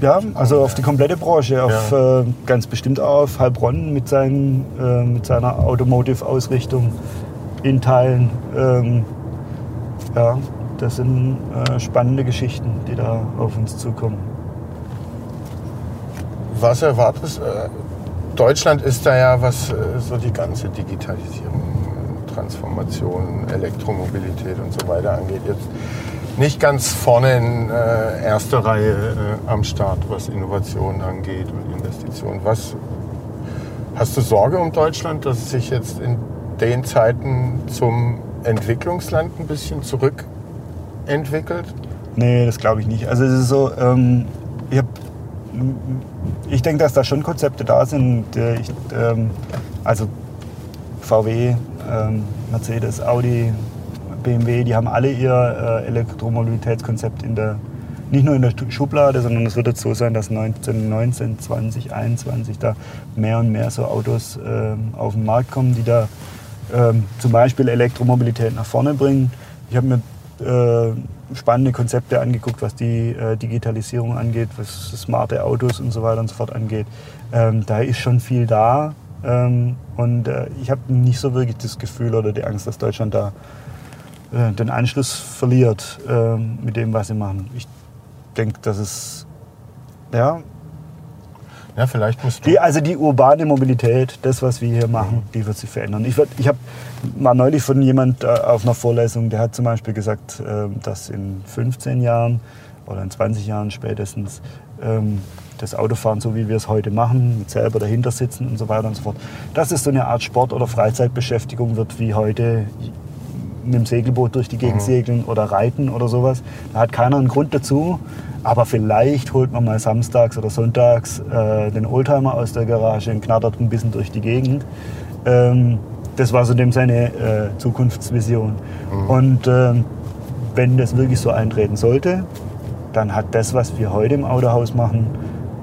Ja, also auf die komplette Branche, auf Ja. äh, ganz bestimmt auch auf Heilbronn mit, seinen, äh, mit seiner Automotive-Ausrichtung in Teilen. Ähm, ja, das sind äh, spannende Geschichten, die da auf uns zukommen. Was erwartest äh, Deutschland ist da ja, was äh, so die ganze Digitalisierung, Transformation, Elektromobilität und so weiter angeht, jetzt nicht ganz vorne in äh, erster Reihe äh, am Start, was Innovation angeht und Investitionen. Was hast du Sorge um Deutschland, dass es sich jetzt in den Zeiten zum Entwicklungsland ein bisschen zurückentwickelt? Nee, das glaube ich nicht. Also es ist so, ähm, ich, ich denke, dass da schon Konzepte da sind. die Ich, ähm, also VW, ähm, Mercedes, Audi, BMW, die haben alle ihr äh, Elektromobilitätskonzept in der, nicht nur in der Schublade, sondern es wird jetzt so sein, dass 1919, 20, 21 da mehr und mehr so Autos ähm, auf den Markt kommen, die da ähm, zum Beispiel Elektromobilität nach vorne bringen. Ich habe mir äh, spannende Konzepte angeguckt, was die äh, Digitalisierung angeht, was smarte Autos und so weiter und so fort angeht. Ähm, da ist schon viel da ähm, und äh, ich habe nicht so wirklich das Gefühl oder die Angst, dass Deutschland da äh, den Anschluss verliert ähm, mit dem, was sie machen. Ich denke, dass es ja, Ja, vielleicht musst du. die, also die urbane Mobilität, das, was wir hier machen, die wird sich verändern. Ich, ich hab, war neulich von jemand äh, auf einer Vorlesung, der hat zum Beispiel gesagt, ähm, dass in 15 Jahren oder in 20 Jahren spätestens ähm, das Autofahren, so wie wir es heute machen, mit selber dahinter sitzen und so weiter und so fort, dass es so eine Art Sport- oder Freizeitbeschäftigung wird wie heute mit dem Segelboot durch die Gegend segeln oder reiten oder sowas. Da hat keiner einen Grund dazu. Aber vielleicht holt man mal samstags oder sonntags äh, den Oldtimer aus der Garage und knattert ein bisschen durch die Gegend. Ähm, das war so dem seine äh, Zukunftsvision. Und ähm, wenn das wirklich so eintreten sollte, dann hat das, was wir heute im Autohaus machen,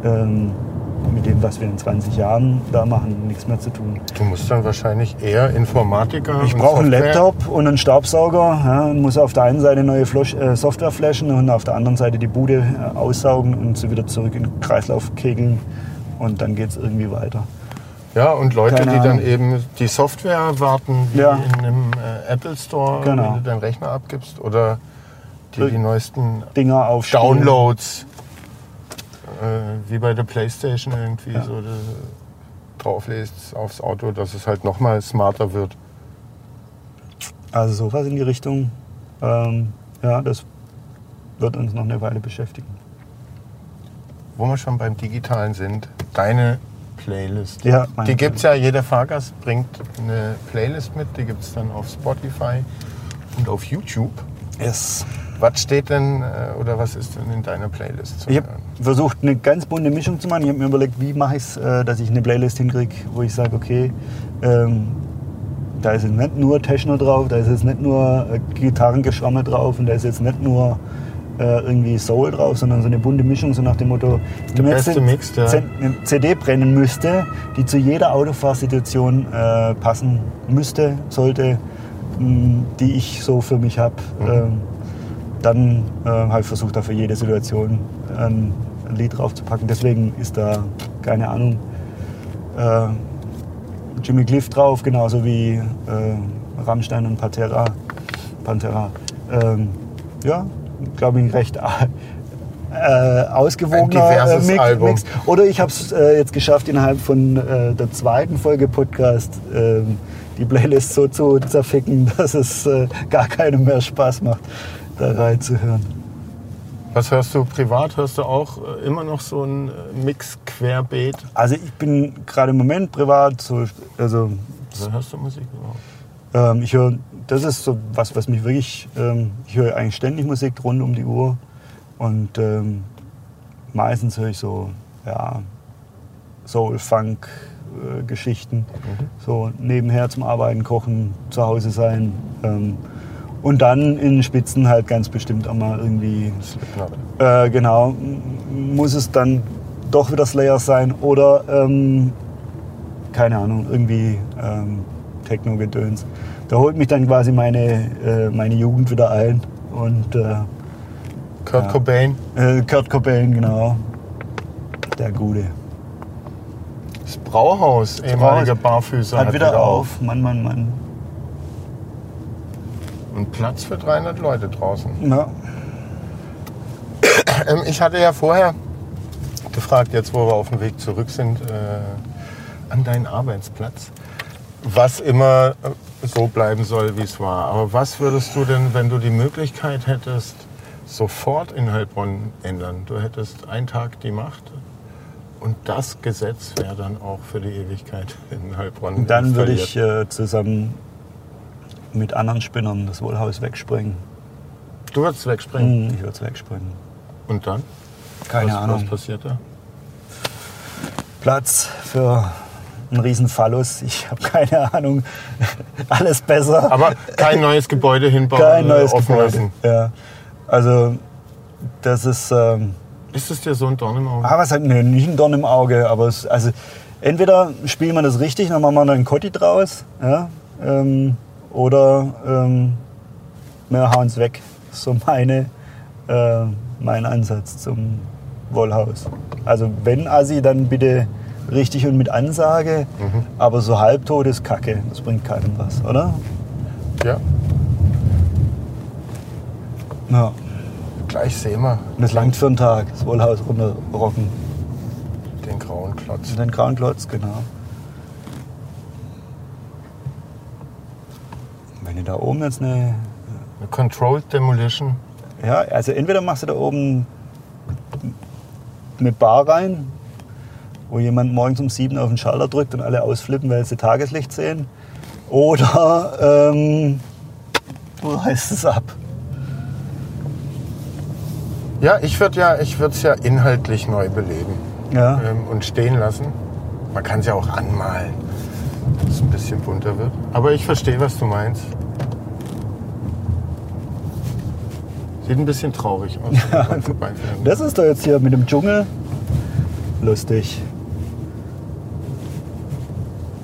ähm, mit dem, was wir in 20 Jahren da machen, nichts mehr zu tun. Du musst dann wahrscheinlich eher Informatiker. Ich brauche einen Laptop und einen Staubsauger ja, und muss auf der einen Seite neue Flosch, äh, Software flashen und auf der anderen Seite die Bude äh, aussaugen und sie wieder zurück in den Kreislauf kegeln und dann geht es irgendwie weiter. Ja, und Leute, Keine die dann eben die Software warten, wie Ja. in einem äh, Apple Store, Genau. wenn du deinen Rechner abgibst, oder die, die neuesten Dinger aufstellen. Downloads, äh, wie bei der Playstation irgendwie, so du drauflässt aufs Auto, dass es halt nochmal smarter wird. Also sowas in die Richtung. Ähm, ja, das wird uns noch eine Weile beschäftigen. Wo wir schon beim Digitalen sind, deine Playlist. Ja, meine die gibt es ja, jeder Fahrgast bringt eine Playlist mit, die gibt es dann auf Spotify und auf YouTube. Yes. Was steht denn äh, oder was ist denn in deiner Playlist Ich habe versucht, eine ganz bunte Mischung zu machen. Ich habe mir überlegt, wie mache ich es, äh, dass ich eine Playlist hinkriege, wo ich sage, okay, ähm, da ist jetzt nicht nur Techno drauf, da ist jetzt nicht nur äh, Gitarrengeschramme drauf und da ist jetzt nicht nur äh, irgendwie Soul drauf, sondern so eine bunte Mischung, so nach dem Motto, wenn man jetzt eine CD brennen müsste, die zu jeder Autofahrsituation äh, passen müsste, sollte, mh, die ich so für mich habe. Ähm, dann äh, habe ich versucht, da für jede Situation ein, ein Lied draufzupacken. Deswegen ist da, keine Ahnung, äh, Jimmy Cliff drauf, genauso wie äh, Rammstein und Pantera. Pantera. Ähm, ja, glaube ich, recht äh, ausgewogener äh, Mix, Album. Mix. Oder ich habe es äh, jetzt geschafft, innerhalb von äh, der zweiten Folge Podcast ähm, die Playlist so zu zerficken, dass es äh, gar keinem mehr Spaß macht, da reinzuhören. Was hörst du privat? Hörst du auch äh, immer noch so ein äh, Mix querbeet? Also ich bin gerade im Moment privat so, also Oder hörst du Musik überhaupt? ähm, ich höre, das ist so was, was mich wirklich, ähm, ich höre eigentlich ständig Musik rund um die Uhr und ähm, meistens höre ich so, ja, Soul, Funk, äh, Geschichten, so nebenher zum Arbeiten, Kochen, zu Hause sein ähm, und dann in Spitzen halt ganz bestimmt auch mal irgendwie. Äh, genau. Muss es dann doch wieder Slayer sein oder, ähm, keine Ahnung, irgendwie ähm, Techno-Gedöns. Da holt mich dann quasi meine, äh, meine Jugend wieder ein. Und äh, Kurt Ja. Cobain. äh, Kurt Cobain, genau. Der Gute. Das Brauhaus, ehemaliger Barfüßer, Hat, wieder auf. Mann, Mann, Mann. Und Platz für 300 Leute draußen. Ja. Ähm, ich hatte ja vorher gefragt, jetzt wo wir auf dem Weg zurück sind, äh, an deinen Arbeitsplatz, was immer äh, so bleiben soll, wie es war. Aber was würdest du denn, wenn du die Möglichkeit hättest, sofort in Heilbronn ändern? Du hättest einen Tag die Macht und das Gesetz wäre dann auch für die Ewigkeit in Heilbronn. Und dann würde ich äh, zusammen mit anderen Spinnern das Wohlhaus wegsprengen. Du würdest wegspringen. Ich würde es wegsprengen. Und dann? Keine was, Ahnung. Was passiert da? Platz für einen riesen Phallus. Ich habe keine Ahnung. Alles besser. Aber kein neues Gebäude hinbauen, kein neues äh, offen Gebäude. lassen. Ja. Also das ist, ähm, Ist es dir so ein Dorn im Auge? ah, was halt, nee, nicht ein Dorn im Auge, aber es, also entweder spielen wir das richtig, dann machen wir einen Kotti draus, ja, ähm, oder ähm, wir hauen es weg. So meine, äh, mein Ansatz zum Wollhaus. Also wenn Assi, dann bitte richtig und mit Ansage, aber so halbtot ist Kacke. Das bringt keinem was, oder? Ja. Ja. Gleich sehen wir Und das langt für einen Tag, das Wollhaus runterrocken. den grauen Klotz. Den grauen Klotz, genau. Wenn du da oben jetzt eine. Eine Controlled Demolition. Ja, also entweder machst du da oben eine Bar rein, wo jemand morgens um sieben auf den Schalter drückt und alle ausflippen, weil sie Tageslicht sehen. Oder ähm, du reißt es ab. Ja, ich würde ja, ich würde es ja inhaltlich neu beleben Ja. ähm, und stehen lassen. Man kann es ja auch anmalen, dass es ein bisschen bunter wird. Aber ich verstehe, was du meinst. Sieht ein bisschen traurig aus. vorbeifahren. Das ist doch jetzt hier mit dem Dschungel lustig.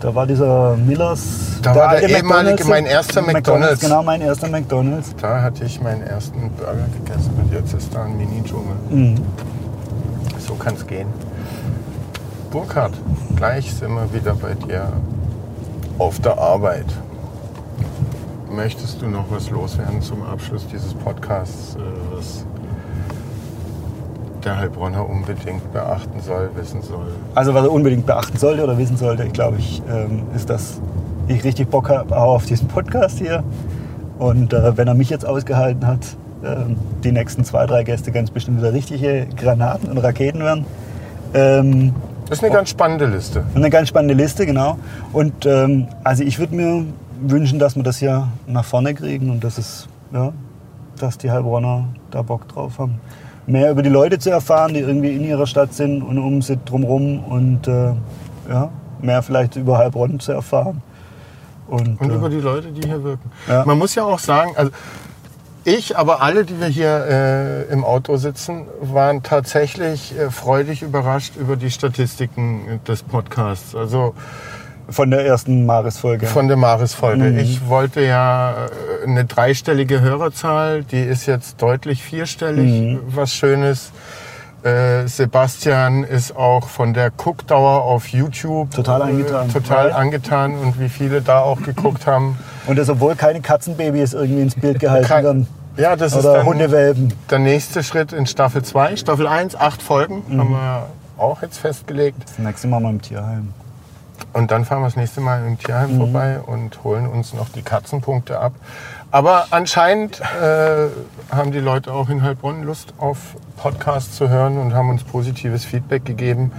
Da war dieser Millers. Da war der ehemalige- McDonald's. mein erster McDonald's. Genau, mein erster McDonalds. Da hatte ich meinen ersten Burger gegessen und jetzt ist da ein Mini-Dschungel. Mhm. So kann es gehen. Burkhard, gleich sind wir wieder bei dir auf der Arbeit. Möchtest du noch was loswerden zum Abschluss dieses Podcasts, äh, was der Heilbronner unbedingt beachten soll, wissen soll? Also, was er unbedingt beachten sollte oder wissen sollte, ich glaube ich, ähm, ist, dass ich richtig Bock habe auf diesen Podcast hier. Und äh, wenn er mich jetzt ausgehalten hat, ähm, die nächsten zwei, drei Gäste ganz bestimmt wieder richtige Granaten und Raketen werden. Ähm, Das ist eine ganz spannende Liste. eine ganz spannende Liste, genau. Und ähm, also ich würde mir wünschen, dass wir das hier nach vorne kriegen und dass es, ja, dass die Heilbronner da Bock drauf haben. Mehr über die Leute zu erfahren, die irgendwie in ihrer Stadt sind und um sie drumherum und äh, ja, mehr vielleicht über Heilbronn zu erfahren. Und, Und äh, über die Leute, die hier wirken. Ja. Man muss ja auch sagen, also ich, aber alle, die wir hier äh, im Auto sitzen, waren tatsächlich äh, freudig überrascht über die Statistiken des Podcasts. Also von der ersten Maris-Folge. von der Maris-Folge. Mhm. Ich wollte ja äh, eine dreistellige Hörerzahl, die ist jetzt deutlich vierstellig, Mhm. was Schönes. Äh, Sebastian ist auch von der Guckdauer auf YouTube Total angetan. Äh, total Ja. angetan und wie viele da auch geguckt haben. Und das, obwohl keine Katzenbabys irgendwie ins Bild gehalten Kein- werden. Ja, das ist Oder dann Hundewelpen. der nächste Schritt in Staffel 2. Staffel 1, acht Folgen, Mhm. haben wir auch jetzt festgelegt. Das nächste Mal mal im Tierheim. Und dann fahren wir das nächste Mal im Tierheim Mhm. vorbei und holen uns noch die Katzenpunkte ab. Aber anscheinend äh, haben die Leute auch in Heilbronn Lust auf Podcasts zu hören und haben uns positives Feedback gegeben.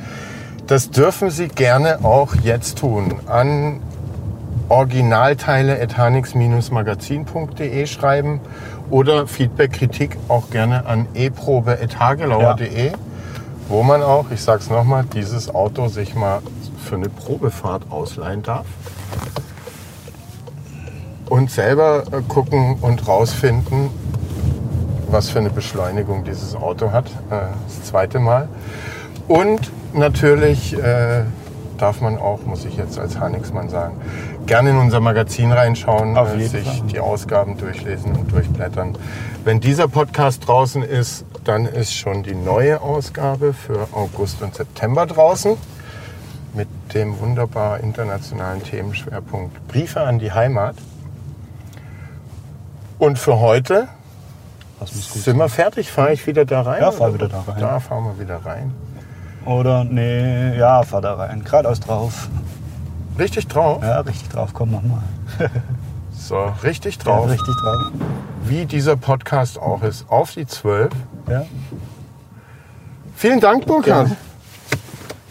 Das dürfen Sie gerne auch jetzt tun. An originalteile.hanix-magazin.de schreiben oder Feedback, Kritik auch gerne an eprobe.hagelauer.de, wo man auch, ich sag's nochmal, dieses Auto sich mal für eine Probefahrt ausleihen darf. Und selber äh, gucken und rausfinden, was für eine Beschleunigung dieses Auto hat. Äh, das zweite Mal. Und natürlich äh, darf man auch, muss ich jetzt als Hanixmann sagen, gerne in unser Magazin reinschauen, äh, sich Fall. die Ausgaben durchlesen und durchblättern. Wenn dieser Podcast draußen ist, dann ist schon die neue Ausgabe für August und September draußen mit dem wunderbar internationalen Themenschwerpunkt Briefe an die Heimat. Und für heute sind wir fertig. Fahre ich wieder da rein? Ja, fahr wieder da rein. Da fahren wir wieder rein. Oder, nee, ja, fahr da rein. Geradeaus drauf. Richtig drauf. Ja, richtig drauf, komm, mach mal. So, richtig Ja, drauf. richtig drauf. Wie dieser Podcast auch ist. Auf die 12. Ja, Vielen Dank, Burkhard. Gerne.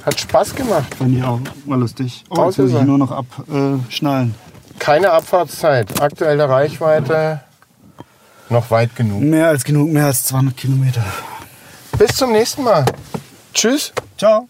Hat Spaß gemacht. fand ich auch mal lustig. Oh, jetzt muss ich nur noch abschnallen. Keine Abfahrtszeit. Aktuelle Reichweite noch weit genug. Mehr als genug, mehr als 200 Kilometer. Bis zum nächsten Mal. Tschüss. Ciao.